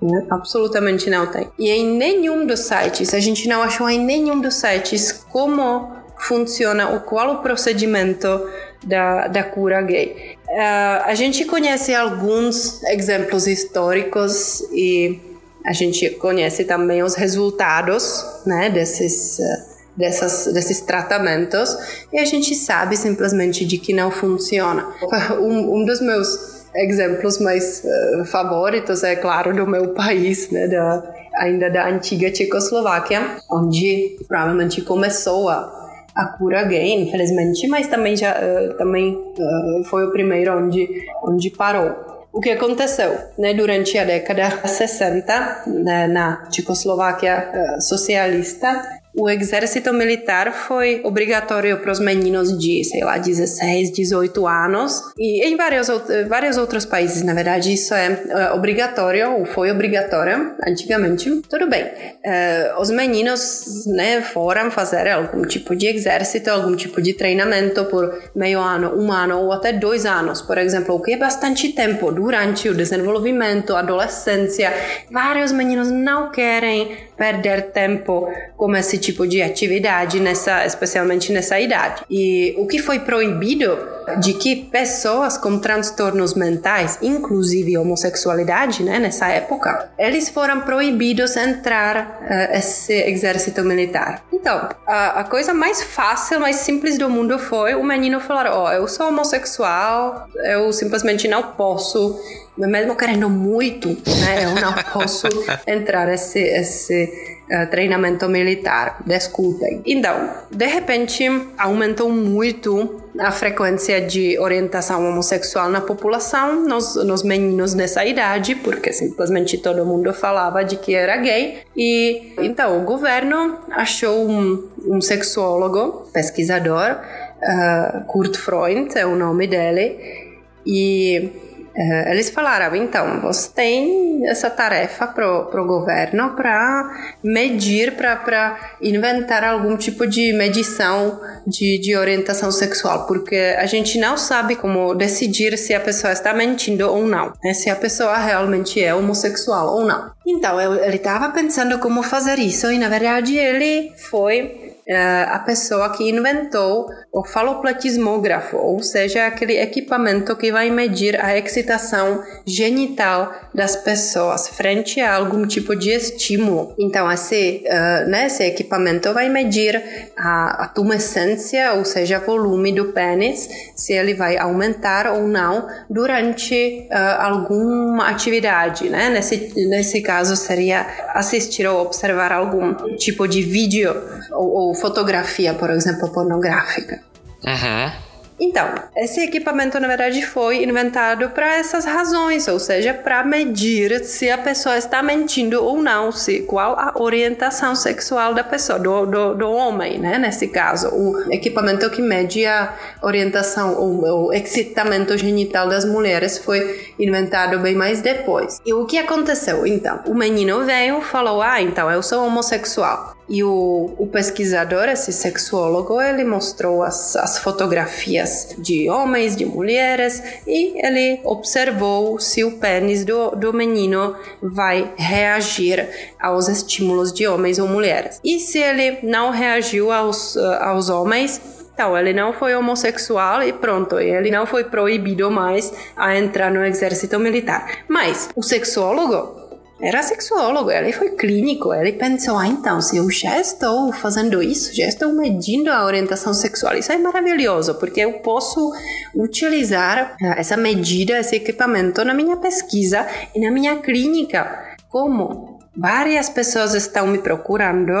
Né? Absolutamente não tem. E em nenhum dos sites, a gente não achou em nenhum dos sites como funciona ou qual o procedimento da, da cura gay. Uh, a gente conhece alguns exemplos históricos e a gente conhece também os resultados né, desses. Uh, dessas, desses tratamentos e a gente sabe simplesmente de que não funciona. Um, um dos meus exemplos mais uh, favoritos é claro do meu país, né, da, ainda da antiga Tchecoslováquia, onde provavelmente começou a a cura gay, infelizmente, mas também já uh, também uh, foi o primeiro onde onde parou. O que aconteceu né, durante a década 60 né, na Tchecoslováquia socialista o exército militar foi obrigatório para os meninos de, sei lá, 16, 18 anos. E em vários, vários outros países, na verdade, isso é uh, obrigatório, ou foi obrigatório antigamente. Tudo bem. Uh, os meninos né, foram fazer algum tipo de exército, algum tipo de treinamento por meio ano, um ano ou até dois anos, por exemplo, o que é bastante tempo durante o desenvolvimento, adolescência. Vários meninos não querem perder tempo com esse tipo de atividade, nessa, especialmente nessa idade. E o que foi proibido de que pessoas com transtornos mentais, inclusive homossexualidade, né, nessa época, eles foram proibidos entrar uh, esse exército militar. Então, a, a, coisa mais fácil, mais simples do mundo foi o menino falar: Ó, oh, eu sou homossexual, eu simplesmente não posso mesmo querendo muito, né, eu não posso entrar esse, esse uh, treinamento militar, desculpem. Então, de repente, aumentou muito a frequência de orientação homossexual na população, nos, nos meninos nessa idade, porque simplesmente todo mundo falava de que era gay. E então o governo achou um, um sexólogo, pesquisador, uh, Kurt Freund é o nome dele, e Uh, eles falaram, então, você tem essa tarefa pro, pro governo para medir, para inventar algum tipo de medição de, de orientação sexual, porque a gente não sabe como decidir se a pessoa está mentindo ou não, né? se a pessoa realmente é homossexual ou não. Então, eu, ele estava pensando como fazer isso e, na verdade, ele foi a pessoa que inventou o faloplatismógrafo, ou seja, aquele equipamento que vai medir a excitação genital das pessoas frente a algum tipo de estímulo. Então, esse, uh, né, esse equipamento vai medir a, a tumescência, ou seja, volume do pênis, se ele vai aumentar ou não durante uh, alguma atividade. Né? Nesse, nesse caso, seria assistir ou observar algum tipo de vídeo ou, ou fotografia, por exemplo, pornográfica. Uhum. Então, esse equipamento na verdade foi inventado para essas razões, ou seja, para medir se a pessoa está mentindo ou não, se qual a orientação sexual da pessoa, do, do, do homem, né? Nesse caso, o equipamento que mede a orientação, o, o excitamento genital das mulheres foi inventado bem mais depois. E o que aconteceu então? O menino veio e falou: Ah, então eu sou homossexual. E o, o pesquisador, esse sexólogo, ele mostrou as, as fotografias de homens, de mulheres, e ele observou se o pênis do, do menino vai reagir aos estímulos de homens ou mulheres. E se ele não reagiu aos, aos homens, então, ele não foi homossexual e pronto, ele não foi proibido mais a entrar no exército militar. Mas o sexólogo era sexólogo, ele foi clínico, ele pensou, ah, então, se eu já estou fazendo isso, já estou medindo a orientação sexual, isso é maravilhoso, porque eu posso utilizar eh, essa medida, esse equipamento na minha pesquisa e na minha clínica. Como várias pessoas estão me procurando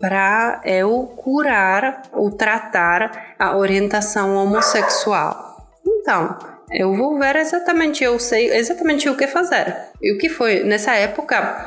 para eu curar ou tratar a orientação homossexual. Então, eu vou ver exatamente, eu sei exatamente o que fazer. E o que foi, nessa época,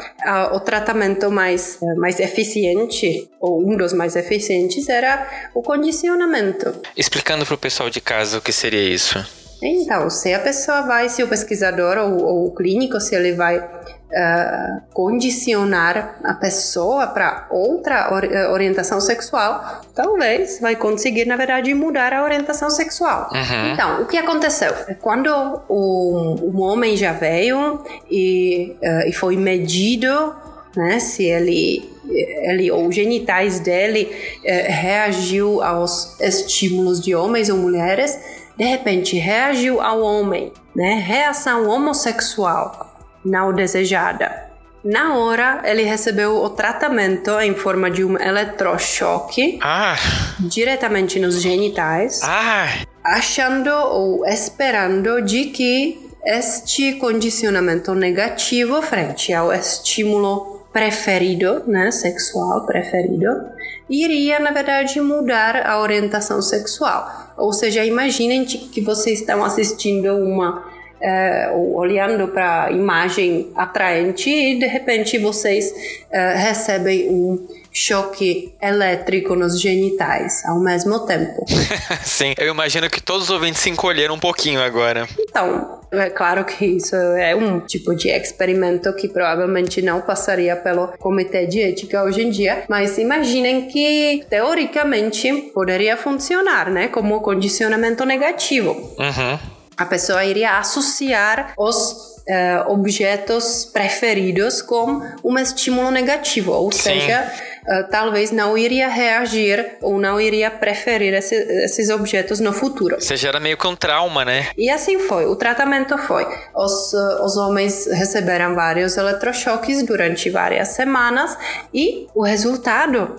o tratamento mais, mais eficiente, ou um dos mais eficientes, era o condicionamento. Explicando para o pessoal de casa o que seria isso. Então, se a pessoa vai, se o pesquisador ou, ou o clínico, se ele vai uh, condicionar a pessoa para outra eh, orientação sexual, talvez vai conseguir, na verdade, mudar a orientação sexual. Uhum. Então, o que aconteceu? Quando o, o homem já veio e, uh, e foi medido, né, se ele ele ou genitais dele reagiu aos estímulos de homens ou mulheres, de repente reagiu ao homem, né? Reação homossexual não desejada. Na hora, ele recebeu o tratamento em forma de um eletrochoque ah. diretamente nos genitais, ah. achando ou esperando de que este condicionamento negativo frente ao estímulo preferido, né, sexual preferido, iria na verdade mudar a orientação sexual. Ou seja, imaginem que vocês estão assistindo uma é, olhando para a imagem atraente e de repente vocês é, recebem um, choque elétrico nos genitais ao mesmo tempo. Sim, eu imagino que todos os ouvintes se encolheram um pouquinho agora. Então, é claro que isso é um tipo de experimento que provavelmente não passaria pelo comitê de ética hoje em dia, mas imaginem que teoricamente poderia funcionar, né, como condicionamento negativo. Uhum. A pessoa iria associar os uh, objetos preferidos com um estímulo negativo, ou Sim. seja, uh, talvez não iria reagir ou não iria preferir esse, esses objetos no futuro. Você gera meio que um trauma, né? E assim foi. O tratamento foi: os, uh, os homens receberam vários eletrochoques durante várias semanas e o resultado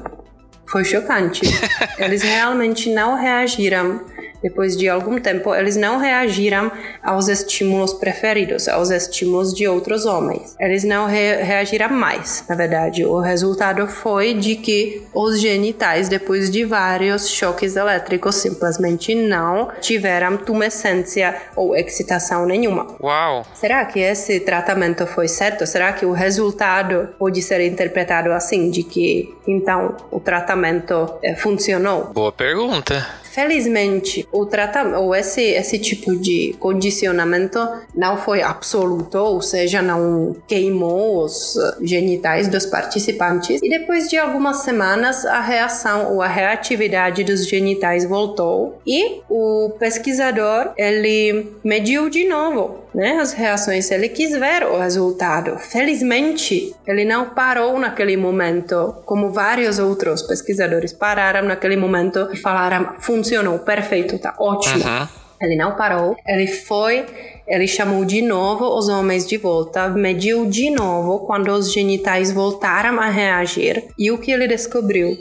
foi chocante. Eles realmente não reagiram depois de algum tempo, eles não reagiram aos estímulos preferidos, aos estímulos de outros homens. Eles não re reagiram mais, na verdade. O resultado foi de que os genitais, depois de vários choques elétricos, simplesmente não tiveram tumescência ou excitação nenhuma. Uau! Será que esse tratamento foi certo? Será que o resultado pode ser interpretado assim, de que então o tratamento eh, funcionou? Boa pergunta. Felizmente, o tratamento, ou esse, esse tipo de condicionamento não foi absoluto, ou seja, não queimou os genitais dos participantes. E depois de algumas semanas, a reação ou a reatividade dos genitais voltou e o pesquisador ele mediu de novo né, as reações. Ele quis ver o resultado. Felizmente, ele não parou naquele momento, como vários outros pesquisadores pararam naquele momento e falaram: funcionou, perfeito, tá ótimo. Uhum. Ele não parou, ele foi, ele chamou de novo os homens de volta, mediu de novo quando os genitais voltaram a reagir. E o que ele descobriu?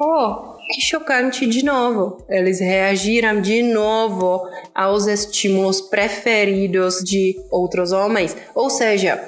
Oh, chocante de novo. Eles reagiram de novo aos estímulos preferidos de outros homens. Ou seja,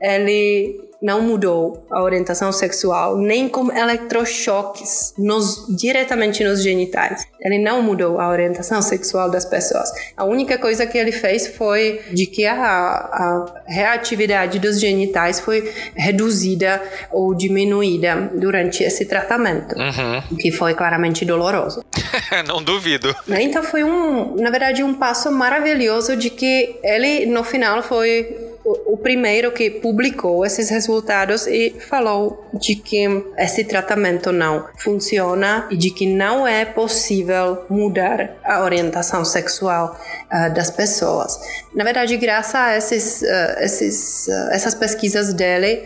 ele não mudou a orientação sexual nem com eletrochoques nos, diretamente nos genitais. Ele não mudou a orientação sexual das pessoas. A única coisa que ele fez foi de que a, a reatividade dos genitais foi reduzida ou diminuída durante esse tratamento, uhum. que foi claramente doloroso. não duvido. Então foi um, na verdade, um passo maravilhoso de que ele no final foi o, primeiro que publicou esses resultados e falou de que esse tratamento não funciona e de que não é possível mudar a orientação sexual uh, das pessoas. Na verdade, graças a esses, uh, esses, uh, essas pesquisas dele,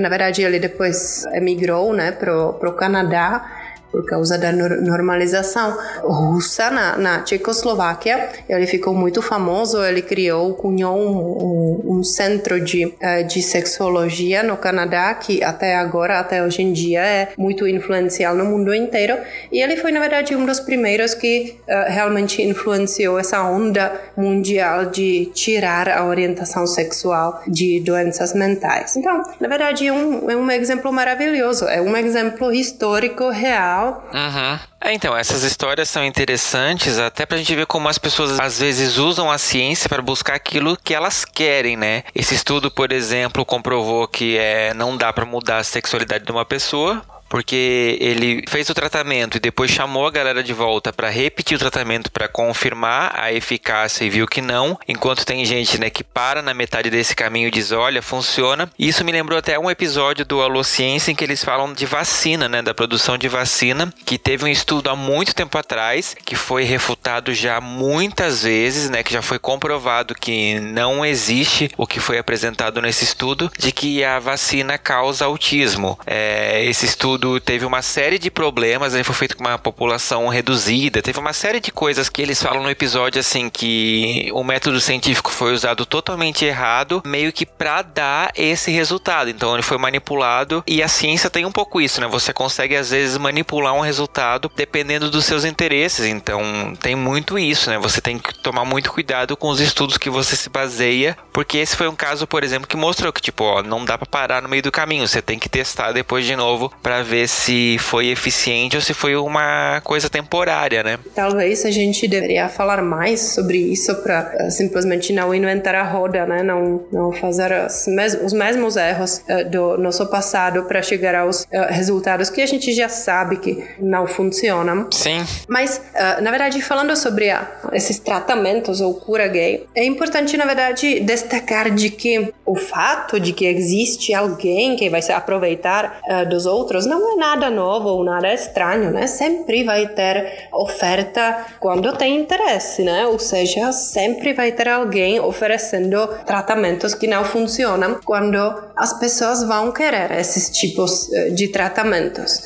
na verdade ele depois emigrou né, para o Canadá por causa da normalização russa na, na Tchecoslováquia. Ele ficou muito famoso, ele criou, cunhou um, um, um centro de, eh, de sexologia no Canadá, que até agora, até hoje em dia, é muito influencial no mundo inteiro. E ele foi, na verdade, um dos primeiros que uh, realmente influenciou essa onda mundial de tirar a orientação sexual de doenças mentais. Então, na verdade, é um, é um exemplo maravilhoso, é um exemplo histórico real legal. Uhum. É, então, essas histórias são interessantes até pra gente ver como as pessoas às vezes usam a ciência para buscar aquilo que elas querem, né? Esse estudo, por exemplo, comprovou que é, não dá para mudar a sexualidade de uma pessoa, porque ele fez o tratamento e depois chamou a galera de volta para repetir o tratamento para confirmar a eficácia e viu que não, enquanto tem gente, né, que para na metade desse caminho e diz, olha, funciona. Isso me lembrou até um episódio do Alô Ciência em que eles falam de vacina, né, da produção de vacina, que teve um estudo há muito tempo atrás, que foi refutado já muitas vezes, né, que já foi comprovado que não existe o que foi apresentado nesse estudo de que a vacina causa autismo. É, esse estudo estudo teve uma série de problemas, ele foi feito com uma população reduzida, teve uma série de coisas que eles falam no episódio assim que o método científico foi usado totalmente errado, meio que para dar esse resultado. Então ele foi manipulado e a ciência tem um pouco isso, né? Você consegue às vezes manipular um resultado dependendo dos seus interesses. Então tem muito isso, né? Você tem que tomar muito cuidado com os estudos que você se baseia, porque esse foi um caso, por exemplo, que mostrou que tipo, ó, não dá para parar no meio do caminho, você tem que testar depois de novo para ver se foi eficiente ou se foi uma coisa temporária, né? Talvez a gente deveria falar mais sobre isso para uh, simplesmente não inventar a roda, né? Não, não fazer mes os mesmos erros uh, do nosso passado para chegar aos uh, resultados que a gente já sabe que não funcionam. Sim. Mas, na verdade, falando sobre a, esses tratamentos ou cura gay, é importante, na verdade, destacar de que o fato de que existe alguém que vai se aproveitar dos outros não é nada novo ou nada estranho, né? Sempre vai ter oferta quando tem interesse, né? Ou seja, sempre vai ter alguém oferecendo tratamentos que não funcionam quando as pessoas vão querer esses tipos eh, de tratamentos.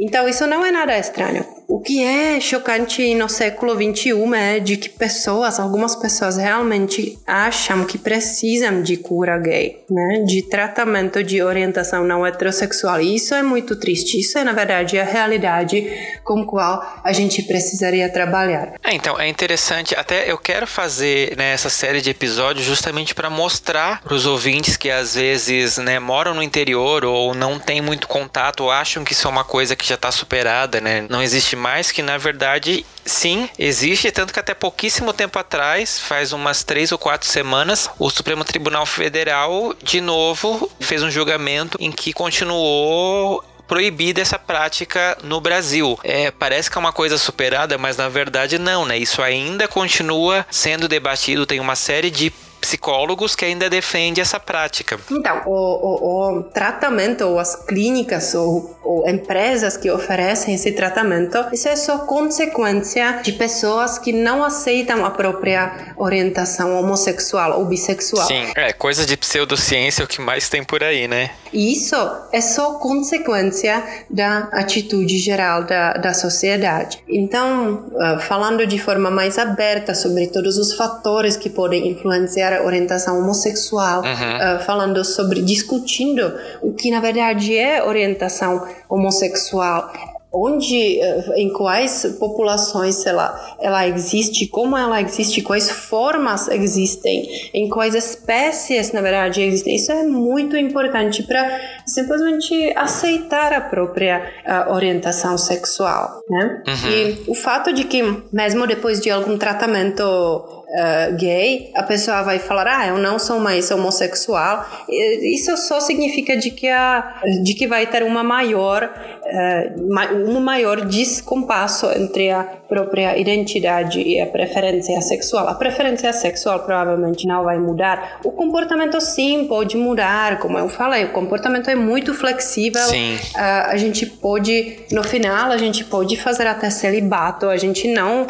Então, isso não é nada estranho. O que é chocante no século XXI é de que pessoas, algumas pessoas realmente acham que precisam de cura gay, né? de tratamento de orientação não heterossexual. E isso é muito triste. Isso é, na verdade, a realidade com qual a gente precisaria trabalhar. É, então, é interessante. Até eu quero fazer né, essa série de episódios justamente para mostrar para os ouvintes que às vezes né, moram no interior ou não têm muito contato, ou acham que isso é uma coisa que já está superada, né? não existe mais que na verdade sim existe, tanto que até pouquíssimo tempo atrás, faz umas três ou quatro semanas, o Supremo Tribunal Federal de novo fez um julgamento em que continuou proibida essa prática no Brasil. É, parece que é uma coisa superada, mas na verdade não, né? Isso ainda continua sendo debatido, tem uma série de psicólogos que ainda defendem essa prática. Então, o, o, o tratamento, ou as clínicas, ou, ou, empresas que oferecem esse tratamento, isso é só consequência de pessoas que não aceitam a própria orientação homossexual ou bissexual. Sim, é coisa de pseudociência o que mais tem por aí, né? E isso é só consequência da atitude geral da, da sociedade. Então, uh, falando de forma mais aberta sobre todos os fatores que podem influenciar orientação homossexual, uhum. uh, falando sobre, discutindo o que na verdade é orientação homossexual, onde, eh, em quais populações lá, ela existe, como ela existe, quais formas existem, em quais espécies, na verdade, existem. Isso é muito importante para simplesmente aceitar a própria uh, orientação sexual, né? Uhum. E o fato de que, mesmo depois de algum tratamento uh, gay, a pessoa vai falar, ah, eu não sou mais homossexual. Isso só significa de que, a, de que vai ter uma maior, uh, um maior descompasso entre a própria identidade e a preferência sexual. A preferência sexual provavelmente não vai mudar. O comportamento sim pode mudar, como eu falei, o comportamento é muito flexível. Sim. Uh, a gente pode, no final, a gente pode fazer até celibato, a gente não, uh,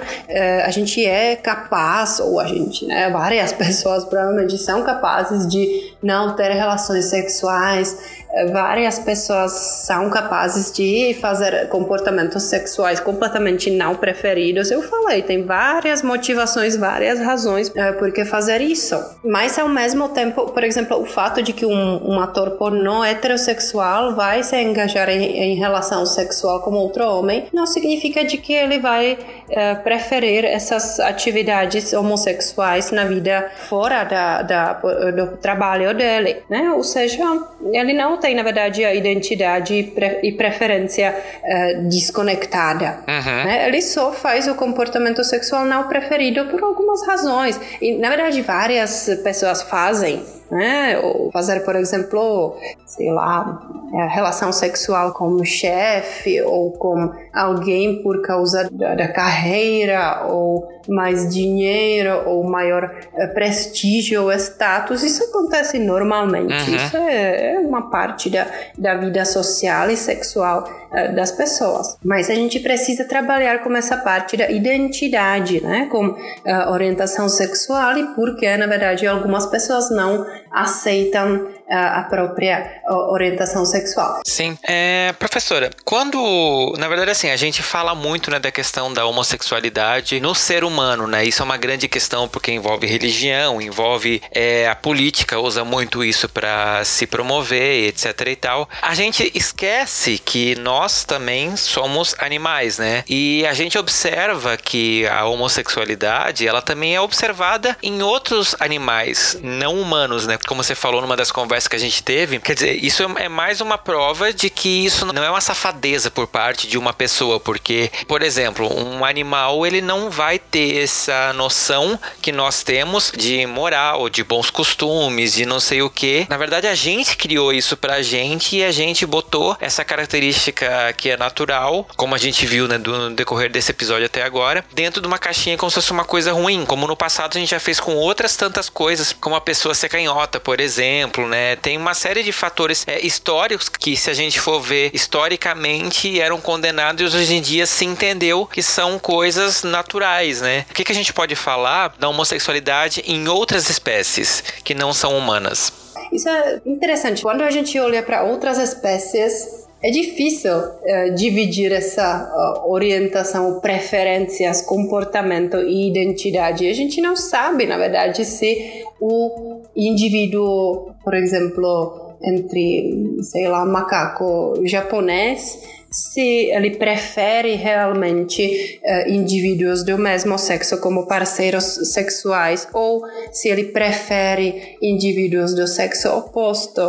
a gente é capaz a gente, né, várias pessoas provavelmente são capazes de não ter relações sexuais, várias pessoas são capazes de fazer comportamentos sexuais completamente não preferidos. Eu falei, tem várias motivações, várias razões é, por que fazer isso. Mas ao mesmo tempo, por exemplo, o fato de que um, um ator pornô heterossexual vai se engajar em, em, relação sexual com outro homem, não significa de que ele vai é, preferir essas atividades homossexuais na vida fora da, da, do trabalho dele, né? Ou seja, ele não tem, na verdade, a identidade e preferência uh, desconectada. Uhum. Né? Ele só faz o comportamento sexual não preferido por algumas razões. E, na verdade, várias pessoas fazem né? Ou fazer, por exemplo, sei lá, relação sexual com o chefe ou com alguém por causa da, da, carreira ou mais dinheiro ou maior é, prestígio ou status. Isso acontece normalmente. Uhum. Isso é, é uma parte da, da vida social e sexual uh, das pessoas. Mas a gente precisa trabalhar com essa parte da identidade, né? Com uh, orientação sexual e porque, na verdade, algumas pessoas não aceitam a própria orientação sexual. Sim. É, professora, quando, na verdade, assim, a gente fala muito né, da questão da homossexualidade no ser humano, né? Isso é uma grande questão porque envolve religião, envolve é, a política, usa muito isso para se promover, etc e tal. A gente esquece que nós também somos animais, né? E a gente observa que a homossexualidade, ela também é observada em outros animais não humanos, né? como você falou numa das conversas que a gente teve, quer dizer, isso é mais uma prova de que isso não é uma safadeza por parte de uma pessoa, porque, por exemplo, um animal ele não vai ter essa noção que nós temos de moral, de bons costumes, de não sei o que. Na verdade, a gente criou isso pra gente e a gente botou essa característica que é natural, como a gente viu né, no decorrer desse episódio até agora, dentro de uma caixinha como se fosse uma coisa ruim, como no passado a gente já fez com outras tantas coisas, como a pessoa ser canhota, por exemplo, né? Tem uma série de fatores é, históricos que, se a gente for ver historicamente, eram condenados e hoje em dia se entendeu que são coisas naturais, né? O que, que a gente pode falar da homossexualidade em outras espécies que não são humanas? Isso é interessante. Quando a gente olha para outras espécies, é difícil uh, dividir essa uh, orientação, preferências, comportamento e identidade. A gente não sabe, na verdade, se o indivíduo, por exemplo, entre, sei lá, macaco japonês, se ele prefere realmente uh, indivíduos do mesmo sexo como parceiros sexuais ou se ele prefere indivíduos do sexo oposto,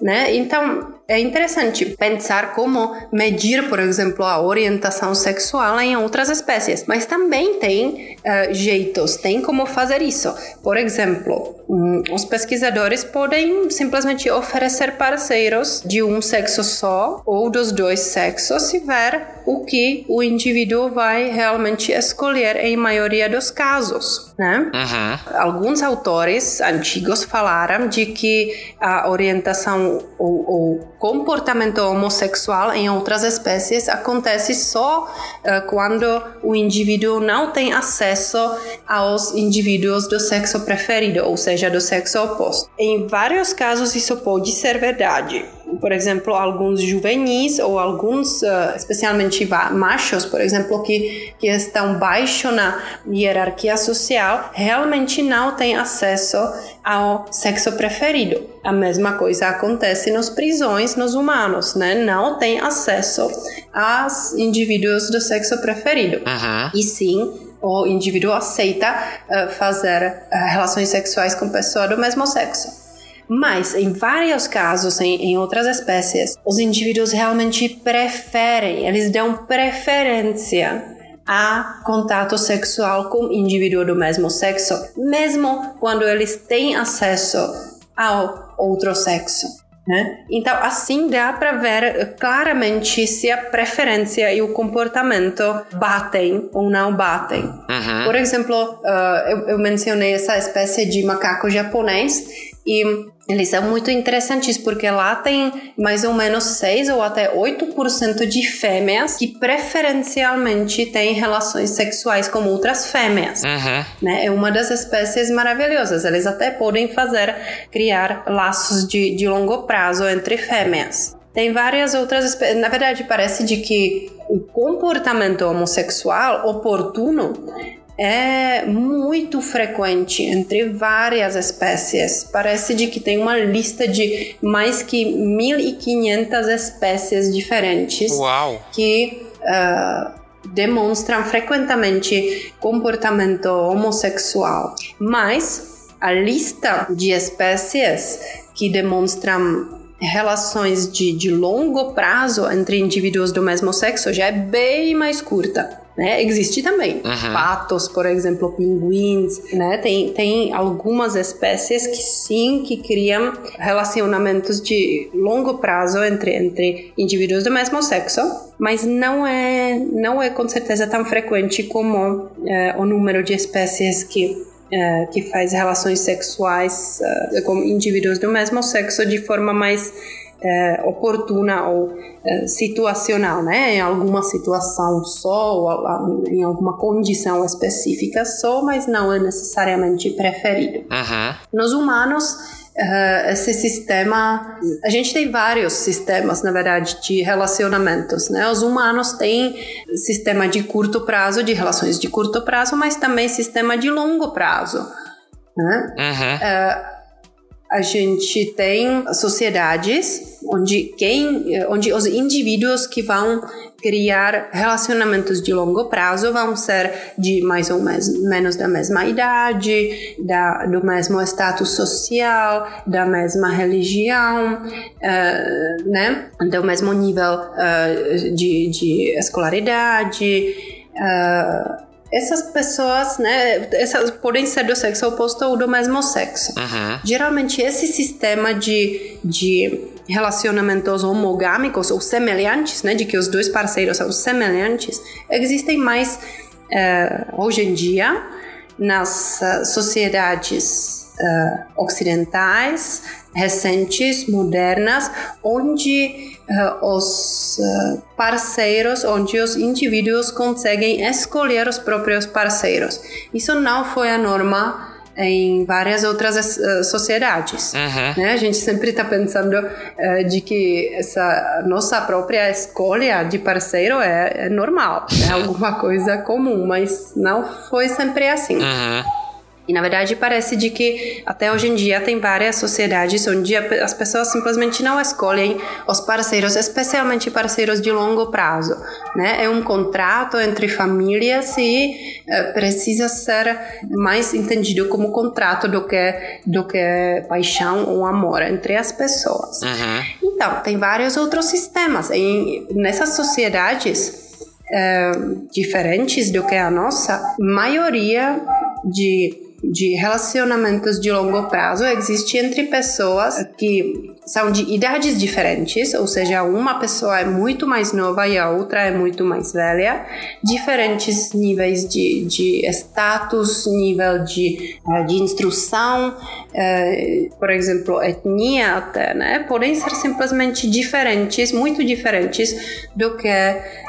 né? Então, é interessante pensar como medir, por exemplo, a orientação sexual em outras espécies, mas também tem uh, jeitos, tem como fazer isso. Por exemplo, um, os pesquisadores podem simplesmente oferecer parceiros de um sexo só ou dos dois sexos e ver o que o indivíduo vai realmente escolher em maioria dos casos. Né? Uhum. Alguns autores antigos falaram de que a orientação ou, ou comportamento homossexual em outras espécies acontece só uh, quando o indivíduo não tem acesso aos indivíduos do sexo preferido, ou seja, do sexo oposto. Em vários casos isso pode ser verdade por exemplo, alguns juvenis ou alguns, uh, especialmente machos, por exemplo, que, que estão baixo na hierarquia social, realmente não têm acesso ao sexo preferido. A mesma coisa acontece nas prisões nos humanos, né? Não tem acesso aos indivíduos do sexo preferido. Uhum. E sim, o indivíduo aceita uh, fazer uh, relações sexuais com pessoa do mesmo sexo. Mas, em vários casos, em, em outras espécies, os indivíduos realmente preferem, eles dão preferência a contato sexual com indivíduo do mesmo sexo, mesmo quando eles têm acesso ao outro sexo. Né? Então, assim dá para ver claramente se a preferência e o comportamento batem ou não batem. Uhum. Por exemplo, eu, eu mencionei essa espécie de macaco japonês e eles são muito interessantes porque lá tem mais ou menos 6 ou até 8% de fêmeas que preferencialmente têm relações sexuais com outras fêmeas. Uhum. Né? É uma das espécies maravilhosas. Eles até podem fazer, criar laços de, de longo prazo entre fêmeas. Tem várias outras espécies. Na verdade, parece de que o comportamento homossexual oportuno é muito frequente entre várias espécies. Parece de que tem uma lista de mais que 1.500 espécies diferentes Uau. que uh, demonstram frequentemente comportamento homossexual. Mas a lista de espécies que demonstram relações de, de longo prazo entre indivíduos do mesmo sexo já é bem mais curta né? Existe também. Uhum. Patos, por exemplo, pinguins, né? Tem, tem algumas espécies que sim, que criam relacionamentos de longo prazo entre, entre indivíduos do mesmo sexo, mas não é, não é com certeza tão frequente como é, o número de espécies que é, que faz relações sexuais é, com indivíduos do mesmo sexo de forma mais é, oportuna ou é, situacional, né? Em alguma situação só, ou em alguma condição específica só, mas não é necessariamente preferido. Uhum. Nos humanos, uh, esse sistema. A gente tem vários sistemas, na verdade, de relacionamentos. Né? Os humanos têm sistema de curto prazo, de relações de curto prazo, mas também sistema de longo prazo. Né? Uhum. Uh, a gente tem sociedades onde quem, onde os indivíduos que vão criar relacionamentos de longo prazo vão ser de mais ou menos da mesma idade, da, do mesmo status social, da mesma religião, uh, né? do mesmo nível uh, de, de escolaridade. Uh, essas pessoas, né, essas podem ser do sexo oposto ou do mesmo sexo. Uhum. Geralmente esse sistema de, de relacionamentos homogâmicos ou semelhantes, né, de que os dois parceiros são semelhantes, existem mais uh, hoje em dia nas uh, sociedades uh, ocidentais, recentes, modernas, onde os parceiros, onde os indivíduos conseguem escolher os próprios parceiros. Isso não foi a norma em várias outras uh, sociedades. Uhum. Né? A gente sempre está pensando uh, de que essa nossa própria escolha de parceiro é, é normal, é alguma coisa comum, mas não foi sempre assim. Uhum. E na verdade parece de que até hoje em dia tem várias sociedades onde as pessoas simplesmente não escolhem os parceiros, especialmente parceiros de longo prazo, né? É um contrato entre famílias e uh, precisa ser mais entendido como contrato do que do que paixão ou amor entre as pessoas. Uhum. Então tem vários outros sistemas em nessas sociedades uh, diferentes do que a nossa, maioria de de relacionamentos de longo prazo existe entre pessoas que são de idades diferentes, ou seja, uma pessoa é muito mais nova e a outra é muito mais velha, diferentes níveis de, de status, nível de, eh, de instrução, eh, por exemplo, etnia até, né? Podem ser simplesmente diferentes, muito diferentes do que é,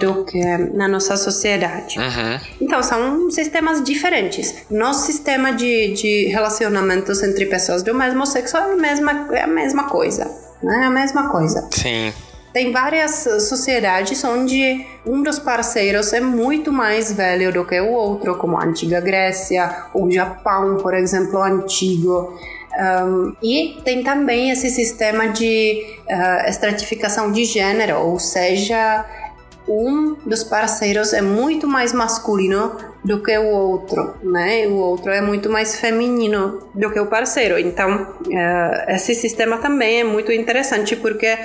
do que na nossa sociedade. Uhum. Então, são sistemas diferentes. Nosso sistema de, de relacionamentos entre pessoas do mesmo sexo é a mesma, é a mesma coisa. Né? É a mesma coisa. Sim. Tem várias sociedades onde um dos parceiros é muito mais velho do que o outro, como a antiga Grécia, o Japão, por exemplo, antigo. Um, e tem também esse sistema de uh, estratificação de gênero, ou seja, um dos parceiros é muito mais masculino do que o outro, né? O outro é muito mais feminino do que o parceiro. Então, uh, esse sistema também é muito interessante porque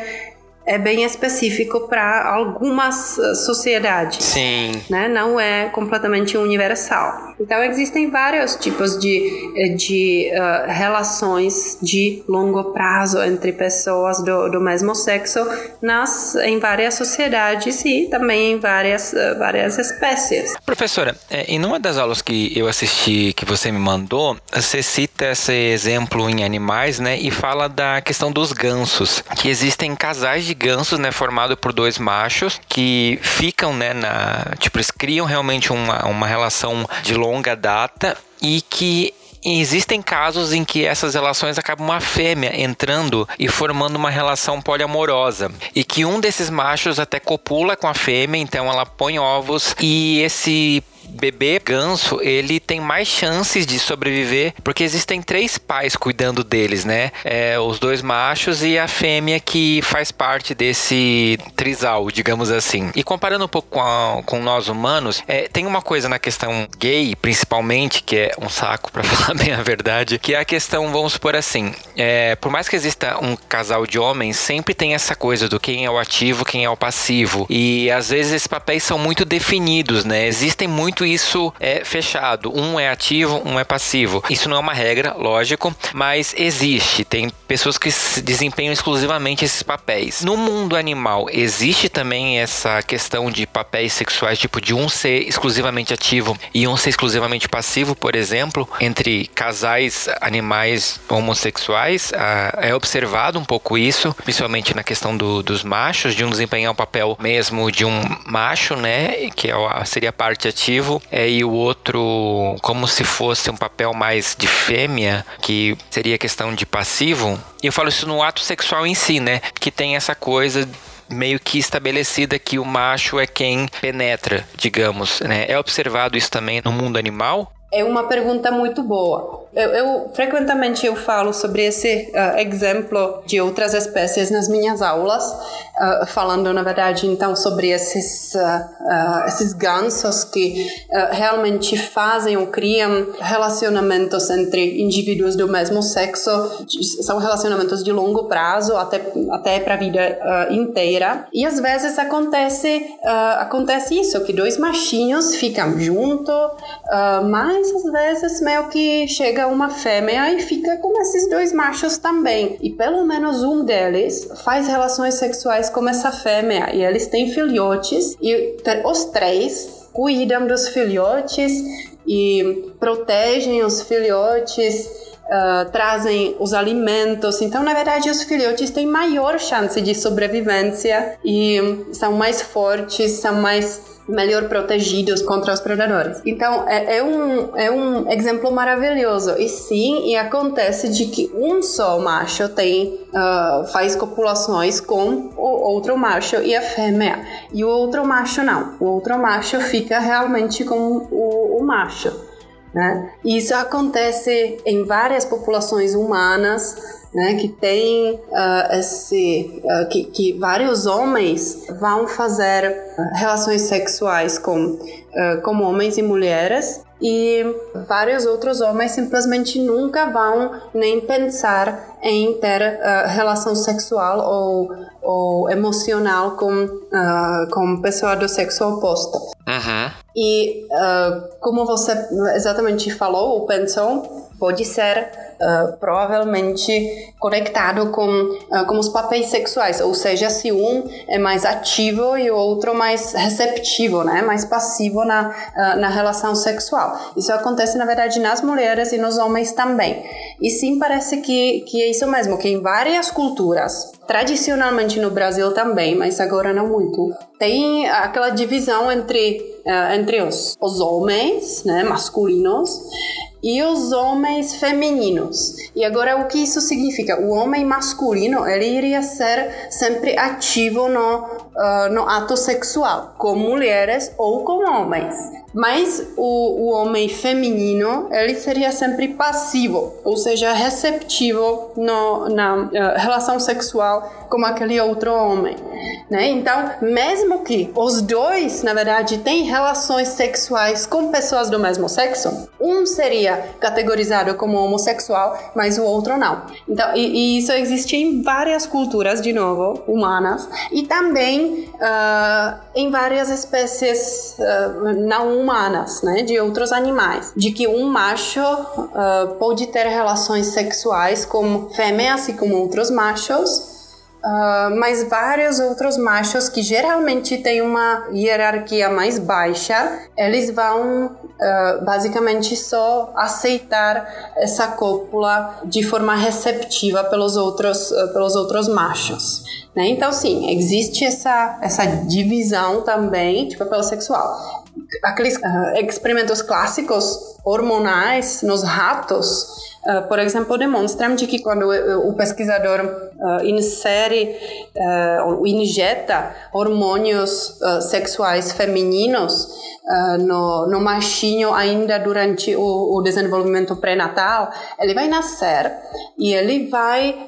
é bem específico para algumas eh, sociedades. Sim. Né? Não é completamente universal. Então, existem vários tipos de, eh, de uh, relações de longo prazo entre pessoas do, do mesmo sexo nas, em várias sociedades e também em várias, uh, várias espécies. Professora, em uma das aulas que eu assisti, que você me mandou, você cita esse exemplo em animais, né? E fala da questão dos gansos, que existem casais de gansos, né, formado por dois machos que ficam, né, na, tipo, eles criam realmente uma, uma relação de longa data e que existem casos em que essas relações acabam uma fêmea entrando e formando uma relação poliamorosa e que um desses machos até copula com a fêmea, então ela põe ovos e esse bebê ganso, ele tem mais chances de sobreviver, porque existem três pais cuidando deles, né? É, os dois machos e a fêmea que faz parte desse trisal, digamos assim. E comparando um pouco com, a, com nós humanos, é, tem uma coisa na questão gay, principalmente, que é um saco, para falar bem a verdade, que é a questão, vamos supor assim, é, por mais que exista um casal de homens, sempre tem essa coisa do quem é o ativo, quem é o passivo. E às vezes esses papéis são muito definidos, né? Existem muito isso é fechado. Um é ativo, um é passivo. Isso não é uma regra, lógico, mas existe. Tem pessoas que desempenham exclusivamente esses papéis. No mundo animal, existe também essa questão de papéis sexuais, tipo de um ser exclusivamente ativo e um ser exclusivamente passivo, por exemplo, entre casais animais homossexuais. Ah, é observado um pouco isso, principalmente na questão do, dos machos, de um desempenhar o papel mesmo de um macho, né, que é, seria a parte é, e o outro como se fosse um papel mais de fêmea, que seria questão de passivo. E eu falo isso no ato sexual em si, né? Que tem essa coisa meio que estabelecida que o macho é quem penetra, digamos, né? É observado isso também no mundo animal? É uma pergunta muito boa. Eu, eu, frequentemente eu falo sobre esse uh, exemplo de outras espécies nas minhas aulas, uh, falando na verdade então sobre esses uh, esses gansos que realmente fazem ou criam relacionamentos entre indivíduos do mesmo sexo, são relacionamentos de longo prazo até até para a vida inteira. E às vezes acontece acontece isso que dois machinhos ficam juntos, mas às vezes meio que chega uma fêmea e fica com esses dois machos também. E pelo menos um deles faz relações sexuais com essa fêmea e eles têm filhotes e os três cuidam dos filhotes e protegem os filhotes. Uh, trazem os alimentos. Então, na verdade, os filhotes têm maior chance de sobrevivência e são mais fortes, são mais melhor protegidos contra os predadores. Então, é, é, um, é um exemplo maravilhoso. E sim, e acontece de que um só macho tem, uh, faz copulações com o outro macho e a fêmea. E o outro macho não. O outro macho fica realmente com o, o macho. Né? Isso acontece em várias populações humanas, né, que tem uh, esse uh, que, que, vários homens vão fazer relações sexuais com uh, com homens e mulheres e vários outros homens simplesmente nunca vão nem pensar em ter relação sexual ou, ou emocional com com pessoa do sexo oposto. Uhum. E como você exatamente falou ou pensou, pode ser uh, provavelmente conectado com, uh, com os papéis sexuais, ou seja, se um é mais ativo e o outro mais receptivo, né, mais passivo na, uh, na relação sexual. Isso acontece, na verdade, nas mulheres e nos homens também. E sim, parece que, que é isso mesmo, que em várias culturas, tradicionalmente no Brasil também, mas agora não muito, tem aquela divisão entre, entre os, os homens, né, masculinos, e os homens femininos. E agora o que isso significa? O homem masculino ele iria ser sempre ativo no, uh, no ato sexual, com mulheres ou com homens. Mas o, o homem feminino ele seria sempre passivo, ou seja, receptivo no, na uh, relação sexual com aquele outro homem. Né? Então, mesmo que os dois, na verdade, têm relações sexuais com pessoas do mesmo sexo, um seria categorizado como homossexual, mas o outro não. Então, e, e isso existe em várias culturas, de novo, humanas, e também uh, em várias espécies uh, não humanas, né, de outros animais, de que um macho uh, pode ter relações sexuais com fêmeas e com outros machos, Uh, mas vários outros machos que geralmente têm uma hierarquia mais baixa, eles vão basicamente só aceitar essa cópula de forma receptiva pelos outros, uh, pelos outros machos. Né? Então, sim, existe essa, essa divisão também, tipo, pelo sexual. Aqueles experimentos clássicos hormonais nos ratos Uh, por exemplo, demonstram de que quando o pesquisador insere ou injeta hormônios sexuais femininos no, no machinho ainda durante o, o desenvolvimento pré-natal, ele vai nascer e ele vai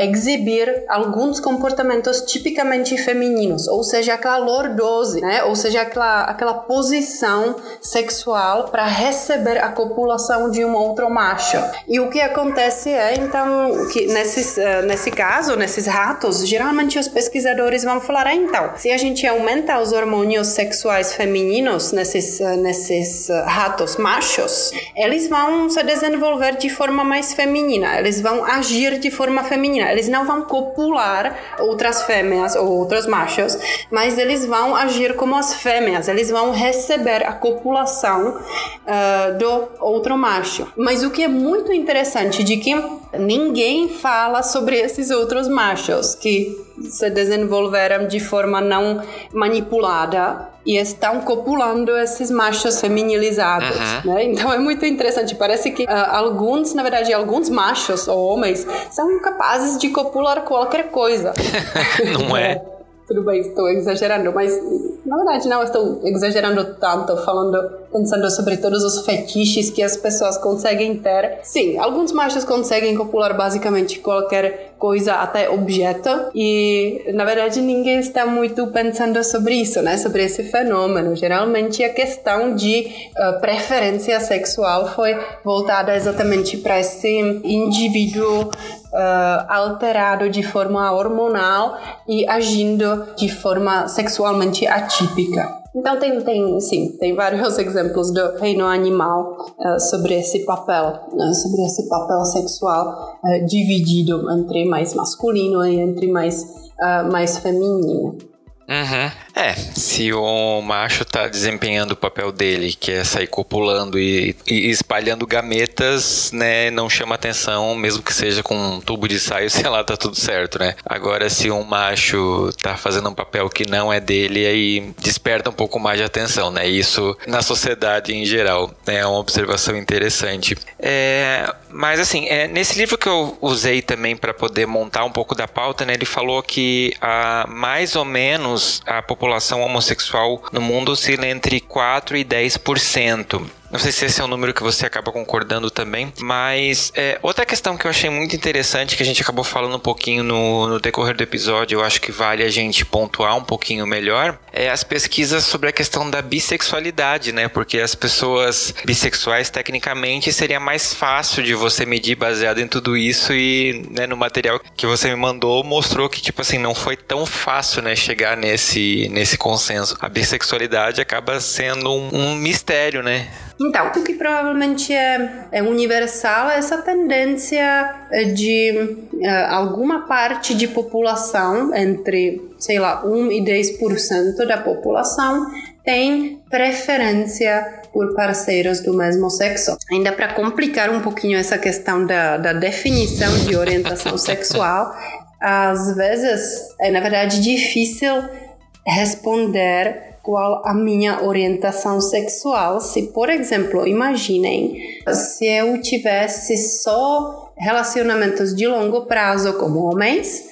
exibir alguns comportamentos tipicamente femininos, ou seja, aquela lordose, né? ou seja, aquela, aquela posição sexual para receber a copulação de um outro macho. E o que acontece é, então, que nesses, uh, nesse caso, nesses ratos, geralmente os pesquisadores vão falar, ah, então, se a gente aumenta os hormônios sexuais femininos nesses, uh, nesses uh, ratos machos, eles vão se desenvolver de forma mais feminina, eles vão agir de forma feminina, eles não vão copular outras fêmeas ou outros machos, mas eles vão agir como as fêmeas, eles vão receber a copulação do outro macho. Mas o que é muito interessante de que ninguém fala sobre esses outros machos que se desenvolveram de forma não manipulada e estão copulando esses machos feminilizados, uhum. né? Então é muito interessante. Parece que uh, alguns, na verdade, alguns machos ou homens são capazes de copular qualquer coisa. não é? Tudo bem, estou exagerando, mas na verdade não estou exagerando tanto, falando, pensando sobre todos os fetiches que as pessoas conseguem ter. Sim, alguns machos conseguem copular basicamente qualquer coisa, até objeto, e na verdade ninguém está muito pensando sobre isso, né? Sobre esse fenômeno. Geralmente a questão de uh, preferência sexual foi voltada exatamente para esse indivíduo uh, alterado de forma hormonal e agindo de forma sexualmente atípica. Então tem, tem, sim, tem vários exemplos do reino animal uh, sobre esse papel, uh, sobre esse papel sexual uh, dividido entre mais masculino e entre mais, mais feminino. Uhum. É, se o macho tá desempenhando o papel dele, que é sair copulando e, e, espalhando gametas, né, não chama atenção, mesmo que seja com um tubo de saio, sei lá, tá tudo certo, né? Agora, se um macho tá fazendo um papel que não é dele, aí desperta um pouco mais de atenção, né? Isso na sociedade em geral, né? É uma observação interessante. É, mas assim, é, nesse livro que eu usei também para poder montar um pouco da pauta, né, ele falou que a, mais ou menos a população homossexual no mundo oscila entre 4 e 10%. Não sei se esse é um número que você acaba concordando também, mas é, outra questão que eu achei muito interessante, que a gente acabou falando um pouquinho no, no decorrer do episódio, eu acho que vale a gente pontuar um pouquinho melhor, é as pesquisas sobre a questão da bissexualidade, né? Porque as pessoas bissexuais, tecnicamente, seria mais fácil de você medir baseado em tudo isso e né, no material que você me mandou mostrou que, tipo assim, não foi tão fácil, né, chegar nesse, nesse consenso. A bissexualidade acaba sendo um, um mistério, né? Então, o que provavelmente é, é universal é essa tendência de uh, alguma parte de população, entre, sei lá, 1 e 10% da população, tem preferência por parceiros do mesmo sexo. Ainda para complicar um pouquinho essa questão da, da definição de orientação sexual, às vezes é, na verdade, difícil responder qual a minha orientação sexual. Se, por exemplo, imaginem se eu tivesse só relacionamentos de longo prazo com homens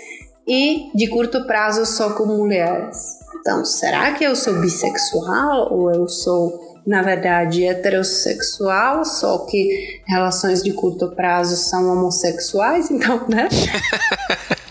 e de curto prazo só com mulheres. Então, será que eu sou bissexual ou eu sou na verdade heterossexual, só que relações de curto prazo são homossexuais, então, né?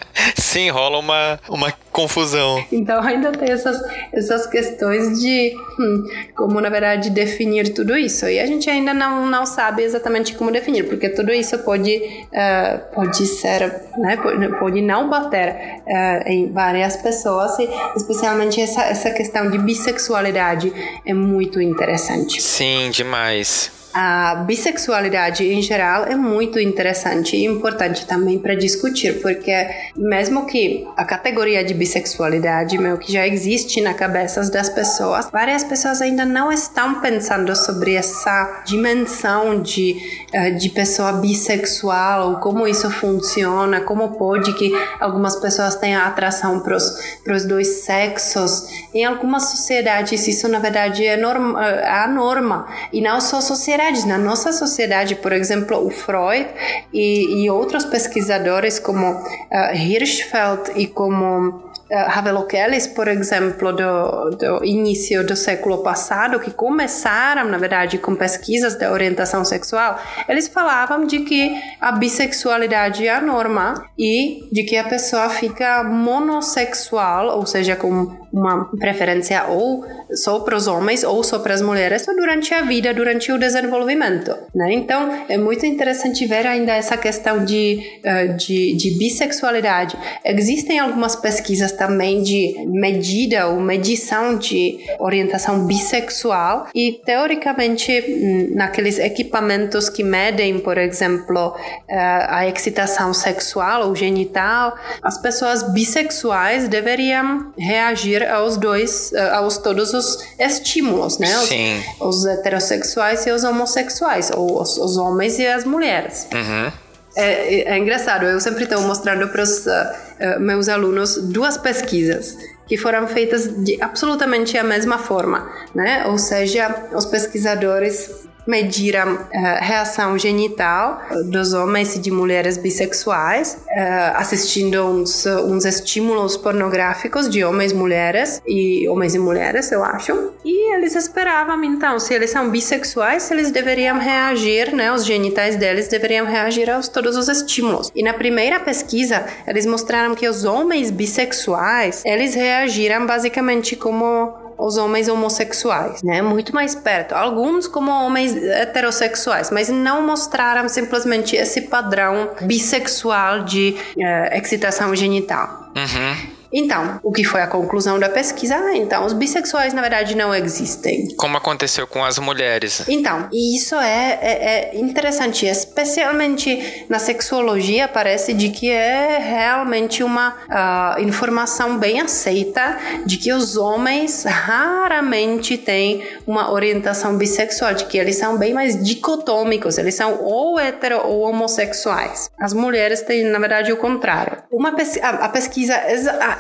Sim, rola uma, uma confusão. Então ainda tem essas, essas questões de hum, como, na verdade, definir tudo isso. E a gente ainda não, não sabe exatamente como definir, porque tudo isso pode, uh, pode ser, né, pode, pode não bater uh, em várias pessoas, e especialmente essa, essa questão de bissexualidade é muito interessante. Sim, demais a bissexualidade em geral é muito interessante e importante também para discutir, porque mesmo que a categoria de bissexualidade meio que já existe na cabeça das pessoas, várias pessoas ainda não estão pensando sobre essa dimensão de, eh, de pessoa bissexual, ou como isso funciona, como pode que algumas pessoas tenham atração para os dois sexos. Em algumas sociedades isso na verdade é, norma, é a norma, e não só sociedade Na nossa sociedade, por exemplo, o Freud e, e outros pesquisadores como uh, Hirschfeld e como Havelock Ellis, por exemplo, do, do, início do século passado, que começaram, na verdade, com pesquisas de orientação sexual, eles falavam de que a bissexualidade é a norma e de que a pessoa fica monossexual, ou seja, com uma preferência ou só para os homens ou só para as mulheres durante a vida, durante o desenvolvimento. Né? Então, é muito interessante ver ainda essa questão de, uh, de, de bissexualidade. Existem algumas pesquisas também de medida ou medição de orientação bissexual e, teoricamente, hum, naqueles equipamentos que medem, por exemplo, uh, a excitação sexual ou genital, as pessoas bissexuais deveriam reagir aos dois, eh, aos todos os estímulos, né? Os, Sim. os heterossexuais e os homossexuais, ou os, os homens e as mulheres. Uhum. É, é, engraçado, eu sempre estou mostrando para os uh, uh, meus alunos duas pesquisas que foram feitas de absolutamente a mesma forma, né? Ou seja, os pesquisadores medir a reação genital dos homens e de mulheres bissexuais, uh, assistindo uns, uns estímulos pornográficos de homens e mulheres, e homens e mulheres, eu acho. E eles esperavam, então, se eles são bissexuais, eles deveriam reagir, né? Os genitais deles deveriam reagir aos todos os estímulos. E na primeira pesquisa, eles mostraram que os homens bissexuais, eles reagiram basicamente como os homens homossexuais, né? Muito mais perto. Alguns como homens heterossexuais, mas não mostraram simplesmente esse padrão bissexual de uh, excitação genital. Uhum. Então, o que foi a conclusão da pesquisa? Então, os bissexuais, na verdade, não existem. Como aconteceu com as mulheres. Então, e isso é, é, é interessante, especialmente na sexologia, parece de que é realmente uma uh, informação bem aceita de que os homens raramente têm uma orientação bissexual, de que eles são bem mais dicotômicos, eles são ou hetero ou homossexuais. As mulheres têm, na verdade, o contrário. Uma pes a, a pesquisa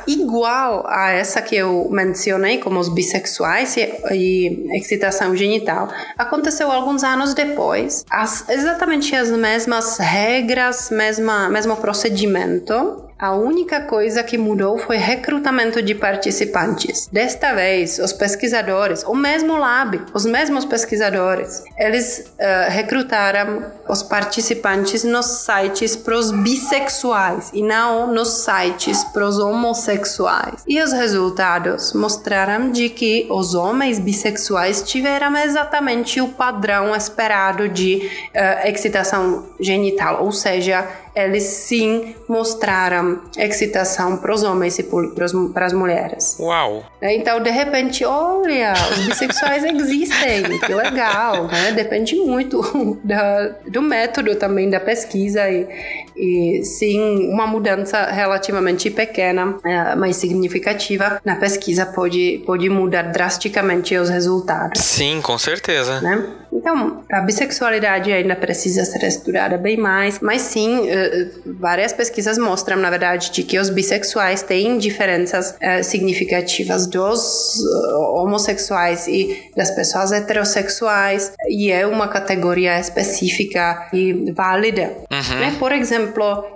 igual a essa que eu mencionei, como os bissexuais e, e excitação genital, aconteceu alguns anos depois. As, exatamente as mesmas regras, mesma, mesmo procedimento, a única coisa que mudou foi recrutamento de participantes. Desta vez, os pesquisadores, o mesmo lab, os mesmos pesquisadores, eles uh, recrutaram os participantes nos sites para os bissexuais e não nos sites para os homossexuais. E os resultados mostraram de que os homens bissexuais tiveram exatamente o padrão esperado de uh, excitação genital, ou seja, eles sim mostraram excitação para os homens e para as mulheres. Uau! Então, de repente, olha, os bissexuais existem, que legal, né? Depende muito da, do método também da pesquisa e, e sim, uma mudança relativamente pequena, é, mas significativa na pesquisa pode, pode mudar drasticamente os resultados. Sim, com certeza. Né? Então, a bissexualidade ainda precisa ser estudada bem mais, mas sim, eh, várias pesquisas mostram, na verdade, de que os bissexuais têm diferenças eh, significativas dos eh, homossexuais e das pessoas heterossexuais, e é uma categoria específica e válida. Uhum. Né? Por exemplo,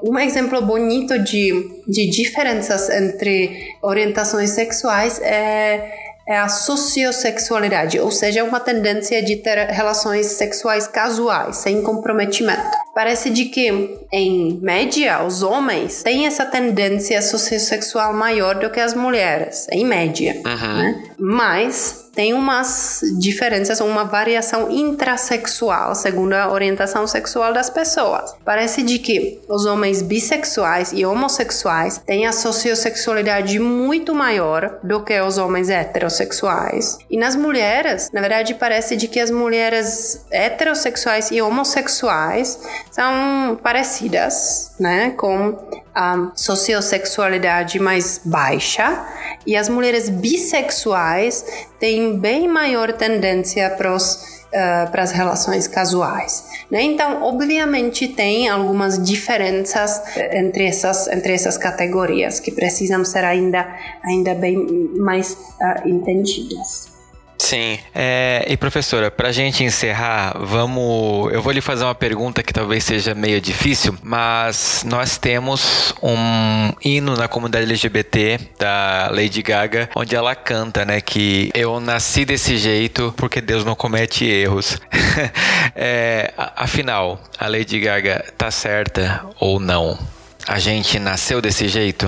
um exemplo bonito de, de diferenças entre orientações sexuais é é a sociossexualidade, ou seja, uma tendência de ter relações sexuais casuais, sem comprometimento. Parece de que, em média, os homens têm essa tendência sociossexual maior do que as mulheres, em média. Uhum. Né? Mas tem umas diferenças, uma variação intrasexual, segundo a orientação sexual das pessoas. Parece de que os homens bissexuais e homossexuais têm a sociossexualidade muito maior do que os homens heterossexuais. E nas mulheres, na verdade, parece de que as mulheres heterossexuais e homossexuais são parecidas, né, com a sociossexualidade mais baixa e as mulheres bissexuais têm bem maior tendência para uh, as relações casuais. Né? Então, obviamente, tem algumas diferenças eh, entre essas, entre essas categorias que precisam ser ainda, ainda bem mais uh, entendidas. Sim. É, e professora, pra gente encerrar, vamos. Eu vou lhe fazer uma pergunta que talvez seja meio difícil, mas nós temos um hino na comunidade LGBT da Lady Gaga, onde ela canta, né? Que eu nasci desse jeito porque Deus não comete erros. é, afinal, a Lady Gaga tá certa ou não? A gente nasceu desse jeito?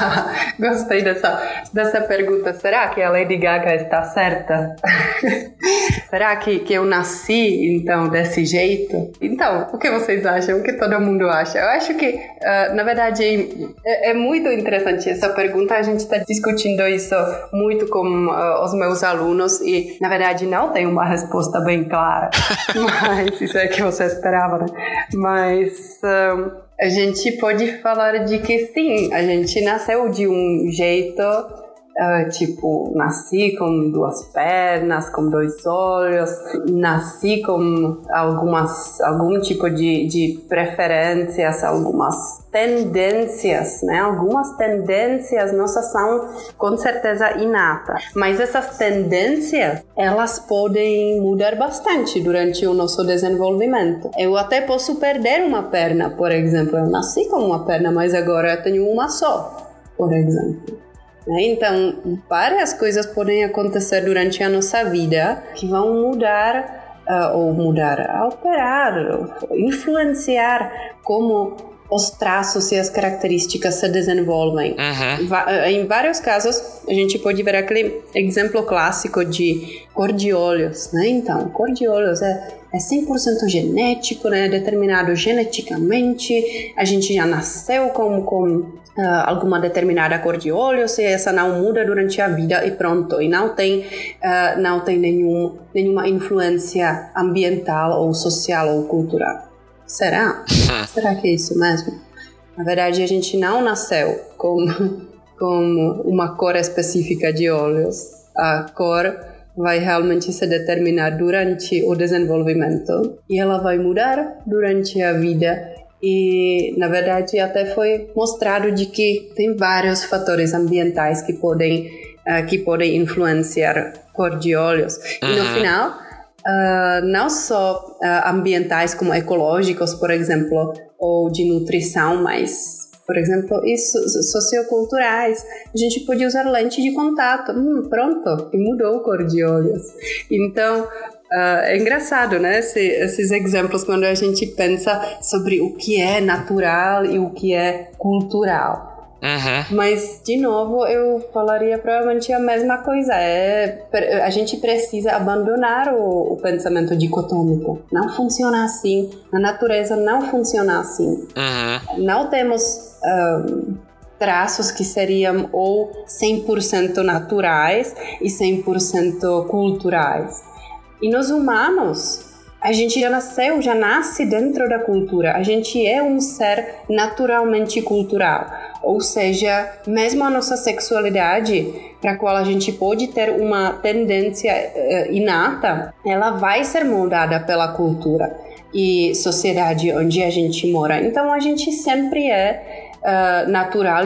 Gostei dessa, dessa pergunta. Será que a Lady Gaga está certa? Será que, que eu nasci, então, desse jeito? Então, o que vocês acham? O que todo mundo acha? Eu acho que, uh, na verdade, é, é, muito interessante essa pergunta. A gente está discutindo isso muito com uh, os meus alunos e, na verdade, não tem uma resposta bem clara. Mas isso é que você esperava, né? Mas... Uh, a gente pode falar de que sim, a gente nasceu de um jeito Uh, tipo, nasci com duas pernas, com dois olhos, nasci com algumas, algum tipo de, de preferências, algumas tendências, né? Algumas tendências nossas são com certeza inatas, mas essas tendências elas podem mudar bastante durante o nosso desenvolvimento. Eu até posso perder uma perna, por exemplo. Eu nasci com uma perna, mas agora eu tenho uma só, por exemplo. Né? Então, várias coisas podem acontecer durante a nossa vida que vão mudar, uh, ou mudar, alterar, influenciar como os traços e as características se desenvolvem. Uhum. Em vários casos, a gente pode ver aquele exemplo clássico de cor de olhos, né? Então, cor de olhos é, é 100% genético, né? Determinado geneticamente. A gente já nasceu com, com alguma determinada cor de olhos e essa não muda durante a vida e pronto. E não tem uh, não tem nenhum, nenhuma influência ambiental ou social ou cultural. Será? Será que é isso mesmo? Na verdade a gente não nasceu com com uma cor específica de olhos. A cor vai realmente se determinar durante o desenvolvimento e ela vai mudar durante a vida e na verdade até foi mostrado de que tem vários fatores ambientais que podem uh, que podem influenciar cor de olhos uhum. e no uhum. final uh, não só uh, ambientais como ecológicos por exemplo ou de nutrição mas por exemplo, isso, socioculturais. A gente pode usar lente de contato. Hum, pronto, e mudou a cor de olhos. Então, Uh, é engraçado, né? Esse, esses exemplos quando a gente pensa sobre o que é natural e o que é cultural. Uhum. Mas, de novo, eu falaria provavelmente a mesma coisa. É, a gente precisa abandonar o, o pensamento dicotômico. Não funciona assim. A natureza não funciona assim. Uhum. Não temos. Um, traços que seriam ou 100% naturais e 100% culturais. E nos humanos, a gente já nasceu, já nasce dentro da cultura. A gente é um ser naturalmente cultural. Ou seja, mesmo a nossa sexualidade, para a qual a gente pode ter uma tendência uh, inata, ela vai ser moldada pela cultura e sociedade onde a gente mora. Então a gente sempre é uh, natural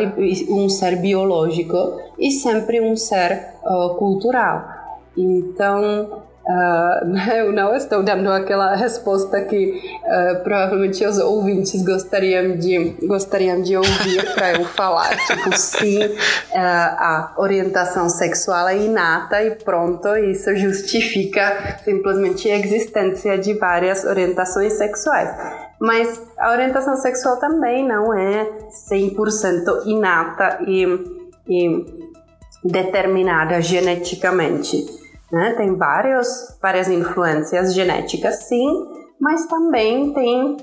um ser biológico e sempre um ser uh, cultural. Então eu não estou dando aquela resposta que uh, provavelmente os ouvintes gostariam de, gostariam de ouvir para eu falar. tipo, sim, uh, a orientação sexual é inata e pronto, isso justifica simplesmente a existência de várias orientações sexuais. Mas a orientação sexual também não é 100% inata e, e determinada geneticamente. Né? Tem vários, várias influências genéticas, sim, mas também tem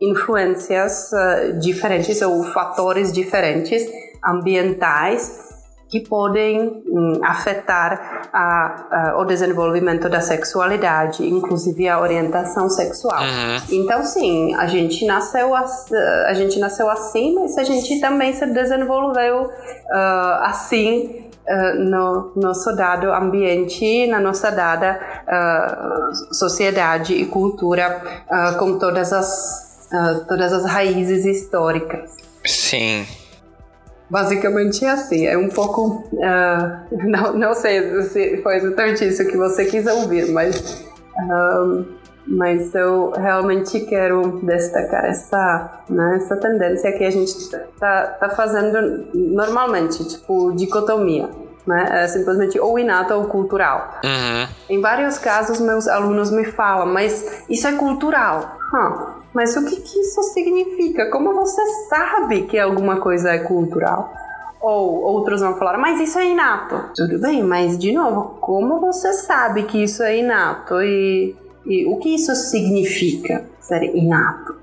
influências uh, diferentes ou fatores diferentes ambientais que podem um, afetar a, a, o desenvolvimento da sexualidade, inclusive a orientação sexual. Uhum. Então, sim, a gente nasceu a gente nasceu assim, mas a gente também se desenvolveu uh, assim no nosso dado ambiente, na nossa dada uh, sociedade e cultura, uh, com todas as, todas as raízes históricas. Sim. Basicamente é assim, é um pouco. não, não sei se foi exatamente isso que você quis ouvir, mas. Mas eu realmente quero destacar essa, né, essa tendência que a gente tá, tá fazendo normalmente, tipo dicotomia né? É simplesmente ou inata ou cultural. Uhum. Em vários casos, meus alunos me falam, mas isso é cultural. Huh, mas o que, que isso significa? Como você sabe que alguma coisa é cultural? Ou outros vão falar, mas isso é inato. Tudo bem, mas de novo, como você sabe que isso é inato e, e o que isso significa ser inato?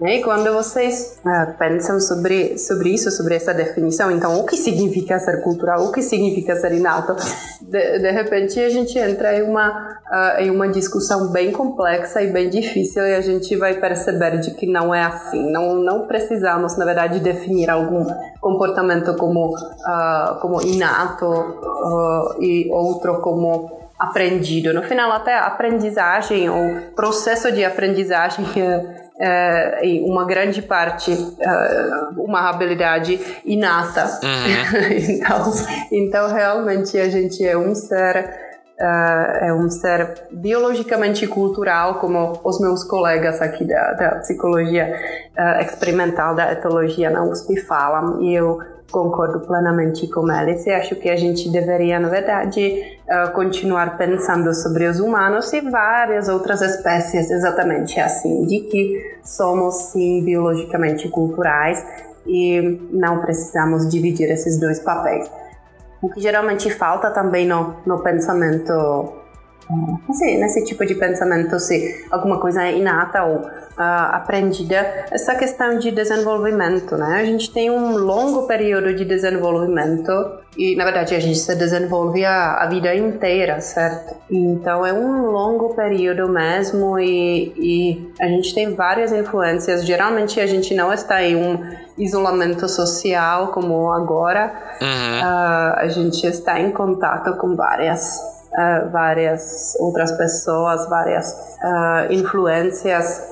E quando vocês uh, pensam sobre, sobre isso, sobre essa definição, então o que significa ser cultural, o que significa ser inato, de, de repente a gente entra em uma, uh, em uma discussão bem complexa e bem difícil e a gente vai perceber de que não é assim. Não, não precisamos, na verdade, definir algum comportamento como, uh, como inato e outro como aprendido. No final, até a aprendizagem, o processo de aprendizagem é, é, uma grande parte é, uma habilidade inata. Uhum. então, então, realmente, a gente é um ser Uh, é um ser biologicamente cultural, como os meus colegas aqui da, da psicologia uh, experimental, da etologia na USP falam, e eu concordo plenamente com eles e acho que a gente deveria, na verdade, uh, continuar pensando sobre os humanos e várias outras espécies exatamente assim, de que somos sim biologicamente culturais e não precisamos dividir esses dois papéis. O que geralmente falta também no, no pensamento assim, nesse tipo de pensamento, se alguma coisa é inata ou uh, aprendida, essa questão de desenvolvimento, né? A gente tem um longo período de desenvolvimento e, na verdade, a gente se desenvolve a, a vida inteira, certo? Então, é um longo período mesmo e, e a gente tem várias influências. Geralmente, a gente não está em um isolamento social como agora. Uhum. Uh, a gente está em contato com várias uh, várias outras pessoas, várias uh, influências.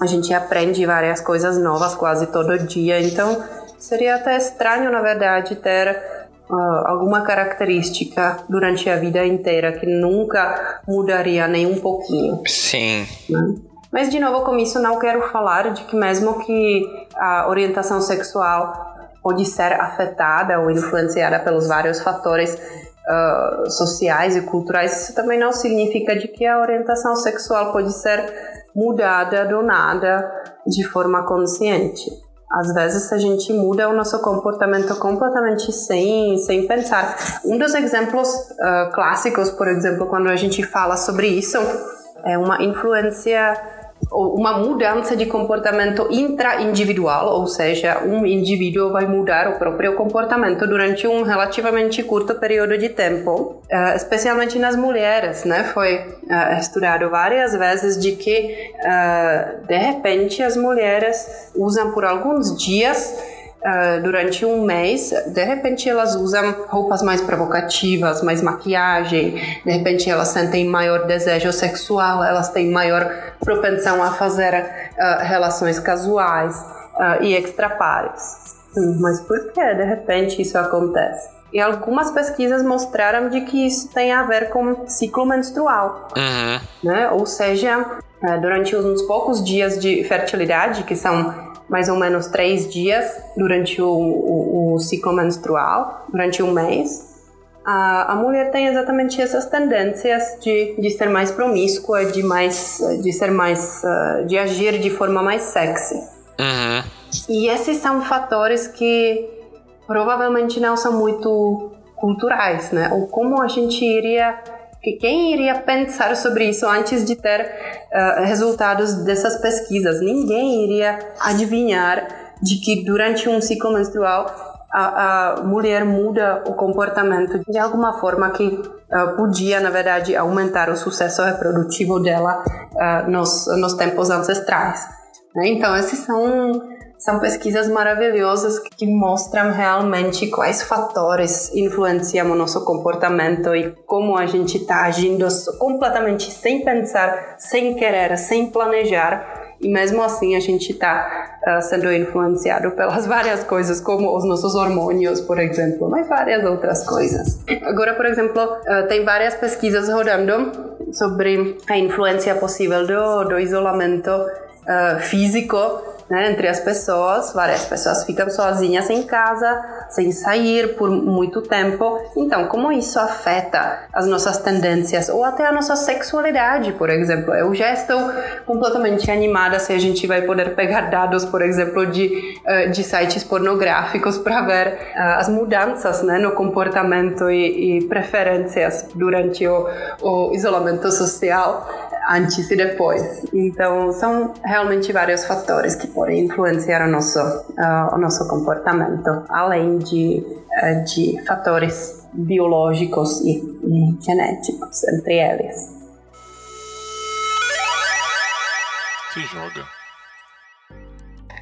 A gente aprende várias coisas novas quase todo dia. Então, seria até estranho, na verdade, ter Uh, alguma característica durante a vida inteira que nunca mudaria nem um pouquinho. Sim. Né? Mas, de novo, com isso, não quero falar de que, mesmo que a orientação sexual pode ser afetada ou influenciada pelos vários fatores uh, sociais e culturais, isso também não significa de que a orientação sexual pode ser mudada do nada de forma consciente. Às vezes a gente muda o nosso comportamento completamente sem, sem pensar. Um dos exemplos uh, clássicos, por exemplo, quando a gente fala sobre isso, é uma influência uma mudança de comportamento intra-individual, ou seja, um indivíduo vai mudar o próprio comportamento durante um relativamente curto período de tempo, uh, especialmente nas mulheres, né? Foi uh, estudado várias vezes de que, uh, de repente, as mulheres usam por alguns dias Uh, durante um mês, de repente elas usam roupas mais provocativas, mais maquiagem, de repente elas sentem maior desejo sexual, elas têm maior propensão a fazer uh, relações casuais uh, e extrapares. Hum, mas por que de repente isso acontece? E algumas pesquisas mostraram de que isso tem a ver com ciclo menstrual, uhum. né? Ou seja, durante uns poucos dias de fertilidade, que são mais ou menos três dias durante o, o, o ciclo menstrual, durante um mês, a, a, mulher tem exatamente essas tendências de, de ser mais promíscua, de mais, de ser mais, uh, de agir de forma mais sexy. Uhum. E esses são fatores que provavelmente não são muito culturais, né? Ou como a gente iria que quem iria pensar sobre isso antes de ter uh, resultados dessas pesquisas? Ninguém iria adivinhar de que durante um ciclo menstrual a, a mulher muda o comportamento de alguma forma que uh, podia, na verdade, aumentar o sucesso reprodutivo dela uh, nos, nos tempos ancestrais. Né? Então, esses são são pesquisas maravilhosas que mostram realmente quais fatores influenciam o nosso comportamento e como a gente está agindo completamente sem pensar, sem querer, sem planejar. E mesmo assim a gente está uh, ah, sendo influenciado pelas várias coisas, como os nossos hormônios, por exemplo, mas várias outras coisas. Agora, por exemplo, uh, tem várias pesquisas rodando sobre a influência possível do, do isolamento uh, físico né, entre as pessoas. Várias pessoas ficam sozinhas em casa, sem sair por muito tempo. Então, como isso afeta as nossas tendências ou até a nossa sexualidade, por exemplo? Eu já estou completamente animada se a gente vai poder pegar dados, por exemplo, de, uh, de sites pornográficos para ver uh, as mudanças né, no comportamento e, e preferências durante o, o isolamento social antes e depois. Então, são realmente vários fatores que influenciar o nosso, uh, o nosso comportamento, além de, uh, de fatores biológicos e, e genéticos, entre eles. Se joga.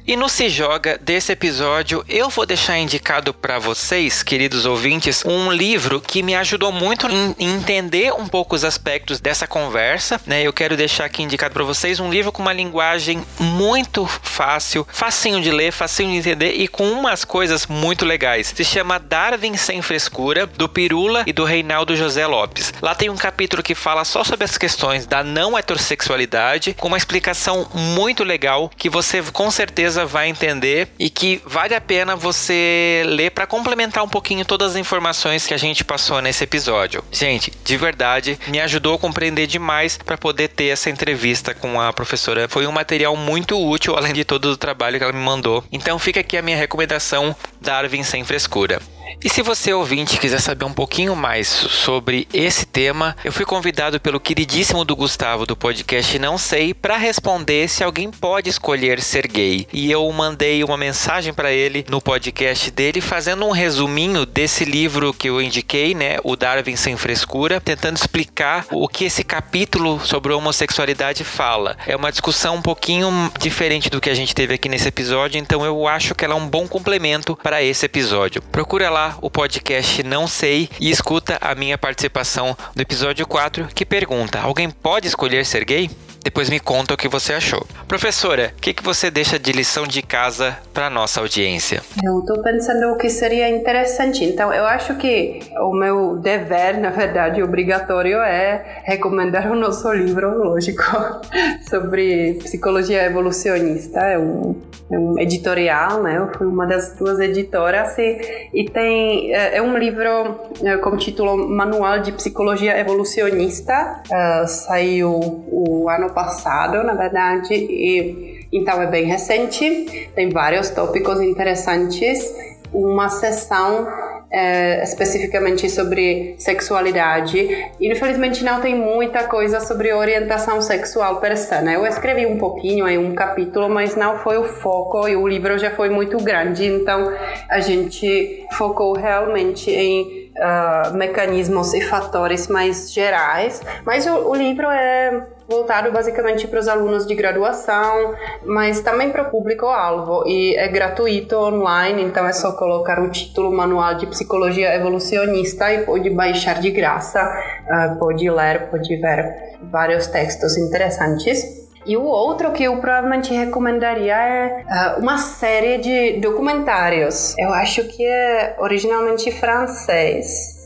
E no Se Joga desse episódio, eu vou deixar indicado para vocês, queridos ouvintes, um livro que me ajudou muito em entender um pouco os aspectos dessa conversa, né? Eu quero deixar aqui indicado para vocês um livro com uma linguagem muito fácil, facinho de ler, facinho de entender e com umas coisas muito legais. Se chama Darwin sem frescura, do Pirula e do Reinaldo José Lopes. Lá tem um capítulo que fala só sobre as questões da não heterossexualidade, com uma explicação muito legal que você com certeza vai entender e que vale a pena você ler para complementar um pouquinho todas as informações que a gente passou nesse episódio. Gente, de verdade, me ajudou a compreender demais para poder ter essa entrevista com a professora. Foi um material muito útil, além de todo o trabalho que ela me mandou. Então fica aqui a minha recomendação, Darwin sem frescura. E se você ouvinte quiser saber um pouquinho mais sobre esse tema, eu fui convidado pelo queridíssimo do Gustavo do podcast Não Sei para responder se alguém pode escolher ser gay. E eu mandei uma mensagem para ele no podcast dele fazendo um resuminho desse livro que eu indiquei, né, o Darwin sem frescura, tentando explicar o que esse capítulo sobre homossexualidade fala. É uma discussão um pouquinho diferente do que a gente teve aqui nesse episódio, então eu acho que ela é um bom complemento para esse episódio. Procura lá o podcast Não Sei e escuta a minha participação no episódio 4 que pergunta: Alguém pode escolher ser gay? Depois me conta o que você achou. Professora, o que, que você deixa de lição de casa para nossa audiência? Eu estou pensando o que seria interessante. Então, eu acho que o meu dever, na verdade, obrigatório é recomendar o nosso livro, lógico, sobre psicologia evolucionista. É um, é um editorial, né? Eu fui uma das duas editoras e, e tem é, é um livro é, com título Manual de Psicologia Evolucionista. Uh, saiu o ano passado, na verdade, e então é bem recente, tem vários tópicos interessantes. Uma sessão é, especificamente sobre sexualidade. Infelizmente não tem muita coisa sobre orientação sexual per se, né? Eu escrevi um pouquinho em um capítulo, mas não foi o foco e o livro já foi muito grande, então a gente focou realmente em uh, mecanismos e fatores mais gerais. Mas o, o livro é voltado basicamente para os alunos de graduação, mas também para o público-alvo e é gratuito online, então é só colocar o título Manual de Psicologia Evolucionista e pode baixar de graça, uh, pode ler, pode ver vários textos interessantes. E o outro que eu provavelmente recomendaria é uh, uma série de documentários. Eu acho que é originalmente francês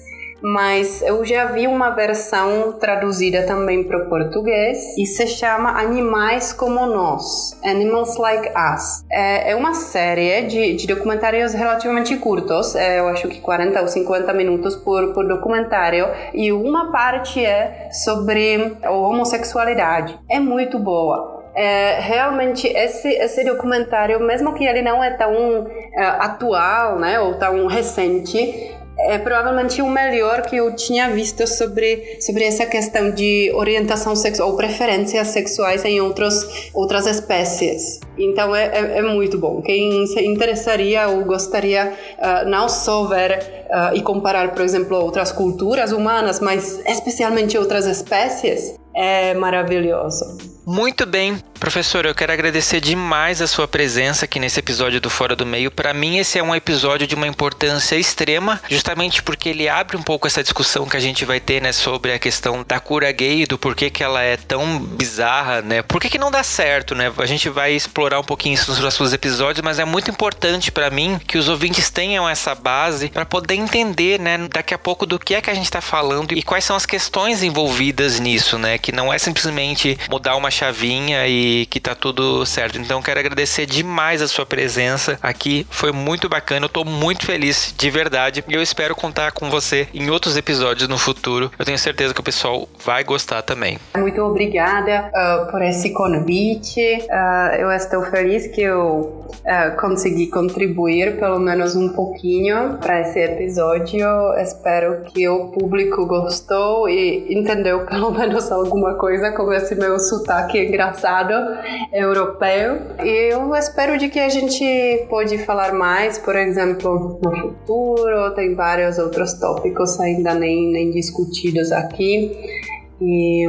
mas eu já vi uma versão traduzida também para o português e se chama Animais como Nós, Animals Like Us. É, é uma série de, de, documentários relativamente curtos, é, eu acho que 40 ou 50 minutos por, por documentário, e uma parte é sobre a homossexualidade. É muito boa. É, realmente esse, esse documentário, mesmo que ele não é tão é, atual, né, ou tão recente, é provavelmente o melhor que eu tinha visto sobre, sobre essa questão de orientação sexual ou preferências sexuais em outros, outras espécies. Então é, é, é muito bom. Quem se interessaria ou gostaria uh, não só ver uh, e comparar, por exemplo, outras culturas humanas, mas especialmente outras espécies, é maravilhoso. Muito bem, professor, eu quero agradecer demais a sua presença aqui nesse episódio do Fora do Meio. Para mim, esse é um episódio de uma importância extrema, justamente porque ele abre um pouco essa discussão que a gente vai ter, né, sobre a questão da cura gay, do porquê que ela é tão bizarra, né? Por que, que não dá certo, né? A gente vai explorar um pouquinho isso nos próximos episódios, mas é muito importante para mim que os ouvintes tenham essa base para poder entender, né, daqui a pouco do que é que a gente está falando e quais são as questões envolvidas nisso, né? Que não é simplesmente mudar uma chavinha e que, tá tudo certo. Então quero agradecer demais a sua presença aqui. Foi muito bacana. Eu tô muito feliz de verdade. E eu espero contar com você em outros episódios no futuro. Eu tenho certeza que o pessoal vai gostar também. Muito obrigada uh, por esse convite. Uh, eu estou feliz que eu uh, consegui contribuir pelo menos um pouquinho para esse episódio. Espero que o público gostou e entendeu pelo menos alguma coisa com esse meu sotaque engraçado europeu. E eu espero de que a gente pode falar mais, por exemplo, no futuro. Tem vários outros tópicos ainda nem, nem discutidos aqui. E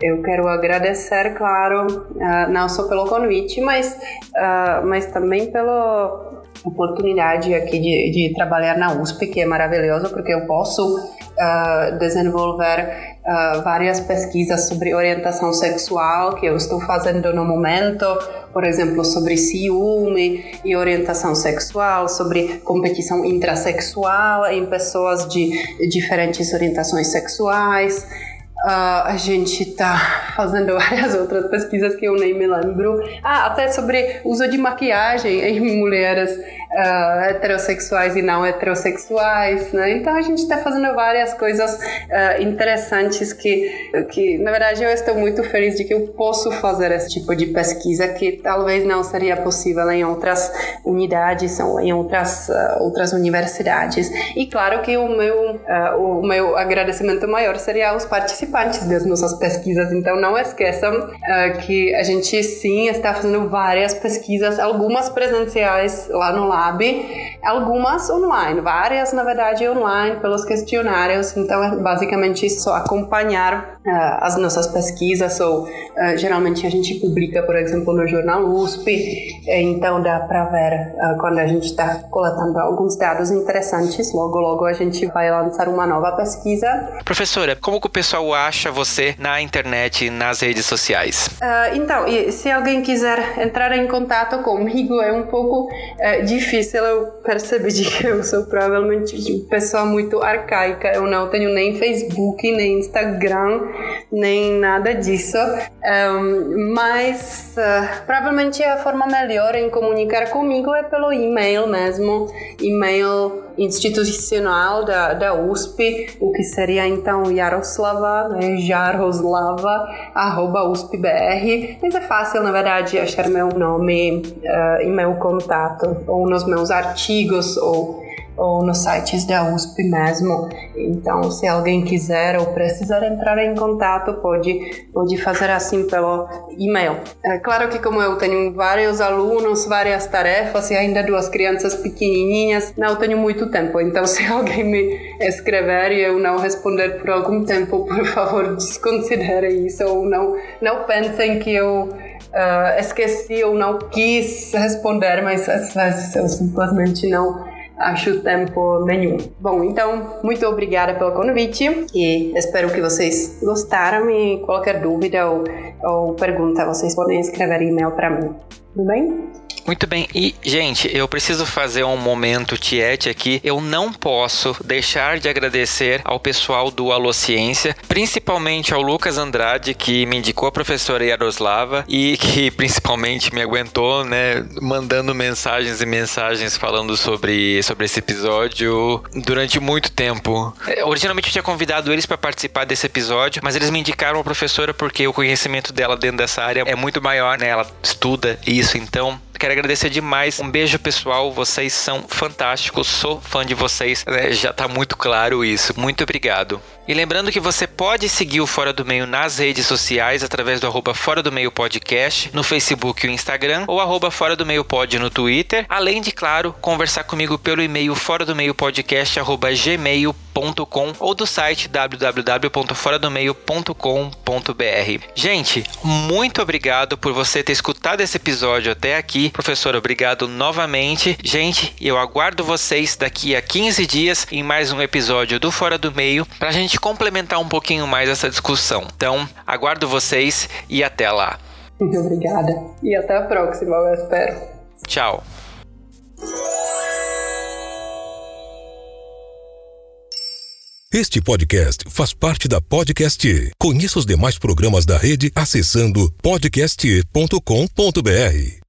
eu quero agradecer, claro, uh, não só pelo convite, mas, uh, mas também pela oportunidade aqui de, de, trabalhar na USP, que é maravilhoso, porque eu posso uh, desenvolver várias pesquisas sobre orientação sexual, que eu estou fazendo no momento, por exemplo, sobre ciúme e orientação sexual, sobre competição intrasexual em pessoas de diferentes orientações sexuais. Uh, a gente está fazendo várias outras pesquisas que eu nem me lembro. Ah, até sobre uso de maquiagem em mulheres uh, heterossexuais e não heterossexuais, né? Então a gente está fazendo várias coisas uh, interessantes que, que, na verdade, eu estou muito feliz de que eu posso fazer esse tipo de pesquisa que talvez não seria possível em outras unidades ou em outras outras universidades. E claro que o meu o meu agradecimento maior seria aos participantes participantes das nossas pesquisas, então não esqueçam uh, que a gente sim está fazendo várias pesquisas, algumas presenciais lá no Lab, algumas online, várias na verdade online pelos questionários, então é basicamente só acompanhar uh, as nossas pesquisas ou uh, geralmente a gente publica, por exemplo, no jornal USP, então dá para ver quando a gente está coletando alguns dados interessantes, logo logo a gente vai lançar uma nova pesquisa. Professora, como que o pessoal acha você na internet, nas redes sociais? Uh, então, se alguém quiser entrar em contato comigo, é um pouco uh, difícil. Eu percebi que eu sou provavelmente uma pessoa muito arcaica. Eu não tenho nem Facebook, nem Instagram, nem nada disso. Um, mas uh, provavelmente a forma melhor em comunicar comigo é pelo e-mail mesmo. E-mail institucional da, da USP, o que seria então Yaroslava, né, jaroslava, arroba USPBR, mas é fácil, na verdade, achar meu nome uh, meu contato, ou nos meus artigos, ou ou nos sites da USP mesmo. Então, se alguém quiser ou precisar entrar em contato, pode, pode fazer assim pelo e-mail. É claro que como eu tenho vários alunos, várias tarefas e ainda duas crianças pequenininhas, não tenho muito tempo. Então, se alguém me escrever e eu não responder por algum tempo, por favor, desconsidere isso ou não, não pensem que eu uh, esqueci ou não quis responder, mas às vezes eu simplesmente não acho tempo nenhum. Bom, então, muito obrigada pelo convite e espero que vocês gostaram e qualquer dúvida ou, ou pergunta, vocês podem escrever e-mail para mim. Tudo bem? Muito bem, e gente, eu preciso fazer um momento tiete aqui. Eu não posso deixar de agradecer ao pessoal do Alô Ciência, principalmente ao Lucas Andrade, que me indicou a professora Yaroslava e que principalmente me aguentou, né, mandando mensagens e mensagens falando sobre, sobre esse episódio durante muito tempo. É, originalmente eu tinha convidado eles para participar desse episódio, mas eles me indicaram a professora porque o conhecimento dela dentro dessa área é muito maior, né? Ela estuda isso, então Quero agradecer demais. Um beijo, pessoal. Vocês são fantásticos. Sou fã de vocês. É, já tá muito claro isso. Muito obrigado. E lembrando que você pode seguir o Fora do Meio nas redes sociais através do arroba Fora do Meio Podcast, no Facebook e Instagram, ou arroba Fora do Meio Pod no Twitter, além de, claro, conversar comigo pelo e-mail fora do meio podcast arroba gmail.com ou do site www.foradomeio.com.br. Gente, muito obrigado por você ter escutado esse episódio até aqui. Professor, obrigado novamente. Gente, eu aguardo vocês daqui a 15 dias em mais um episódio do Fora do Meio pra gente gente complementar um pouquinho mais essa discussão. Então, aguardo vocês e até lá. Muito obrigada. E até a próxima, eu espero. Tchau. Este podcast faz parte da Podcast. Conheça os demais programas da rede acessando podcast.com.br.